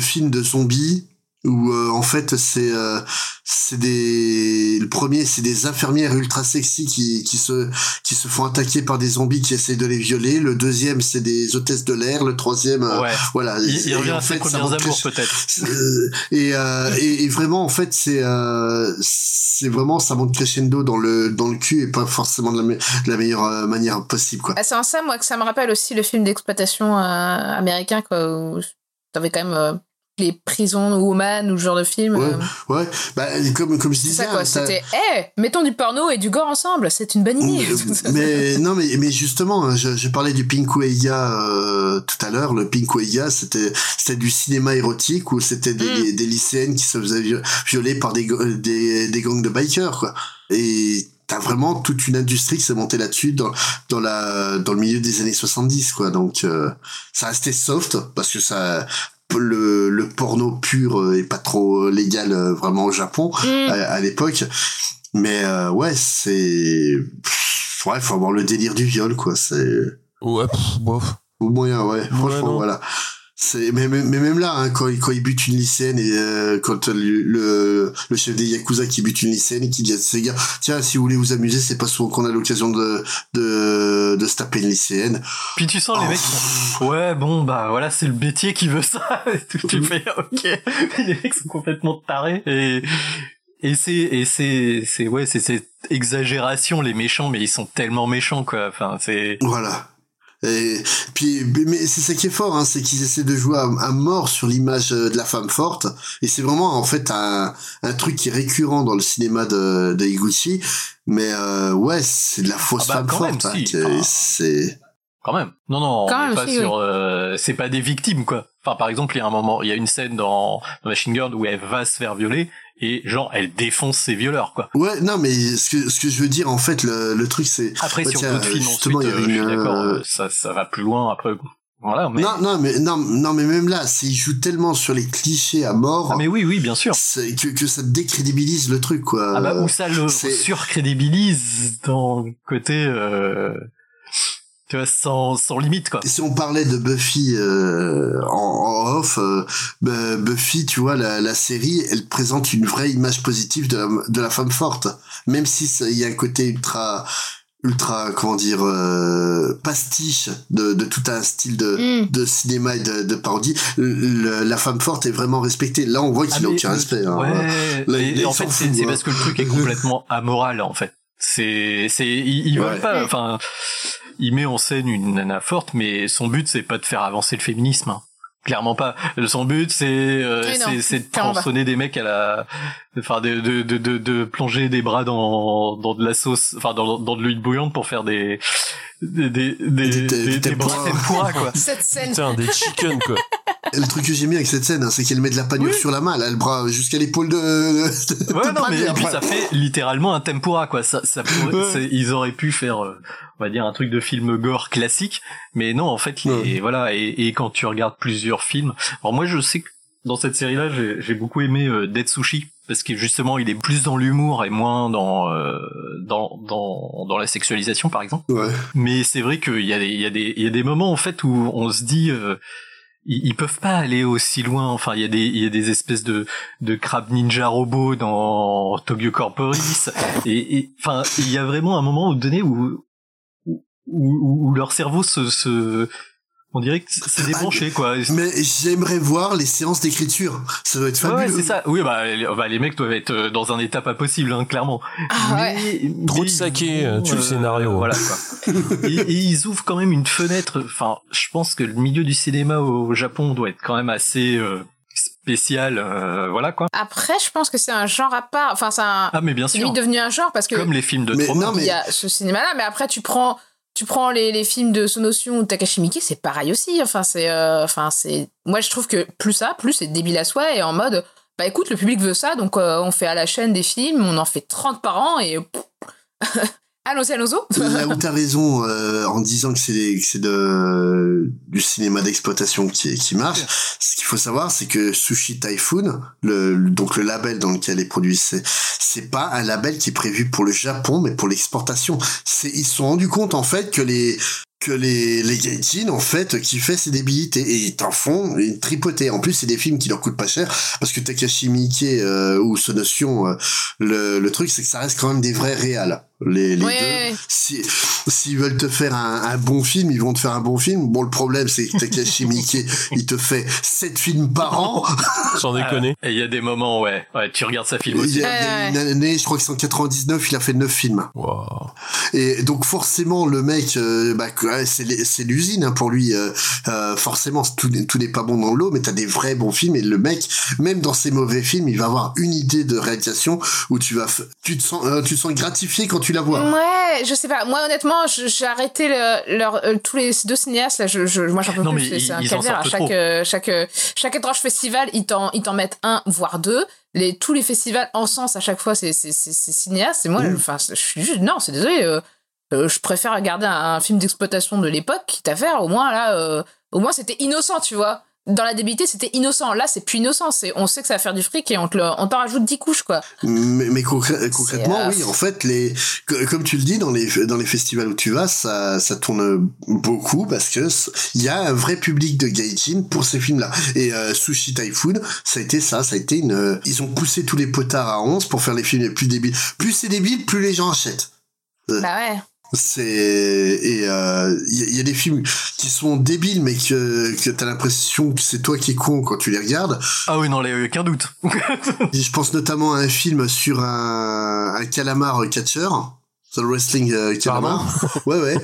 films de zombies où euh, en fait c'est euh, c'est des le premier c'est des infirmières ultra sexy qui qui se qui se font attaquer par des zombies qui essaient de les violer. Le deuxième c'est des hôtesses de l'air. Le troisième euh, Ouais. voilà. Il, il revient en à ses premières amours peut-être. euh, et, euh, et, et vraiment en fait c'est euh, c'est vraiment ça monte crescendo dans le dans le cul et pas forcément de la, me- de la meilleure euh, manière possible quoi. Ah, c'est en ça, moi, que ça me rappelle aussi le film d'exploitation euh, américain, quoi, où t'avais quand même euh, les prisons woman ou ce genre de film. ouais euh, ouais. Bah comme comme je disais hein, C'était, hé, mettons du porno et du gore ensemble, c'est une bonne idée. mais non mais mais justement hein, je, je parlais du Pinkueya euh, tout à l'heure. Le Pinkueya c'était c'était du cinéma érotique où c'était des, des lycéennes qui se faisaient vi- violer par des des gangs de bikers quoi. Et t'as vraiment toute une industrie qui s'est montée là-dessus dans dans la dans le milieu des années 70 quoi. Donc euh, ça restait soft parce que ça le, le porno pur euh, est pas trop légal euh, vraiment au Japon à, à l'époque. Mais euh, ouais c'est ouais faut avoir le délire du viol quoi c'est ouais pff, bof. Au moyen ouais franchement non. voilà mais, mais, mais même là hein, quand il quand il bute une lycéenne et euh, quand le, le le chef des yakuza qui bute une lycéenne et qui dit à ses gars tiens si vous voulez vous amuser c'est pas souvent qu'on a l'occasion de de de se taper une lycéenne Puis tu sens les Oh. mecs qui sont, ouais bon bah voilà c'est le métier qui veut ça et tout, tu fais ok mais les mecs sont complètement tarés et et c'est et c'est c'est ouais c'est cette exagération les méchants mais ils sont tellement méchants quoi enfin c'est Voilà. Et puis, mais c'est ça qui est fort, hein, c'est qu'ils essaient de jouer à, à mort sur l'image euh, de la femme forte. Et c'est vraiment en fait un, un truc qui est récurrent dans le cinéma de, de Higuchi. Mais euh, ouais, c'est de la fausse Ah bah, femme quand même, forte. hein, si. c'est quand même non non Quand on est même, pas si, sur euh, c'est pas des victimes quoi enfin par exemple il y a un moment il y a une scène dans, dans Machine Girl où elle va se faire violer et genre elle défonce ses violeurs quoi Ouais, non, mais ce que, ce que je veux dire, en fait, le, le truc, c'est. après bah, sur d'autres films justement, ensuite il y euh, une, d'accord euh, euh, ça ça va plus loin après voilà mais Non, non, mais non, non, mais même là, il joue tellement sur les clichés à mort. Ah, mais oui, oui, bien sûr. c'est Que, que ça décrédibilise le truc, quoi. Ah bah où ça le surcrédibilise dans le côté euh, tu vois sans sans limite quoi. Et si on parlait de Buffy euh, en, en off, euh, bah, Buffy, tu vois, la, la série, elle présente une vraie image positive de la, de la femme forte. Même si il y a un côté ultra, ultra, comment dire, euh, pastiche de, de tout un style de, de cinéma et de, de parodie, le- la femme forte est vraiment respectée. Là, on voit qu'il Ah, mais- aucun respect. hein. Ouais. Là, il- en fait c'est c'est hein. parce que le truc est complètement amoral en fait. C'est c'est ils, ils Ouais. veulent pas enfin il met en scène une nana forte mais son but c'est pas de faire avancer le féminisme. hein. Clairement pas. Son but c'est euh, c'est de tronçonner des mecs à la enfin de de de de, de plonger des bras dans dans de la sauce enfin dans dans de l'huile bouillante pour faire des des des des, des, des, des bras tempura quoi. Cette scène. Putain, des chicken, quoi. Et Le truc que j'aime bien avec cette scène, hein, c'est qu'elle met de la panure sur la main, elle a le bras jusqu'à l'épaule de. de Ouais, non, mais puis ça fait littéralement un tempura, quoi. Ça, ça pourrait- Ouais. c'est- ils auraient pu faire, euh, on va dire, un truc de film gore classique, mais non, en fait, les, voilà. Et, et quand tu regardes plusieurs films, alors moi, je sais que dans cette série-là, j'ai j'ai beaucoup aimé euh, Dead Sushi parce que justement, il est plus dans l'humour et moins dans euh, dans dans dans la sexualisation, par exemple. Ouais. Mais c'est vrai qu'il y a des il y a des il y a des moments en fait où on se dit euh, ils, ils peuvent pas aller aussi loin. Enfin, il y a des il y a des espèces de de crabes ninja robots dans Tokyo Corporis et et, enfin il y a vraiment un moment donné où où, où, où leur cerveau se, se on dirait que c'est débranché quoi. Mais j'aimerais voir les séances d'écriture. Ça doit être Ouais, ouais, fabuleux. c'est ça. Oui, bah les, bah, les mecs doivent être euh, dans un état pas possible, hein, clairement. Trop de saké, euh, tue le scénario. Voilà quoi. et, et ils ouvrent quand même une fenêtre. Enfin, je pense que le milieu du cinéma au Japon doit être quand même assez euh, spécial. euh, voilà quoi. Après, je pense que c'est un genre à part. Enfin, c'est un. Ah, mais bien c'est sûr. limite devenu un genre parce que. Comme les films de Mais non, mais- Il y a ce cinéma-là, mais après, tu prends tu prends les, films de Sonotion ou Takashi Miike, c'est pareil aussi. Enfin, c'est, euh, enfin, c'est. Moi, je trouve que plus ça, plus c'est débile à soi et en mode, bah écoute, le public veut ça, donc euh, on fait à la chaîne des films, on en fait 30 par an et. Allons-y, allons-y. Là où t'as raison euh, en disant que c'est que c'est de du cinéma d'exploitation qui qui marche, ce qu'il faut savoir c'est que Sushi Typhoon, le, le- donc le label dans lequel est produit, c'est c'est pas un label qui est prévu pour le Japon mais pour l'exportation. C'est ils se sont rendus compte en fait que les que les les gaijin en fait qui fait ces débilités et ils t'en font une tripotée. En plus c'est des films qui leur coûtent pas cher parce que Takashi Miike euh, ou Sonotion euh, le le truc c'est que ça reste quand même des vrais réals. Les, les Ouais, deux, ouais. si s'ils veulent te faire un, un bon film, ils vont te faire un bon film. Bon, le problème, c'est que Takashi Miike, il te fait sept films par an. Sans déconner. Et il y a des moments, ouais, ouais, tu regardes sa film Il aussi. y a, il y a une année, je crois que c'est en 99, il a fait neuf films. Et donc forcément, le mec, euh, bah, c'est l'usine hein, pour lui. euh, euh, forcément, tout, n'est- tout n'est pas bon dans l'eau, mais t'as des vrais bons films. Et le mec, même dans ses mauvais films, il va avoir une idée de réalisation où tu vas, f- tu te sens, euh, tu te sens gratifié quand tu Ouais, je sais pas. Moi, honnêtement, j'ai arrêté le- leur, euh, tous les deux cinéastes là. Je, je, moi, j'en peux Non, plus. C'est ils- c'est un calvaire. À chaque, euh, chaque, euh, chaque étrange festival, ils t'en, ils t'en mettent un, voire deux. Les, tous les festivals en sens à chaque fois, c'est, c'est, c'est, c'est cinéaste. Et moi, Mm. enfin, je suis juste, non, c'est désolé. euh, euh, je préfère regarder un, un film d'exploitation de l'époque, quitte à faire. Au moins, là, euh, au moins, c'était innocent, tu vois. Dans la débilité, c'était innocent. Là, c'est plus innocent. C'est, on sait que ça va faire du fric et on, te le- on t'en rajoute 10 couches, quoi. Mais, mais concrè- concrètement, euh, oui, en fait, les, comme tu le dis, dans les, dans les festivals où tu vas, ça, ça tourne beaucoup parce que il y a un vrai public de gaijin pour ces films-là. Et euh, Sushi Typhoon, ça a été ça, ça a été une, euh, ils ont poussé tous les potards à 11 pour faire les films les plus débiles. Plus c'est débile, plus les gens achètent. Euh, Bah ouais. C'est et euh, il y, a- il y a des films qui sont débiles mais que que t'as l'impression que c'est toi qui es con quand tu les regardes. Ah oui, non, il n'y a aucun doute. Je pense notamment à un film sur un, un calamar catcher. The Wrestling euh, Calamar. ouais, ouais.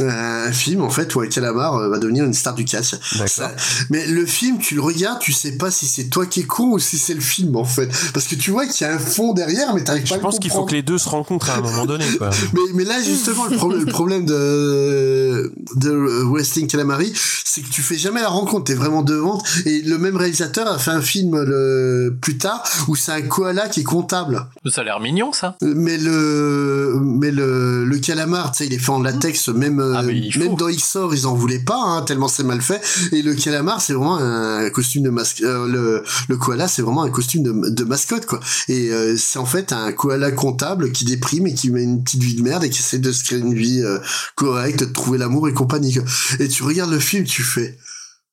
Euh, un film, en fait, où un calamar euh, va devenir une star du catch. Ça- mais le film, tu le regardes, tu sais pas si c'est toi qui es con ou si c'est le film, en fait. Parce que tu vois qu'il y a un fond derrière, mais t'arrives pas à Je pense qu'il faut que les deux se rencontrent à un moment donné, quoi. Mais, mais là, justement, le problème, le problème de, de Wrestling Calamari, c'est que tu fais jamais la rencontre, t'es vraiment devant. Et le même réalisateur a fait un film le, plus tard où c'est un koala qui est comptable. Ça a l'air mignon, ça. Mais le, mais le, le calamar, tu sais, il est fait en latex, même, euh, même dans XOR, ils en voulaient pas, hein, tellement c'est mal fait. Et le calamar, c'est vraiment un costume de masque, euh, le, le koala, c'est vraiment un costume de, de mascotte, quoi. Et euh, c'est en fait un koala comptable qui déprime et qui met une petite vie de merde et qui essaie de se créer une vie euh, correcte, de trouver l'amour et compagnie. quoi. Et tu regardes le film, tu fais,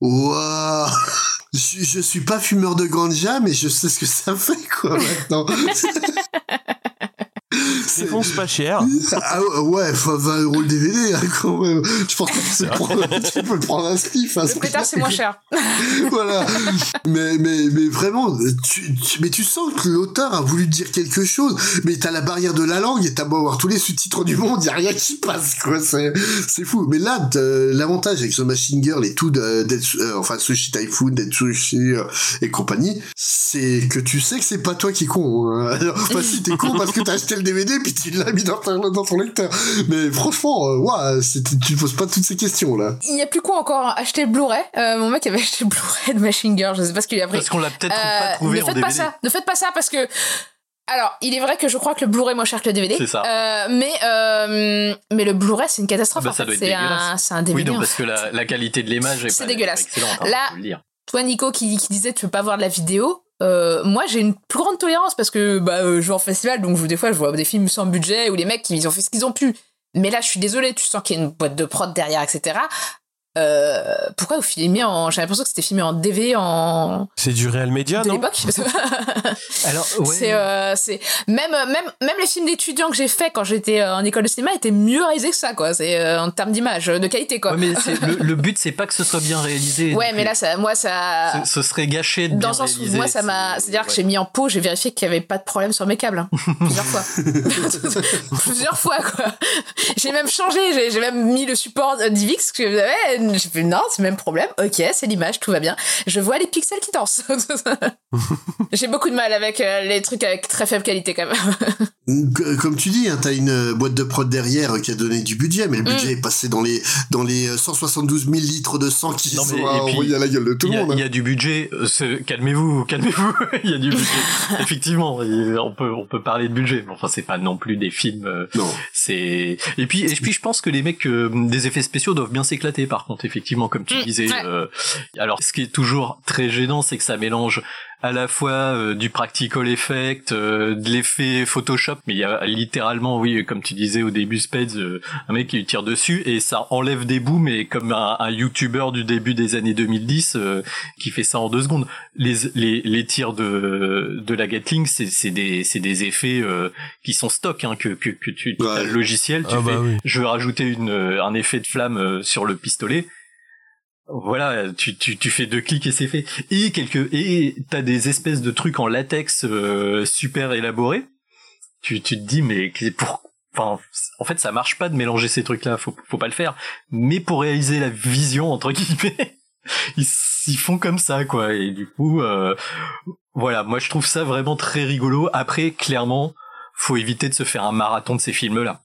waouh! Je, je suis pas fumeur de ganja, mais je sais ce que ça fait, quoi, maintenant. Défonce pas cher. Ah ouais, enfin, 20 euros le DVD, hein, quand même. Je pense que tu peux, prendre, tu peux le prendre un spliff. hein, Le pétard, c'est moins cher. voilà. Mais, mais, mais vraiment, tu, tu- mais tu sens que l'auteur a voulu dire quelque chose, mais t'as la barrière de la langue et t'as beau avoir tous les sous-titres du monde, y a rien qui passe, quoi. C'est, c'est fou. Mais là, t'as- l'avantage avec The Machine Girl et tout, de, d'être- euh, enfin, Sushi Typhoon, d'être Sushi euh, et compagnie, c'est que tu sais que c'est pas toi qui est con. hein. Alors, enfin, si t'es con parce que t'as acheté le DVD puis tu l'as mis dans, ton lecteur. Mais franchement, euh, ouais, c'était- tu poses pas toutes ces questions, là. Il y a plus quoi encore Acheter le Blu-ray? Euh, mon mec avait acheté le Blu-ray de Machine Girl. Je sais pas ce qu'il a pris. Parce qu'on l'a peut-être Euh, pas trouvé Ne en faites pas ça. Ne faites pas ça parce que. Alors, il est vrai que je crois que le Blu-ray est moins cher que le DVD. C'est ça. Euh, mais euh, mais le Blu-ray c'est une catastrophe. Bah, ça doit être C'est un dégueulasse. c'est un DVD. oui, non, parce que la, la qualité de l'image est, C'est pas- dégueulasse. excellente. hein, Là. Toi, Nico, qui, qui disait tu veux pas voir de la vidéo, euh, moi j'ai une plus grande tolérance parce que bah, euh, je vais en festival, donc des fois je vois des films sans budget où les mecs ils ont fait ce qu'ils ont pu. Mais là, je suis désolée, tu sens qu'il y a une boîte de prod derrière, etc. Euh, pourquoi vous filmez en. J'ai l'impression que c'était filmé en DV en. C'est du réel média, de non l'époque. Alors, C'est, euh, c'est même même même les films d'étudiants que j'ai fait quand j'étais en école de cinéma étaient mieux réalisés que ça quoi. C'est euh, en termes d'image, de qualité quoi. Ouais, mais c'est- le, le but, c'est pas que ce soit bien réalisé. Ouais, mais là ça, moi ça. ce- serait gâché de Dans le sens où moi ça m'a, c'est-à-dire que j'ai mis en pot, j'ai vérifié qu'il y avait pas de problème sur mes câbles hein. plusieurs fois, plusieurs fois quoi. J'ai même changé, j'ai, même mis le support DivX que j'avais, J'ai fait non, c'est le même problème. Ok, c'est l'image, tout va bien. Je vois les pixels qui dansent. J'ai beaucoup de mal avec euh, les trucs avec très faible qualité quand même. Comme tu dis, hein, t'as une euh, boîte de prod derrière euh, qui a donné du budget, mais le budget est passé dans les dans les euh, 172 000 litres de sang qui Non, mais- sont et puis, envoyés à la gueule de tout Il le y, a- monde. hein. il y a du budget. Calmez-vous, calmez-vous. il y a du budget. Effectivement, on peut on peut parler de budget. Mais enfin, c'est pas non plus des films. C'est et puis et puis je pense que les mecs euh, des effets spéciaux doivent bien s'éclater. Par contre, effectivement, comme tu disais. euh, alors, ce qui est toujours très gênant, c'est que ça mélange à la fois euh, du practical effect, euh, de l'effet Photoshop, mais il y a littéralement, oui, comme tu disais au début, Spades, euh, un mec qui lui tire dessus et ça enlève des bouts, mais comme un, un YouTuber du début des années 2010 euh, qui fait ça en deux secondes. Les les, les tirs de de la Gatling, c'est c'est des c'est des effets euh, qui sont stock, hein, que que que tu as le logiciel, tu Ah bah fais, oui. je veux rajouter une un effet de flamme euh, sur le pistolet voilà, tu, tu, tu fais deux clics et c'est fait. Et quelques et t'as des espèces de trucs en latex euh, super élaborés. Tu, tu te dis mais pour enfin en fait ça marche pas de mélanger ces trucs là, faut faut pas le faire. Mais pour réaliser la vision entre guillemets, ils, ils font comme ça quoi et du coup euh, voilà, moi je trouve ça vraiment très rigolo. Après clairement, faut éviter de se faire un marathon de ces films là.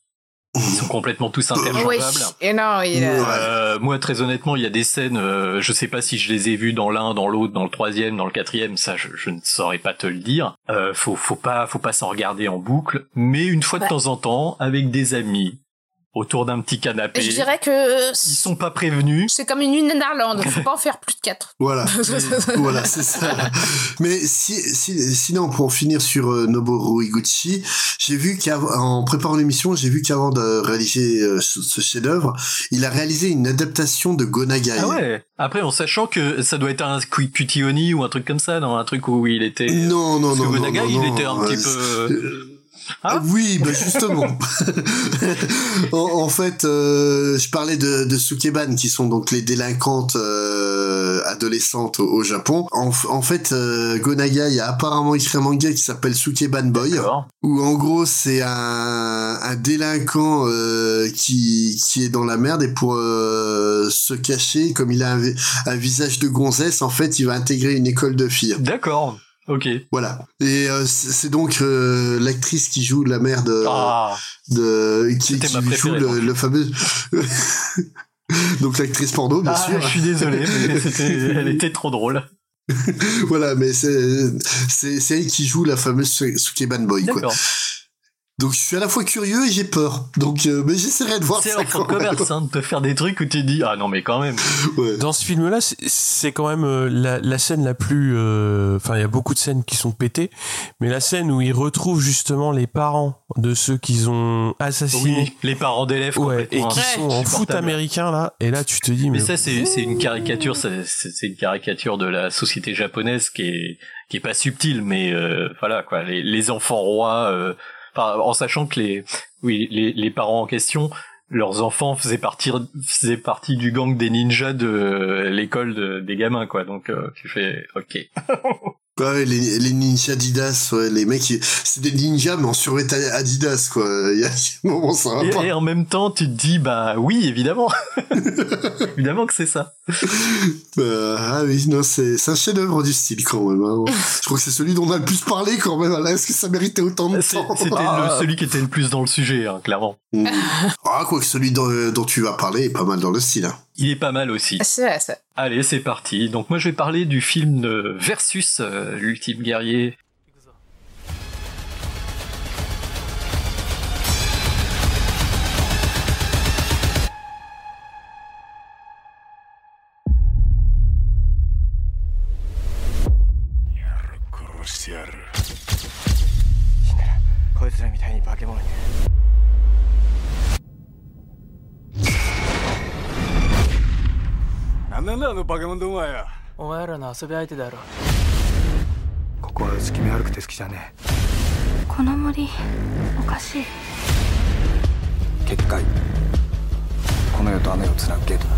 Ils sont complètement tous interchangeables. Oui. Et non, il a- Euh, moi, très honnêtement, il y a des scènes, euh, je sais pas si je les ai vues dans l'un, dans l'autre, dans le troisième, dans le quatrième, ça, je, je ne saurais pas te le dire. Euh, faut, faut pas, faut pas s'en regarder en boucle, mais une fois de temps en temps, avec des amis, autour d'un petit canapé. Je dirais que Ils sont pas prévenus. c'est comme une nuit en Irlande. Faut pas en faire plus de quatre. Voilà, voilà, c'est ça. Mais si, si, sinon, pour en finir sur euh, Noboru Iguchi, j'ai vu qu'en préparant l'émission, j'ai vu qu'avant de réaliser euh, ce, ce chef-d'œuvre, il a réalisé une adaptation de Gonagai. Ah ouais. Après, en sachant que ça doit être un Quick Cutioni ou un truc comme ça, dans un truc où il était. Non, non, Parce que non, non, Gonagai, non, il non, était un euh, petit peu. Ah oui, bah justement. en, en fait, euh, je parlais de, de Sukeban, qui sont donc les délinquantes euh, adolescentes au, au Japon. En, fait, euh, Gonagai a apparemment écrit un manga qui s'appelle Sukeban Boy, où en gros c'est un, un délinquant euh, qui, qui est dans la merde et pour euh, se cacher, comme il a un, un visage de gonzesse, en fait, il va intégrer une école de filles. D'accord. Ok. Voilà. Et euh, c'est donc euh, l'actrice qui joue la mère de, de qui, qui ma joue préférée, le, fameux. donc l'actrice porno, bien Ah, sûr. je suis désolé, mais elle était trop drôle. voilà, mais c'est elle qui joue la fameuse Su- Sukeban Boy. Quoi. Donc je suis à la fois curieux et j'ai peur. Donc euh, mais j'essaierai de voir C'est ça. de quand commerce, hein, de te faire des trucs où tu te dis, ah non, mais quand même. Dans ce film-là, c'est- c'est quand même euh, la, la scène la plus. euh, Enfin, il y a beaucoup de scènes qui sont pétées, mais la scène où ils retrouvent justement les parents de ceux qu'ils ont assassinés. Oui, les parents d'élèves. Ouais, et qui sont en foot américain là, et là tu te dis mais, Mais ça, c'est c'est une caricature, c'est c'est- c'est une caricature de la société japonaise qui est qui est pas subtile, mais euh, voilà quoi, les, les enfants rois, euh, en sachant que les oui les, les parents en question, leurs enfants faisaient partie faisaient partie du gang des ninjas de l'école de- des gamins quoi, donc euh, tu fais ok. Ouais, les, les ninjas Adidas, ouais, les mecs, c'est des ninjas mais en survêt Adidas quoi. Il y a Et, en même temps, tu te dis bah oui évidemment, évidemment que c'est ça. Euh, ah oui, non, c'est un chef-d'œuvre du style quand même. hein. Je crois que c'est celui dont on a le plus parlé quand même. Est-ce que ça méritait autant de temps? C'était le- celui qui était le plus dans le sujet, hein, clairement. Ah, quoi que celui dont, dont tu vas parler est pas mal dans le style. hein. Il est pas mal aussi. C'est vrai, ça. Allez, c'est parti. Donc moi je vais parler du film de Versus, euh, l'ultime guerrier. だあのバケモンどもはお前らの遊び相手だろ。ここは薄気味悪くて好きじゃねえ。この森おかしい。結界。この世とあの世をつなぐゲートだ。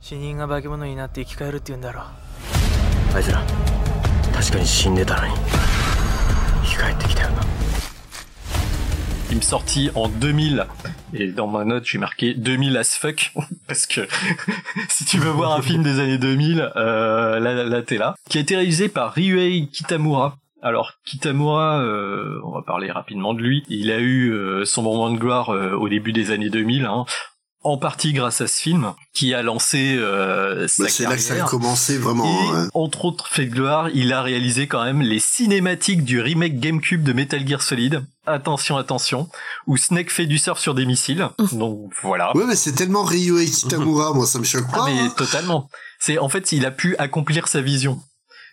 死人が化け物になって生き返るって言うんだろ。あいつら確かに死んでたのに。生き返ってきたよな。Il me sorti en 2000 et dans ma note j'ai marqué 2000 as fuck parce que si tu veux voir un film des années 2000 euh, là, t'es là qui a été réalisé par Ryuei Kitamura alors Kitamura, euh, on va parler rapidement de lui. Il a eu euh, son moment de gloire euh, au début des années 2000 en partie grâce à ce film qui a lancé euh, sa Bah, c'est là que ça a commencé vraiment. Et, hein. entre autres faits de gloire, il a réalisé quand même les cinématiques du remake GameCube de Metal Gear Solid. Attention, attention, où Snake fait du surf sur des missiles. Donc voilà. Ouais, mais c'est tellement Ryuhei Kitamura, moi ça me choque Ah pas. mais hein. totalement. C'est en fait, il a pu accomplir sa vision.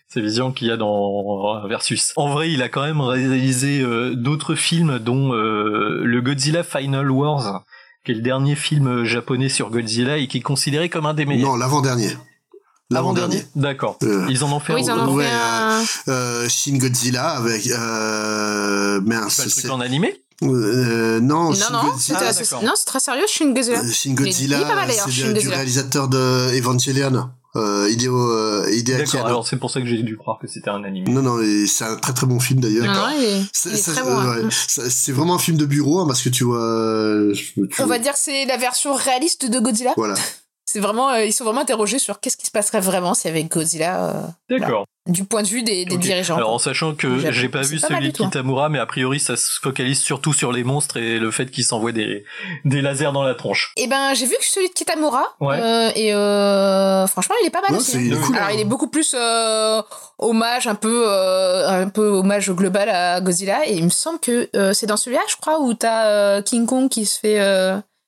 Sa vision qu'il y a dans Versus. En vrai, il a quand même réalisé euh, d'autres films, dont euh, le Godzilla Final Wars, qui est le dernier film japonais sur Godzilla et qui est considéré comme un des meilleurs. Non, l'avant-dernier. L'avant-dernier. D'accord. Euh, Ils en ont fait Oui, ils en ont ouais, fait un. euh, Shin Godzilla avec euh, mince, Pas le truc c'est- en animé euh, non, Non, Shin non, Godzilla, c'était Ah, non, c'est très sérieux, Shin Godzilla. euh, Shin Godzilla, c'est du Godzilla. réalisateur de Evangelion, euh, Hideo, euh, D'accord, alors c'est pour ça que j'ai dû croire que c'était un animé. Non, non, et c'est un très très bon film d'ailleurs. C'est- bon. hein. vraiment un film de bureau hein, parce que tu vois. euh, tu- On va dire que c'est la version réaliste de Godzilla. Voilà. C'est vraiment, euh, ils sont vraiment interrogés sur qu'est-ce qui se passerait vraiment s'il y avait Godzilla euh, D'accord. du point de vue des, dirigeants. Alors en sachant que j'ai pas vu pas celui hein. Kitamura, mais a priori ça se focalise surtout sur les monstres et le fait qu'ils s'envoient des, des lasers dans la tronche. Eh ben, j'ai vu que celui de Kitamura, Ouais. euh, et euh, franchement, il est pas mal Ouais, aussi. c'est- il est cool, Alors, hein. il est beaucoup plus euh, hommage, un peu, euh, un peu hommage global à Godzilla, et il me semble que euh, c'est dans celui-là, je crois, où t'as euh, King Kong qui se fait.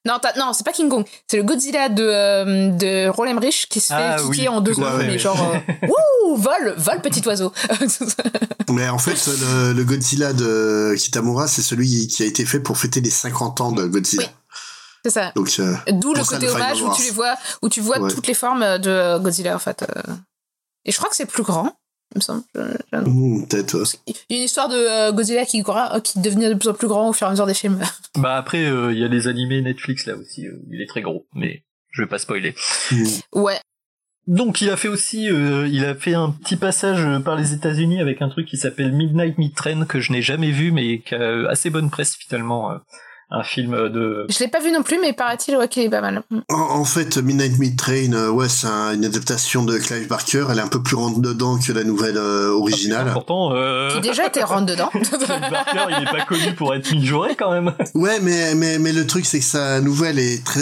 Euh, Non, t'as- non, c'est pas King Kong, c'est le Godzilla de, euh, de Roland Emmerich qui se fait Ah, kicker oui, en deux secondes, oui. genre, euh, wouh, vol, vol, petit oiseau. Mais en fait, le, le Godzilla de Kitamura, c'est celui qui a été fait pour fêter les 50 ans de Godzilla. c'est ça. Donc, euh, D'où le côté hommage où tu les vois, où tu vois Ouais. toutes les formes de Godzilla en fait. euh. Et je crois que c'est plus grand, me semble. Mmh, Peut-être. ouais. Il y a une histoire de euh, Godzilla qui, gra- qui devenait de plus en plus grand au fur et à mesure des films. Bah après euh, il y a des animés Netflix là aussi, euh, il est très gros, mais je vais pas spoiler. Ouais. Donc il a fait aussi, euh, il a fait un petit passage euh, par les États-Unis avec un truc qui s'appelle Midnight Meat Train que je n'ai jamais vu mais qui a euh, assez bonne presse finalement, euh, un film de. Je l'ai pas vu non plus, mais paraît-il ouais, qu'il est pas mal. En, en fait, Midnight Meat Train, euh, ouais, c'est un- une adaptation de Clive Barker. Elle est un peu plus rentre dedans que la nouvelle euh, originale. Pourtant, euh... Qui déjà était rentre dedans. Barker, il est pas connu pour être mijauré quand même. Ouais, mais mais mais le truc c'est que sa nouvelle est très,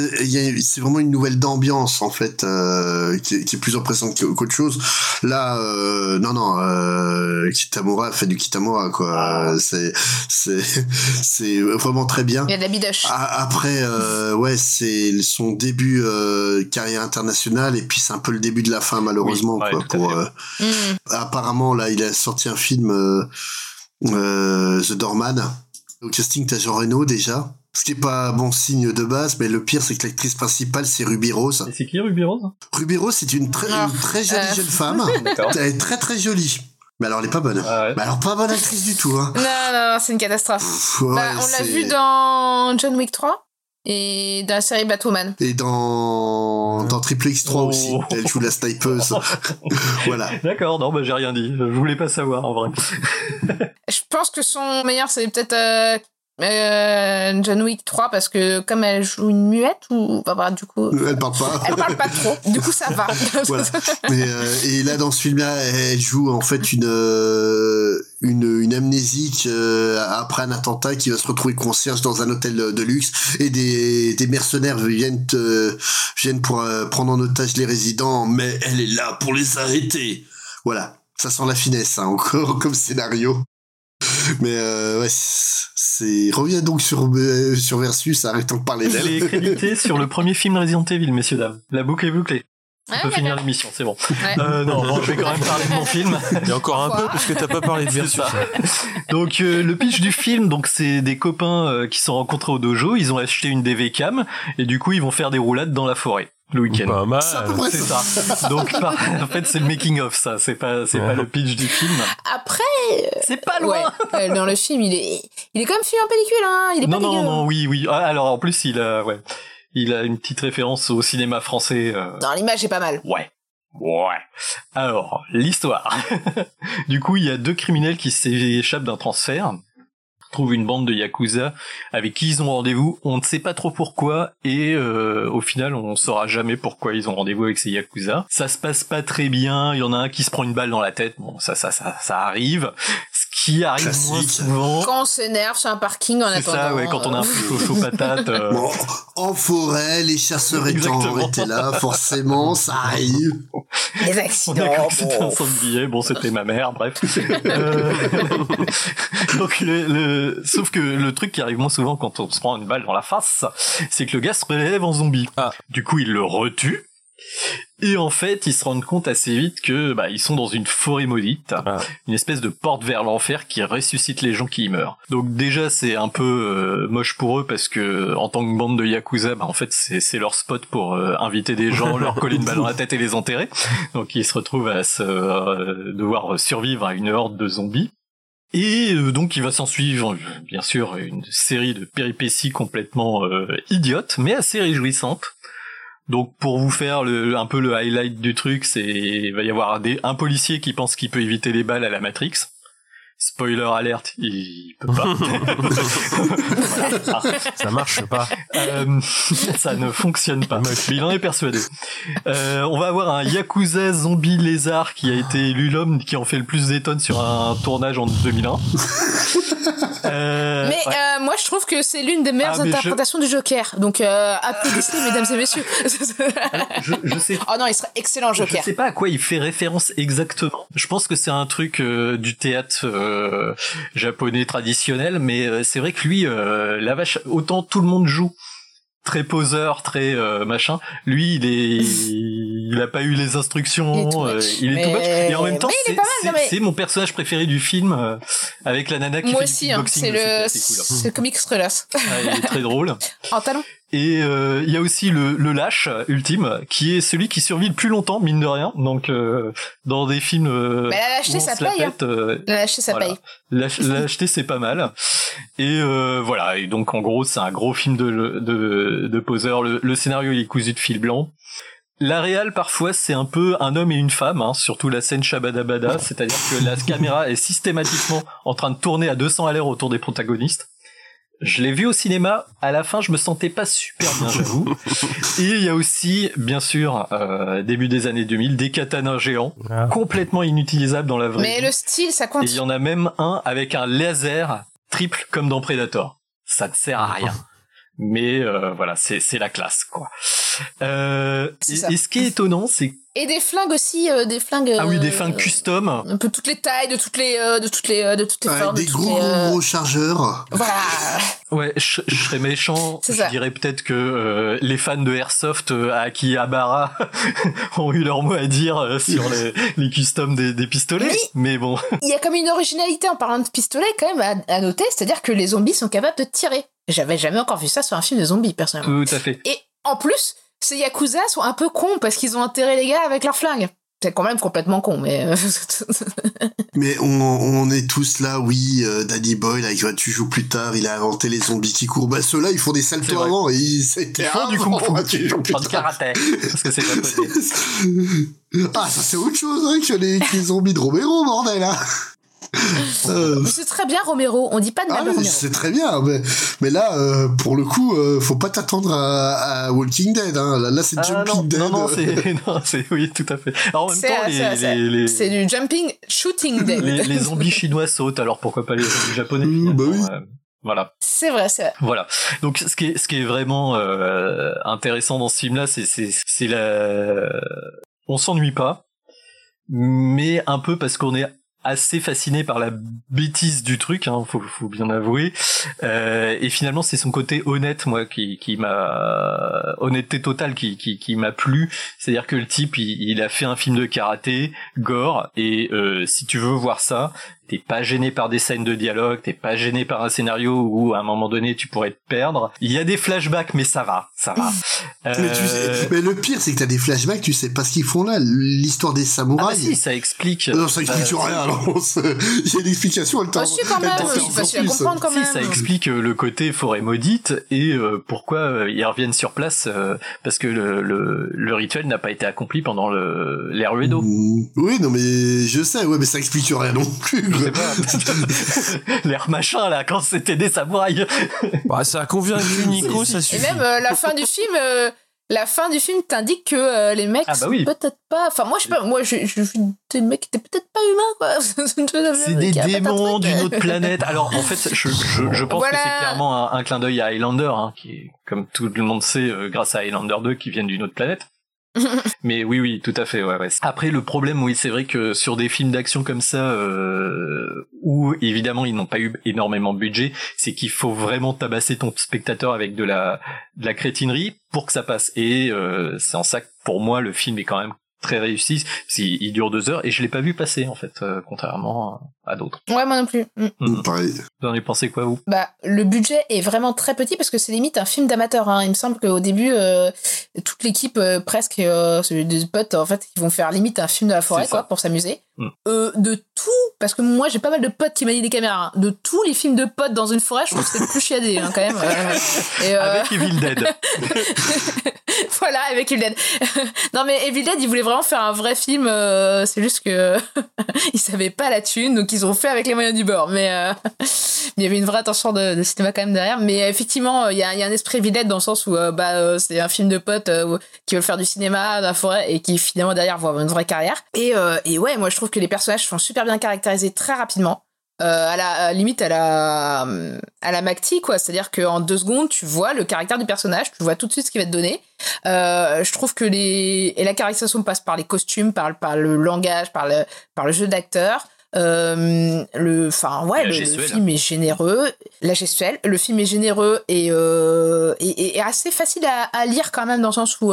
c'est vraiment une nouvelle d'ambiance en fait euh, qui, est, qui est plus oppressante qu'autre chose. Là, euh, non non, euh, Kitamura fait du Kitamura quoi. C'est c'est c'est vraiment très bien. Y a de la bidoche. A- Après, euh, ouais, c'est son début euh, carrière internationale et puis c'est un peu le début de la fin malheureusement Oui, quoi. Pour, euh, Mm. apparemment là, il a sorti un film euh, euh, The Doorman. Au casting, t'as Jean Reno déjà. Ce qui est pas bon signe de base, mais le pire c'est que l'actrice principale c'est Ruby Rose. Et c'est qui Ruby Rose? Ruby Rose c'est une très Ah, une très jolie euh. jeune femme. Elle est très très jolie. Mais alors elle est pas bonne. Ah ouais. Mais alors pas bonne actrice du tout. Hein. Non, non, non, c'est une catastrophe. Pff, ouais, Bah, on l'a vu dans John Wick 3 et dans la série Batwoman. Et dans, dans Triple X3 Oh. aussi, elle joue la snipeuse. voilà. D'accord, non, bah j'ai rien dit. Je voulais pas savoir en vrai. Je pense que son meilleur, c'est peut-être euh, euh, John Wick 3 parce que comme elle joue une muette ou bah, bah, du coup Elle parle pas. elle parle pas trop du coup ça va voilà. Mais, euh, et là, dans ce film-là, elle joue en fait une euh, une, une amnésique euh, après un attentat qui va se retrouver concierge dans un hôtel de, luxe et des, des mercenaires viennent euh, viennent pour euh, prendre en otage les résidents, mais elle est là pour les arrêter. Voilà, ça sent la finesse hein, encore comme scénario. Mais euh, ouais, c'est reviens donc sur euh, sur Versus, arrêtons de parler Elle est d'elle. créditée sur le premier film Resident Evil, messieurs dames. La boucle est bouclée. On Ouais, peut finir l'émission, c'est bon. Ouais. Euh, non, bon, je vais quand même parler de mon film. Il y a encore un peu parce que t'as pas parlé de versus. Donc euh, le pitch du film, donc c'est des copains euh, qui sont rencontrés au dojo, ils ont acheté une DV cam et du coup ils vont faire des roulades dans la forêt le week-end. Pas mal. C'est à peu près C'est ça. ça. Donc par- en fait c'est le making of ça, c'est pas c'est pas le pitch du film. après C'est pas loin. ouais, euh, dans le film il est il est quand même filmé en pellicule hein il est Non pas non dégueu. non oui oui. Ah, alors en plus il a ouais il a une petite référence au cinéma français. euh, non l'image est pas mal Ouais. Ouais. Alors, l'histoire. du coup, il y a deux criminels qui s'échappent d'un transfert. Trouve une bande de yakuza avec qui ils ont rendez-vous. On ne sait pas trop pourquoi et euh, au final on saura jamais pourquoi ils ont rendez-vous avec ces yakuza. Ça se passe pas très bien. Il y en a un qui se prend une balle dans la tête. Bon, ça ça ça ça arrive. Qui arrive moins souvent. Quand on s'énerve sur un parking en C'est attendant. ça, ouais, quand on a un peu chaud, chaud patate. euh, Bon, en forêt, les chasseurs étant Exactement. étaient là, forcément, ça arrive. Les On a accidents. que c'était un sanglier, bon c'était ma mère, bref. Euh, Donc le, le- sauf que le truc qui arrive moins souvent quand on se prend une balle dans la face, c'est que le gars se relève en zombie. Du coup il le retue. Et en fait, ils se rendent compte assez vite que bah, ils sont dans une forêt maudite, une espèce de porte vers l'enfer qui ressuscite les gens qui y meurent. Donc déjà, c'est un peu euh, moche pour eux parce que en tant que bande de yakuza, bah, en fait, c'est leur spot pour euh, inviter des gens, leur coller une balle dans la tête et les enterrer. Donc ils se retrouvent à se, euh, devoir survivre à une horde de zombies. Et euh, donc il va s'en suivre, bien sûr, une série de péripéties complètement euh, idiotes, mais assez réjouissantes. Donc pour vous faire le, un peu le highlight du truc, c'est il va y avoir des, un policier qui pense qu'il peut éviter les balles à la Matrix. Spoiler alerte, il peut pas. Ça marche pas. Euh, ça ne fonctionne pas. Mais il en est persuadé. Euh, on va avoir un Yakuza zombie lézard qui a été élu l'homme qui en fait le plus des tonnes sur un tournage en 2001. Euh, Mais ouais. euh, moi, je trouve que c'est l'une des meilleures Ah, je- interprétations du Joker. Donc, euh, applaudissez, mesdames et messieurs. je, je sais. Oh non, il serait excellent Joker. Je sais pas à quoi il fait référence exactement. Je pense que c'est un truc euh, du théâtre euh, japonais traditionnel, mais euh, c'est vrai que lui, euh, la vache, autant tout le monde joue très poseur, très euh, machin. Lui, il est, il a pas eu les instructions. Il est euh, much. Mais- Et en même temps, c'est mais- mon personnage préféré du film euh, avec la nana qui Moi fait du aussi, hein, kickboxing c'est le, cool. c'est Strellas. Ah, il est très drôle. en talon. Et euh, il y a aussi le, le lâche ultime, qui est celui qui survit le plus longtemps, mine de rien. Donc euh, dans des films, euh, la lâcheté, ça paye, pète, La lâcheté, ça voilà. paye. Lâche- L'acheter c'est pas mal. Et euh, voilà. Et donc en gros c'est un gros film de de, de poseur. Le, le scénario il est cousu de fil blanc. La réal parfois c'est un peu un homme et une femme, hein, surtout la scène Shabadabada, c'est-à-dire que la caméra est systématiquement en train de tourner à 200 à l'heure autour des protagonistes. Je l'ai vu au cinéma, à la fin je me sentais pas super bien j'avoue. Et il y a aussi, bien sûr, euh, début des années 2000, des katanas géants, complètement inutilisables dans la vraie Mais vie. le style, ça Et compte. il y en a même un avec un laser triple comme dans Predator. Ça ne sert à rien. Mais euh, voilà, c'est c'est la classe quoi. Euh, et, ce qui est étonnant, c'est Et des flingues aussi, euh, des flingues. ah oui, des euh, fins custom. Un peu toutes les tailles, de toutes les, euh, de toutes les, de toutes les formes, des de gros, les, euh, gros, chargeurs. Voilà. Ouais, je, je serais méchant. C'est Je ça. dirais peut-être que euh, les fans de Airsoft euh, à Akihabara ont eu leur mot à dire euh, sur les, les customs des, des pistolets. Mais bon, Il y a comme une originalité en parlant de pistolet quand même à, à noter, c'est-à-dire que les zombies sont capables de tirer. J'avais jamais encore vu ça sur un film de zombies, personnellement. tout à fait. Et en plus, ces Yakuza sont un peu cons parce qu'ils ont enterré les gars avec leurs flingues. C'est quand même complètement con, mais... euh, Mais on, on est tous là, oui, euh, Danny Boyle, avec 28 jours plus tard, il a inventé les zombies qui courent. Bah, ceux-là, ils font des saltos avant, et ils- Ils font du kung fu. 28 jours plus Pas de tard. karaté. Parce que c'est japonais. Ah, ça c'est autre chose, hein, que les, que les zombies de Romero, bordel, hein. Euh, c'est très bien Romero, on dit pas de mal ah oui, Romero. c'est très bien, mais, mais là, euh, pour le coup, euh, faut pas t'attendre à, à Walking Dead, hein. Là, là, c'est Ah Jumping non, Dead. non, non, c'est, oui, tout à fait. Alors en même C'est temps, les, c'est- c'est- les, les, c'est du jumping shooting dead. les, les zombies chinois sautent, alors pourquoi pas les zombies japonais bah finalement, euh, Voilà. C'est vrai, c'est vrai. Voilà. Donc ce qui est ce qui est vraiment euh, intéressant dans ce film là, c'est c'est c'est la on s'ennuie pas mais un peu parce qu'on est assez fasciné par la bêtise du truc, hein, faut, faut bien avouer. Euh, et finalement, c'est son côté honnête, moi, qui, m'a honnêteté totale, qui, m'a plu. C'est-à-dire que le type, il, il a fait un film de karaté, gore, et euh, si tu veux voir ça, t'es pas gêné par des scènes de dialogue, t'es pas gêné par un scénario où à un moment donné tu pourrais te perdre. Il y a des flashbacks, mais ça va, ça va. Mais, tu sais- Euh, mais le pire, c'est que t'as des flashbacks, tu sais pas ce qu'ils font là. L'histoire des Ah bah samouraïs. si, ça explique. non, ça explique Euh, rien, non. c'est- Il y a une explication, elle Ah si, quand même, en facile à comprendre quand Si, même. ça explique euh, le côté forêt maudite et euh, pourquoi euh, ils reviennent sur place euh, parce que le, le, le rituel n'a pas été accompli pendant le l'ère Uedo. Mm. Oui, non, mais je sais, ouais, mais ça explique rien non plus. sais pas. L'air machin, là, quand c'était des samouraïs. Bah, ça a convaincu Nico, ça Et suffit. même euh, la fin du film, euh, la fin du film t'indique que euh, les mecs Ah bah oui. peut-être pas. Enfin, moi, je sais pas. Moi, je, je des mecs qui étaient peut-être pas humains, quoi. C'est des démons d'une autre planète. Alors en fait, je, je, je pense Voilà. que c'est clairement un, un clin d'œil à Highlander, hein, qui est, comme tout le monde sait, euh, grâce à Highlander 2, qui viennent d'une autre planète. Mais oui, oui, tout à fait. Ouais. Après, le problème, oui, c'est vrai que sur des films d'action comme ça, euh, où évidemment ils n'ont pas eu énormément de budget, c'est qu'il faut vraiment tabasser ton spectateur avec de la la crétinerie pour que ça passe. Et euh, c'est en ça que pour moi le film est quand même très réussi. Il, il dure deux heures et je l'ai pas vu passer en fait, euh, contrairement à d'autres. Ouais, moi non plus. Mm. Pareil. Vous en avez pensé quoi vous? Bah, le budget est vraiment très petit parce que c'est limite un film d'amateur. Hein. Il me semble qu'au début, euh, toute l'équipe, euh, presque, euh, c'est des potes, en fait, qui vont faire limite un film de la forêt, quoi, pour s'amuser. Mm. Euh, de tout, parce que moi, j'ai pas mal de potes qui manient des caméras. hein. De tous les films de potes dans une forêt, je trouve que c'est le plus chiadé, hein, quand même. Euh, et, euh, Avec Evil Dead. voilà, avec Evil Dead. non, mais Evil Dead, ils voulaient vraiment faire un vrai film. euh, c'est juste que ils savaient pas la thune, donc ils ont fait avec les moyens du bord. Mais euh, il y avait une vraie attention de, de cinéma quand même derrière. Mais effectivement, il y a, il y a un esprit Evil Dead dans le sens où bah c'est un film de potes qui veulent faire du cinéma dans la forêt et qui finalement derrière vont avoir une vraie carrière. Et et ouais, moi je trouve que les personnages sont super bien caractérisés très rapidement. Euh, à la à limite à la à la Macti quoi. C'est à dire qu'en deux secondes tu vois le caractère du personnage tu vois tout de suite ce qui va te donner. Euh, je trouve que les et la caractérisation passe par les costumes par par le langage par le par le jeu d'acteur. Euh, le enfin ouais le, gestuelle. film est généreux. La gestuelle. Le film est généreux et et, et- assez facile à, à lire quand même dans le sens où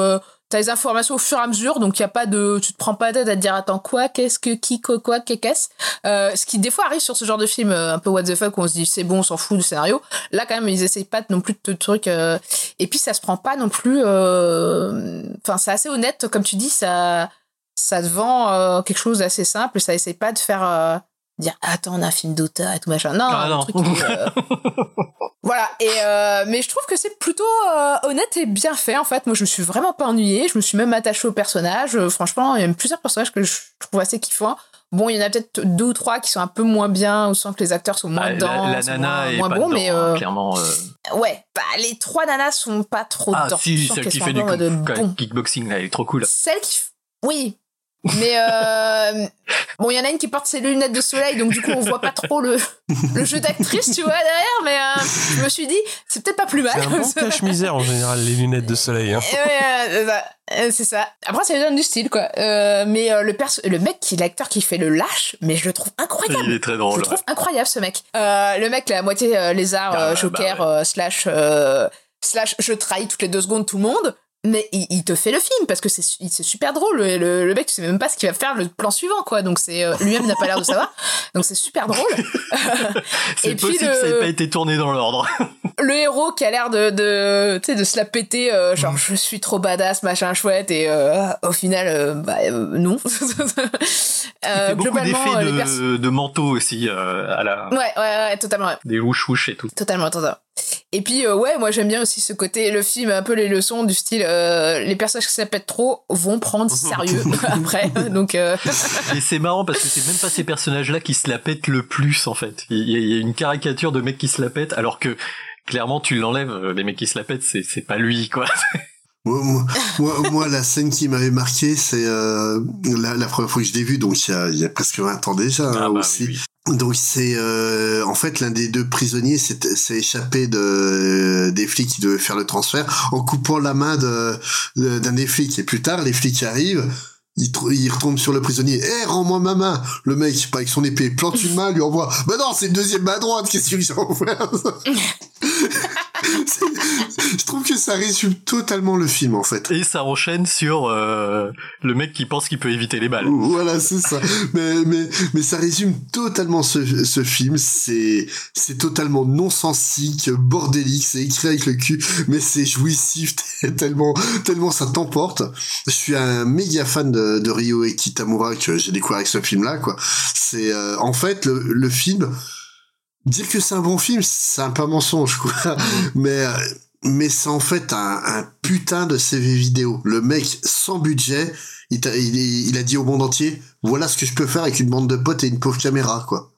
T'as les informations au fur et à mesure, donc il y a pas de, tu te prends pas tête à te dire attends quoi, qu'est-ce que qui quoi quoi qu'est-ce, euh, ce qui des fois arrive sur ce genre de film euh, un peu what the fuck où on se dit c'est bon, on s'en fout du scénario. Là quand même ils essayent pas non plus de trucs, euh, et puis ça se prend pas non plus, euh, enfin c'est assez honnête comme tu dis, ça ça te vend euh, quelque chose d'assez simple, ça essaye pas de faire dire attends on a un film d'auteur et tout machin, non, Ah non. truc qui, euh, voilà, et euh, mais je trouve que c'est plutôt euh, honnête et bien fait en fait. Moi, je me suis vraiment pas ennuyée. Je me suis même attachée au personnage. Euh, franchement, il y a même plusieurs personnages que je trouve assez kiffants. Bon, il y en a peut-être deux ou trois qui sont un peu moins bien, ou sans que les acteurs sont moins Ah, dedans, la, la sont nana moins, est moins pas bons, dedans, mais hein, clairement. ouais, bah les trois nanas sont pas trop Ah dedans. si, sens celle qui fait du bon. kickboxing là, elle est trop cool. Celle qui, oui. Mais euh, bon, il y en a une qui porte ses lunettes de soleil, donc du coup on voit pas trop le, le jeu d'actrice, tu vois derrière. Mais euh, je me suis dit, c'est peut-être pas plus mal. C'est un bon cache-misère en général, les lunettes de soleil. Hein. Ouais, euh, c'est ça. Après, ça lui donne du style, quoi. Euh, mais euh, le, perso- le mec, qui l'acteur qui fait le lâche, mais je le trouve incroyable. Il est très Je drôle. le trouve incroyable, ce mec. Euh, le mec, la moitié euh, lézard, Ah, euh, bah joker, euh, slash, euh, slash, je trahis toutes les deux secondes tout le monde. Mais il, il te fait le film parce que c'est su- c'est super drôle. Le, le, le mec, tu sais même pas ce qu'il va faire le plan suivant, quoi. Donc c'est euh, lui-même n'a pas l'air de savoir. Donc c'est super drôle. C'est puis possible le- que ça ait pas été tourné dans l'ordre. le héros qui a l'air de de de se la péter euh, genre je suis trop badass machin chouette et euh, au final bah non Il fait beaucoup globalement d'effets de, de manteau aussi à la ouais ouais ouais totalement ouais. des wouch et tout. Totalement, totalement. Et puis, euh, ouais, moi j'aime bien aussi ce côté, le film, un peu les leçons du style, euh, les personnages qui s'appellent trop vont prendre sérieux après. Donc, euh, Et c'est marrant parce que c'est même pas ces personnages-là qui se la pètent le plus en fait. Il y, a, il y a une caricature de mecs qui se la pètent alors que clairement tu l'enlèves, les mecs qui se la pètent, c'est c'est pas lui quoi. Moi, moi, moi, moi, la scène qui m'avait marqué, c'est euh, la, la première fois que je l'ai vu, donc il y a, il y a presque 20 ans déjà hein, Ah bah aussi. Donc c'est euh, en fait l'un des deux prisonniers s'est échappé de des flics qui devaient faire le transfert en coupant la main de de- d'un des flics et plus tard les flics arrivent il, il retombe sur le prisonnier. Eh, rends-moi ma main. Le mec, avec son épée, plante une main, lui envoie. Bah non, c'est le deuxième main droite. Qu'est-ce que j'envoie? Je trouve que ça résume totalement le film, en fait. Et ça enchaîne sur euh, le mec qui pense qu'il peut éviter les balles. Voilà, c'est ça. mais, mais, mais ça résume totalement ce, ce film. C'est, c'est totalement non-sensique, bordélique, c'est écrit avec le cul, mais c'est jouissif tellement, tellement ça t'emporte. Je suis un méga fan de, de Ryo et Kitamura que j'ai découvert avec ce film-là, quoi. C'est, euh, en fait, le, le film, dire que c'est un bon film, c'est un pas mensonge, quoi. mais, euh, mais c'est en fait un, un putain de CV vidéo. Le mec, sans budget, il, il a dit au monde entier, voilà ce que je peux faire avec une bande de potes et une pauvre caméra, quoi.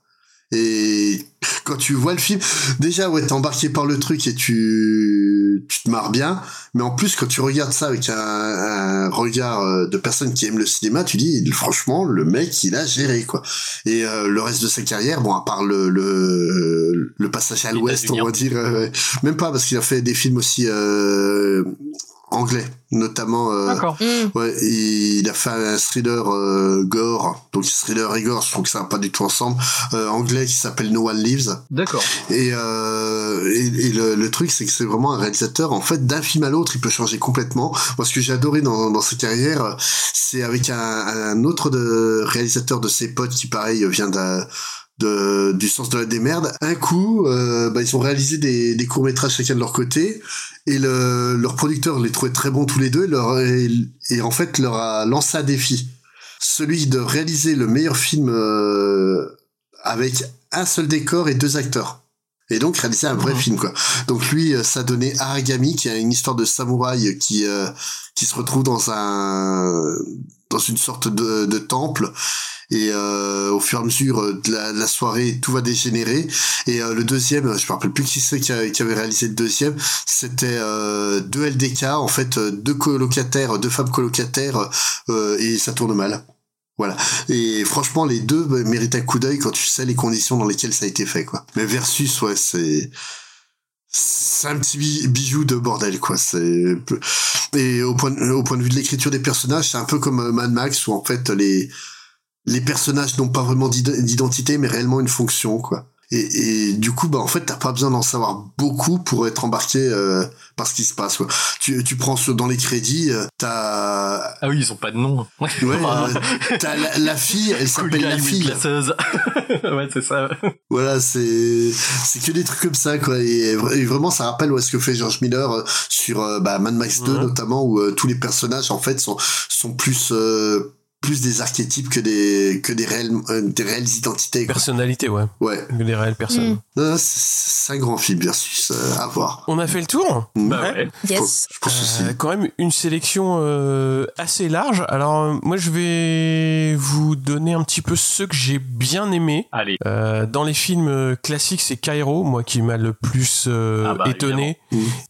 Et quand tu vois le film, déjà, ouais, t'es embarqué par le truc et tu, tu te marres bien. Mais en plus, quand tu regardes ça avec un, un regard euh, de personne qui aime le cinéma, tu dis, franchement, le mec, il a géré, quoi. Et euh, le reste de sa carrière, bon, à part le, le, le passage à l'ouest, on va dire, euh, même pas, parce qu'il a fait des films aussi euh, anglais, notamment. Euh, D'accord. Ouais, il a fait un thriller euh, gore, donc thriller et gore, je trouve que ça va pas du tout ensemble, euh, anglais qui s'appelle No One Lives. D'accord. Et, euh, et, et le, le truc, c'est que c'est vraiment un réalisateur, en fait, d'un film à l'autre, il peut changer complètement. Moi, ce que j'ai adoré dans, dans sa carrière, c'est avec un, un autre de, réalisateur de ses potes qui, pareil, vient d'un de, du sens de la démerde. Un coup, euh, bah, ils ont réalisé des, des courts métrages chacun de leur côté, et le, leur producteur les trouvait très bons tous les deux, et, leur, et, et en fait leur a lancé un défi, celui de réaliser le meilleur film euh, avec un seul décor et deux acteurs. Et donc réaliser un vrai film quoi. Donc lui, euh, ça donnait Aragami, qui a une histoire de samouraï qui euh, qui se retrouve dans un dans une sorte de, de temple et euh, au fur et à mesure de la, de la soirée tout va dégénérer. Et euh, le deuxième je me rappelle plus qui c'est qui, avait réalisé le deuxième. C'était euh, deux LDK en fait euh, deux colocataires deux femmes colocataires euh, et ça tourne mal. Voilà. Et franchement les deux bah, méritent un coup d'œil quand tu sais les conditions dans lesquelles ça a été fait quoi. Mais versus ouais c'est c'est un petit bi- bijou de bordel quoi. C'est et au point au point de vue de l'écriture des personnages c'est un peu comme euh, Mad Max où en fait les les personnages n'ont pas vraiment d'id- d'identité mais réellement une fonction quoi. Et, et du coup bah en fait t'as pas besoin d'en savoir beaucoup pour être embarqué euh, par ce qui se passe quoi. Tu tu prends ce dans les crédits euh, t'as Ah oui, ils ont pas de nom. ouais euh, t'as la, la fille elle Cool s'appelle la fille. ouais, c'est ça. voilà, c'est c'est que des trucs comme ça quoi. Et, et vraiment ça rappelle ouais, ce que fait George Miller euh, sur euh, bah, Mad Max 2 notamment où euh, tous les personnages en fait sont sont plus euh, plus des archétypes que des que des réelles euh, des réelles identités quoi. Personnalité, ouais. Ouais. Des réelles personnes. Non, non, c'est c'est un grand film versus euh, à voir. On a fait le tour Bah ouais. Yes. Je pense aussi. Euh, quand même une sélection euh, assez large. Alors euh, moi je vais vous donner un petit peu ceux que j'ai bien aimés. Allez. Euh, dans les films classiques, c'est Cairo, moi qui m'a le plus euh, Ah bah, étonné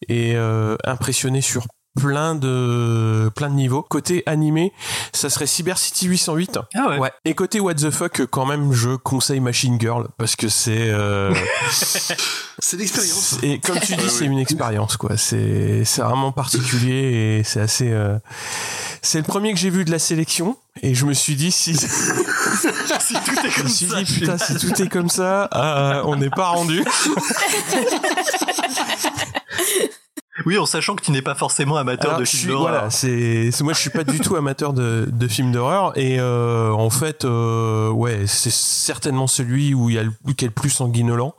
et euh, impressionné sur plein de plein de niveaux. Côté animé, ça serait Cyber City 808. Ah ouais. Et côté What the fuck, quand même, je conseille Machine Girl parce que c'est euh, C'est l'expérience. et comme tu dis, c'est une expérience, quoi. C'est, c'est vraiment particulier et c'est assez. euh, C'est le premier que j'ai vu de la sélection et je me suis dit si. si tout est je comme me suis ça. dit putain, si tout est comme ça, euh, on n'est pas rendu. Oui, en sachant que tu n'es pas forcément amateur Alors, de films d'horreur. Voilà, c'est, c'est- moi je suis pas du tout amateur de, de films d'horreur et euh, en fait, euh, ouais, c'est certainement celui où il y a le, qui est le plus sanguinolent,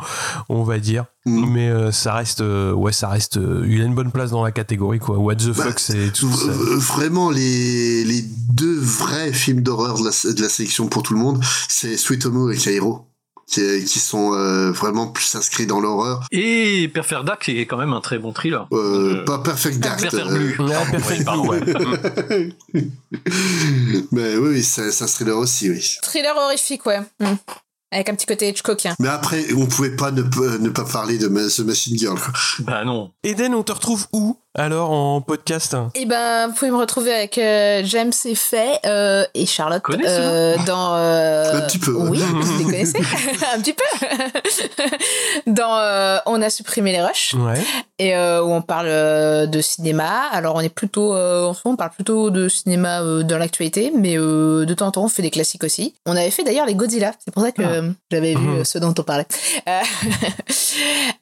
on va dire. Mm. Mais euh, ça reste, euh, ouais, ça reste, euh, il a une bonne place dans la catégorie quoi. What the Bah, fuck, c'est tout ça. Vraiment, les, les deux vrais films d'horreur de la, de la sélection pour tout le monde, c'est Sweet Home et Cairo, qui, qui sont euh, vraiment plus inscrits dans l'horreur. Et Perfect Dark qui est quand même un très bon thriller. Euh, pas Perfect Dark. Perfect euh, Blue. Ouais, Perfect Ouais, Blue, pardon. ouais. Mais oui, c'est c'est un thriller aussi, oui. Thriller horrifique, ouais. Mm. Avec un petit côté Hitchcockien. Mais après, on pouvait pas ne, pas- ne pas parler de The Machine Girl. Bah non. Eden, on te retrouve où? Alors en podcast Eh ben, vous pouvez me retrouver avec euh, James et Faye euh, et Charlotte ce euh, dans. euh, Un petit peu. Oui, vous les connaissez? Un petit peu. dans euh, On a supprimé les rushs Ouais. et euh, où on parle euh, de cinéma. Alors on est plutôt, euh, en ce moment, on parle plutôt de cinéma euh, dans l'actualité, mais euh, de temps en temps on fait des classiques aussi. On avait fait d'ailleurs les Godzilla. C'est pour ça que euh, j'avais vu Mhm. euh, ceux dont on parlait.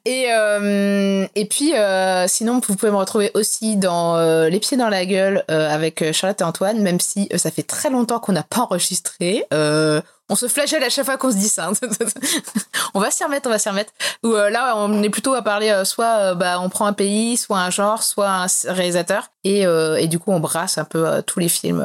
Et euh, et puis euh, sinon vous pouvez me retrouver aussi dans euh, Les pieds dans la gueule euh, avec euh, Charlotte et Antoine, même si ça fait très longtemps qu'on n'a pas enregistré. On se flagelle à chaque fois qu'on se dit ça. hein. on va s'y remettre, on va s'y remettre. Euh, là, on est plutôt à parler soit bah, on prend un pays, soit un genre, soit un réalisateur, et, et du coup on brasse un peu tous les films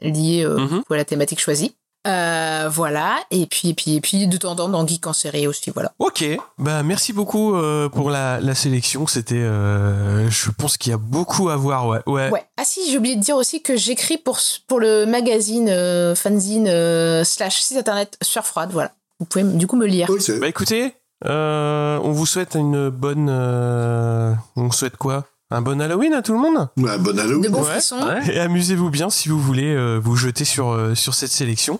liés Mhm. à la thématique choisie. Euh, voilà, et puis, et puis, et puis de temps en temps dans Geek en série aussi, voilà. Ok, bah merci beaucoup euh, pour la, la sélection. C'était, euh, je pense qu'il y a beaucoup à voir. Ouais, ouais. Ouais. Ah si, j'ai oublié de dire aussi que j'écris pour, pour le magazine euh, fanzine euh, slash site internet Sueur Froide, voilà. vous pouvez du coup me lire. Bah écoutez, euh, on vous souhaite une bonne. euh, on souhaite quoi? Un bon Halloween à tout le monde Ouais, bon Halloween. De bons Ouais. frissons. Et amusez-vous bien si vous voulez euh, vous jeter sur, euh, sur cette sélection.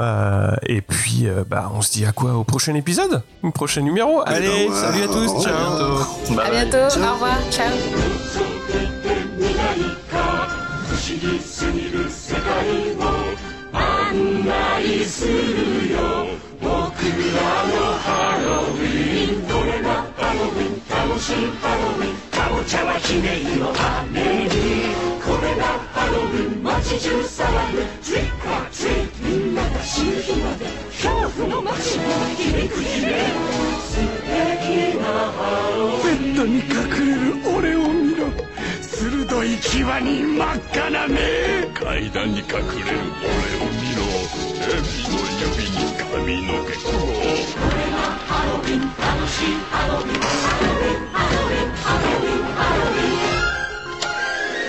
Euh, et puis, euh, bah, on se dit à quoi Au prochain épisode Au prochain numéro Allez, ouais, salut à tous, au ciao revoir. À bientôt. Au revoir. Ciao. 僕らのハロウィンこれがハロウィン楽しいハロウィンかぼちゃはひねりの雨にこれがハロウィン街中騒ぐ Trick or treat みんなが死ぬ日まで恐怖の街に響く悲鳴素敵なハロウィンベッドに隠れる俺を見ろ鋭い際に真っ赤な目階段に隠れる。俺を見ろ蛇の指に髪の毛これがハロウィン楽しいハロウィンハロウィンハロウィンハロウィンハロウィン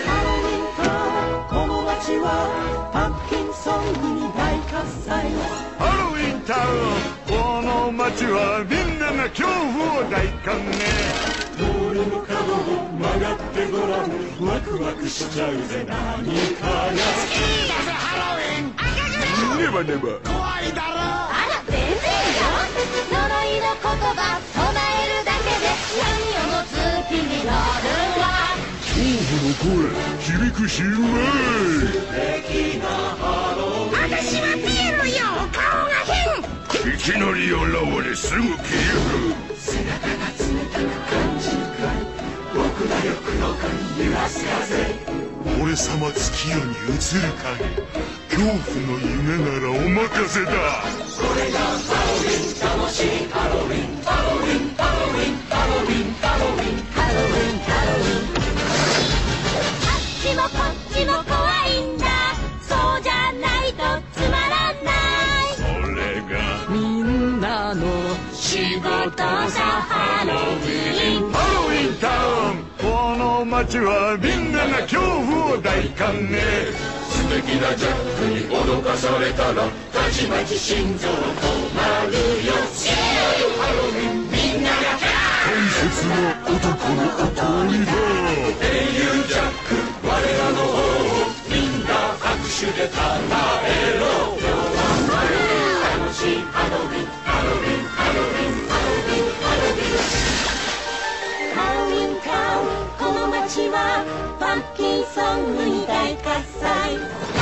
ハロウィンタウンこの街はパンキンソングに大喝采ハロウィンタウンこの街はみんなが恐怖を大歓迎通りの角を曲がってごらんワクワクしちゃうぜ何かが好きだぜハロウィンネバネバ怖いだろ。あら全然よ。呪いの言葉唱えるだけで闇を持つ気になるわ恐怖の声響くしうまい素敵なハロウィン私はピエロよ。顔が変。いきなり現れすぐ消える。背中が冷たく感じるくらい僕だよ黒く揺らす風俺様月夜に映る影。恐怖の夢ならお任せだ。これがハロウィン楽しいハロウィンハロウィンハロウィンハロウィンハロウィンハロウィンハロウィンあっちもこっちも怖いんだ。そうじゃないとつまらない。それがみんなの仕事この街はみんなが恐怖を大歓迎。素敵なジャックに脅かされたらたちまち心臓止まるよ知らないハロウィン。みんなが大切な男のおとりだ英雄ジャック我らの王。みんな拍手でたたえろ。今日はハロウィン楽しいハロウィンハロウィンハロウィン。ィンタウンこの街はパンプキンソングに大喝采。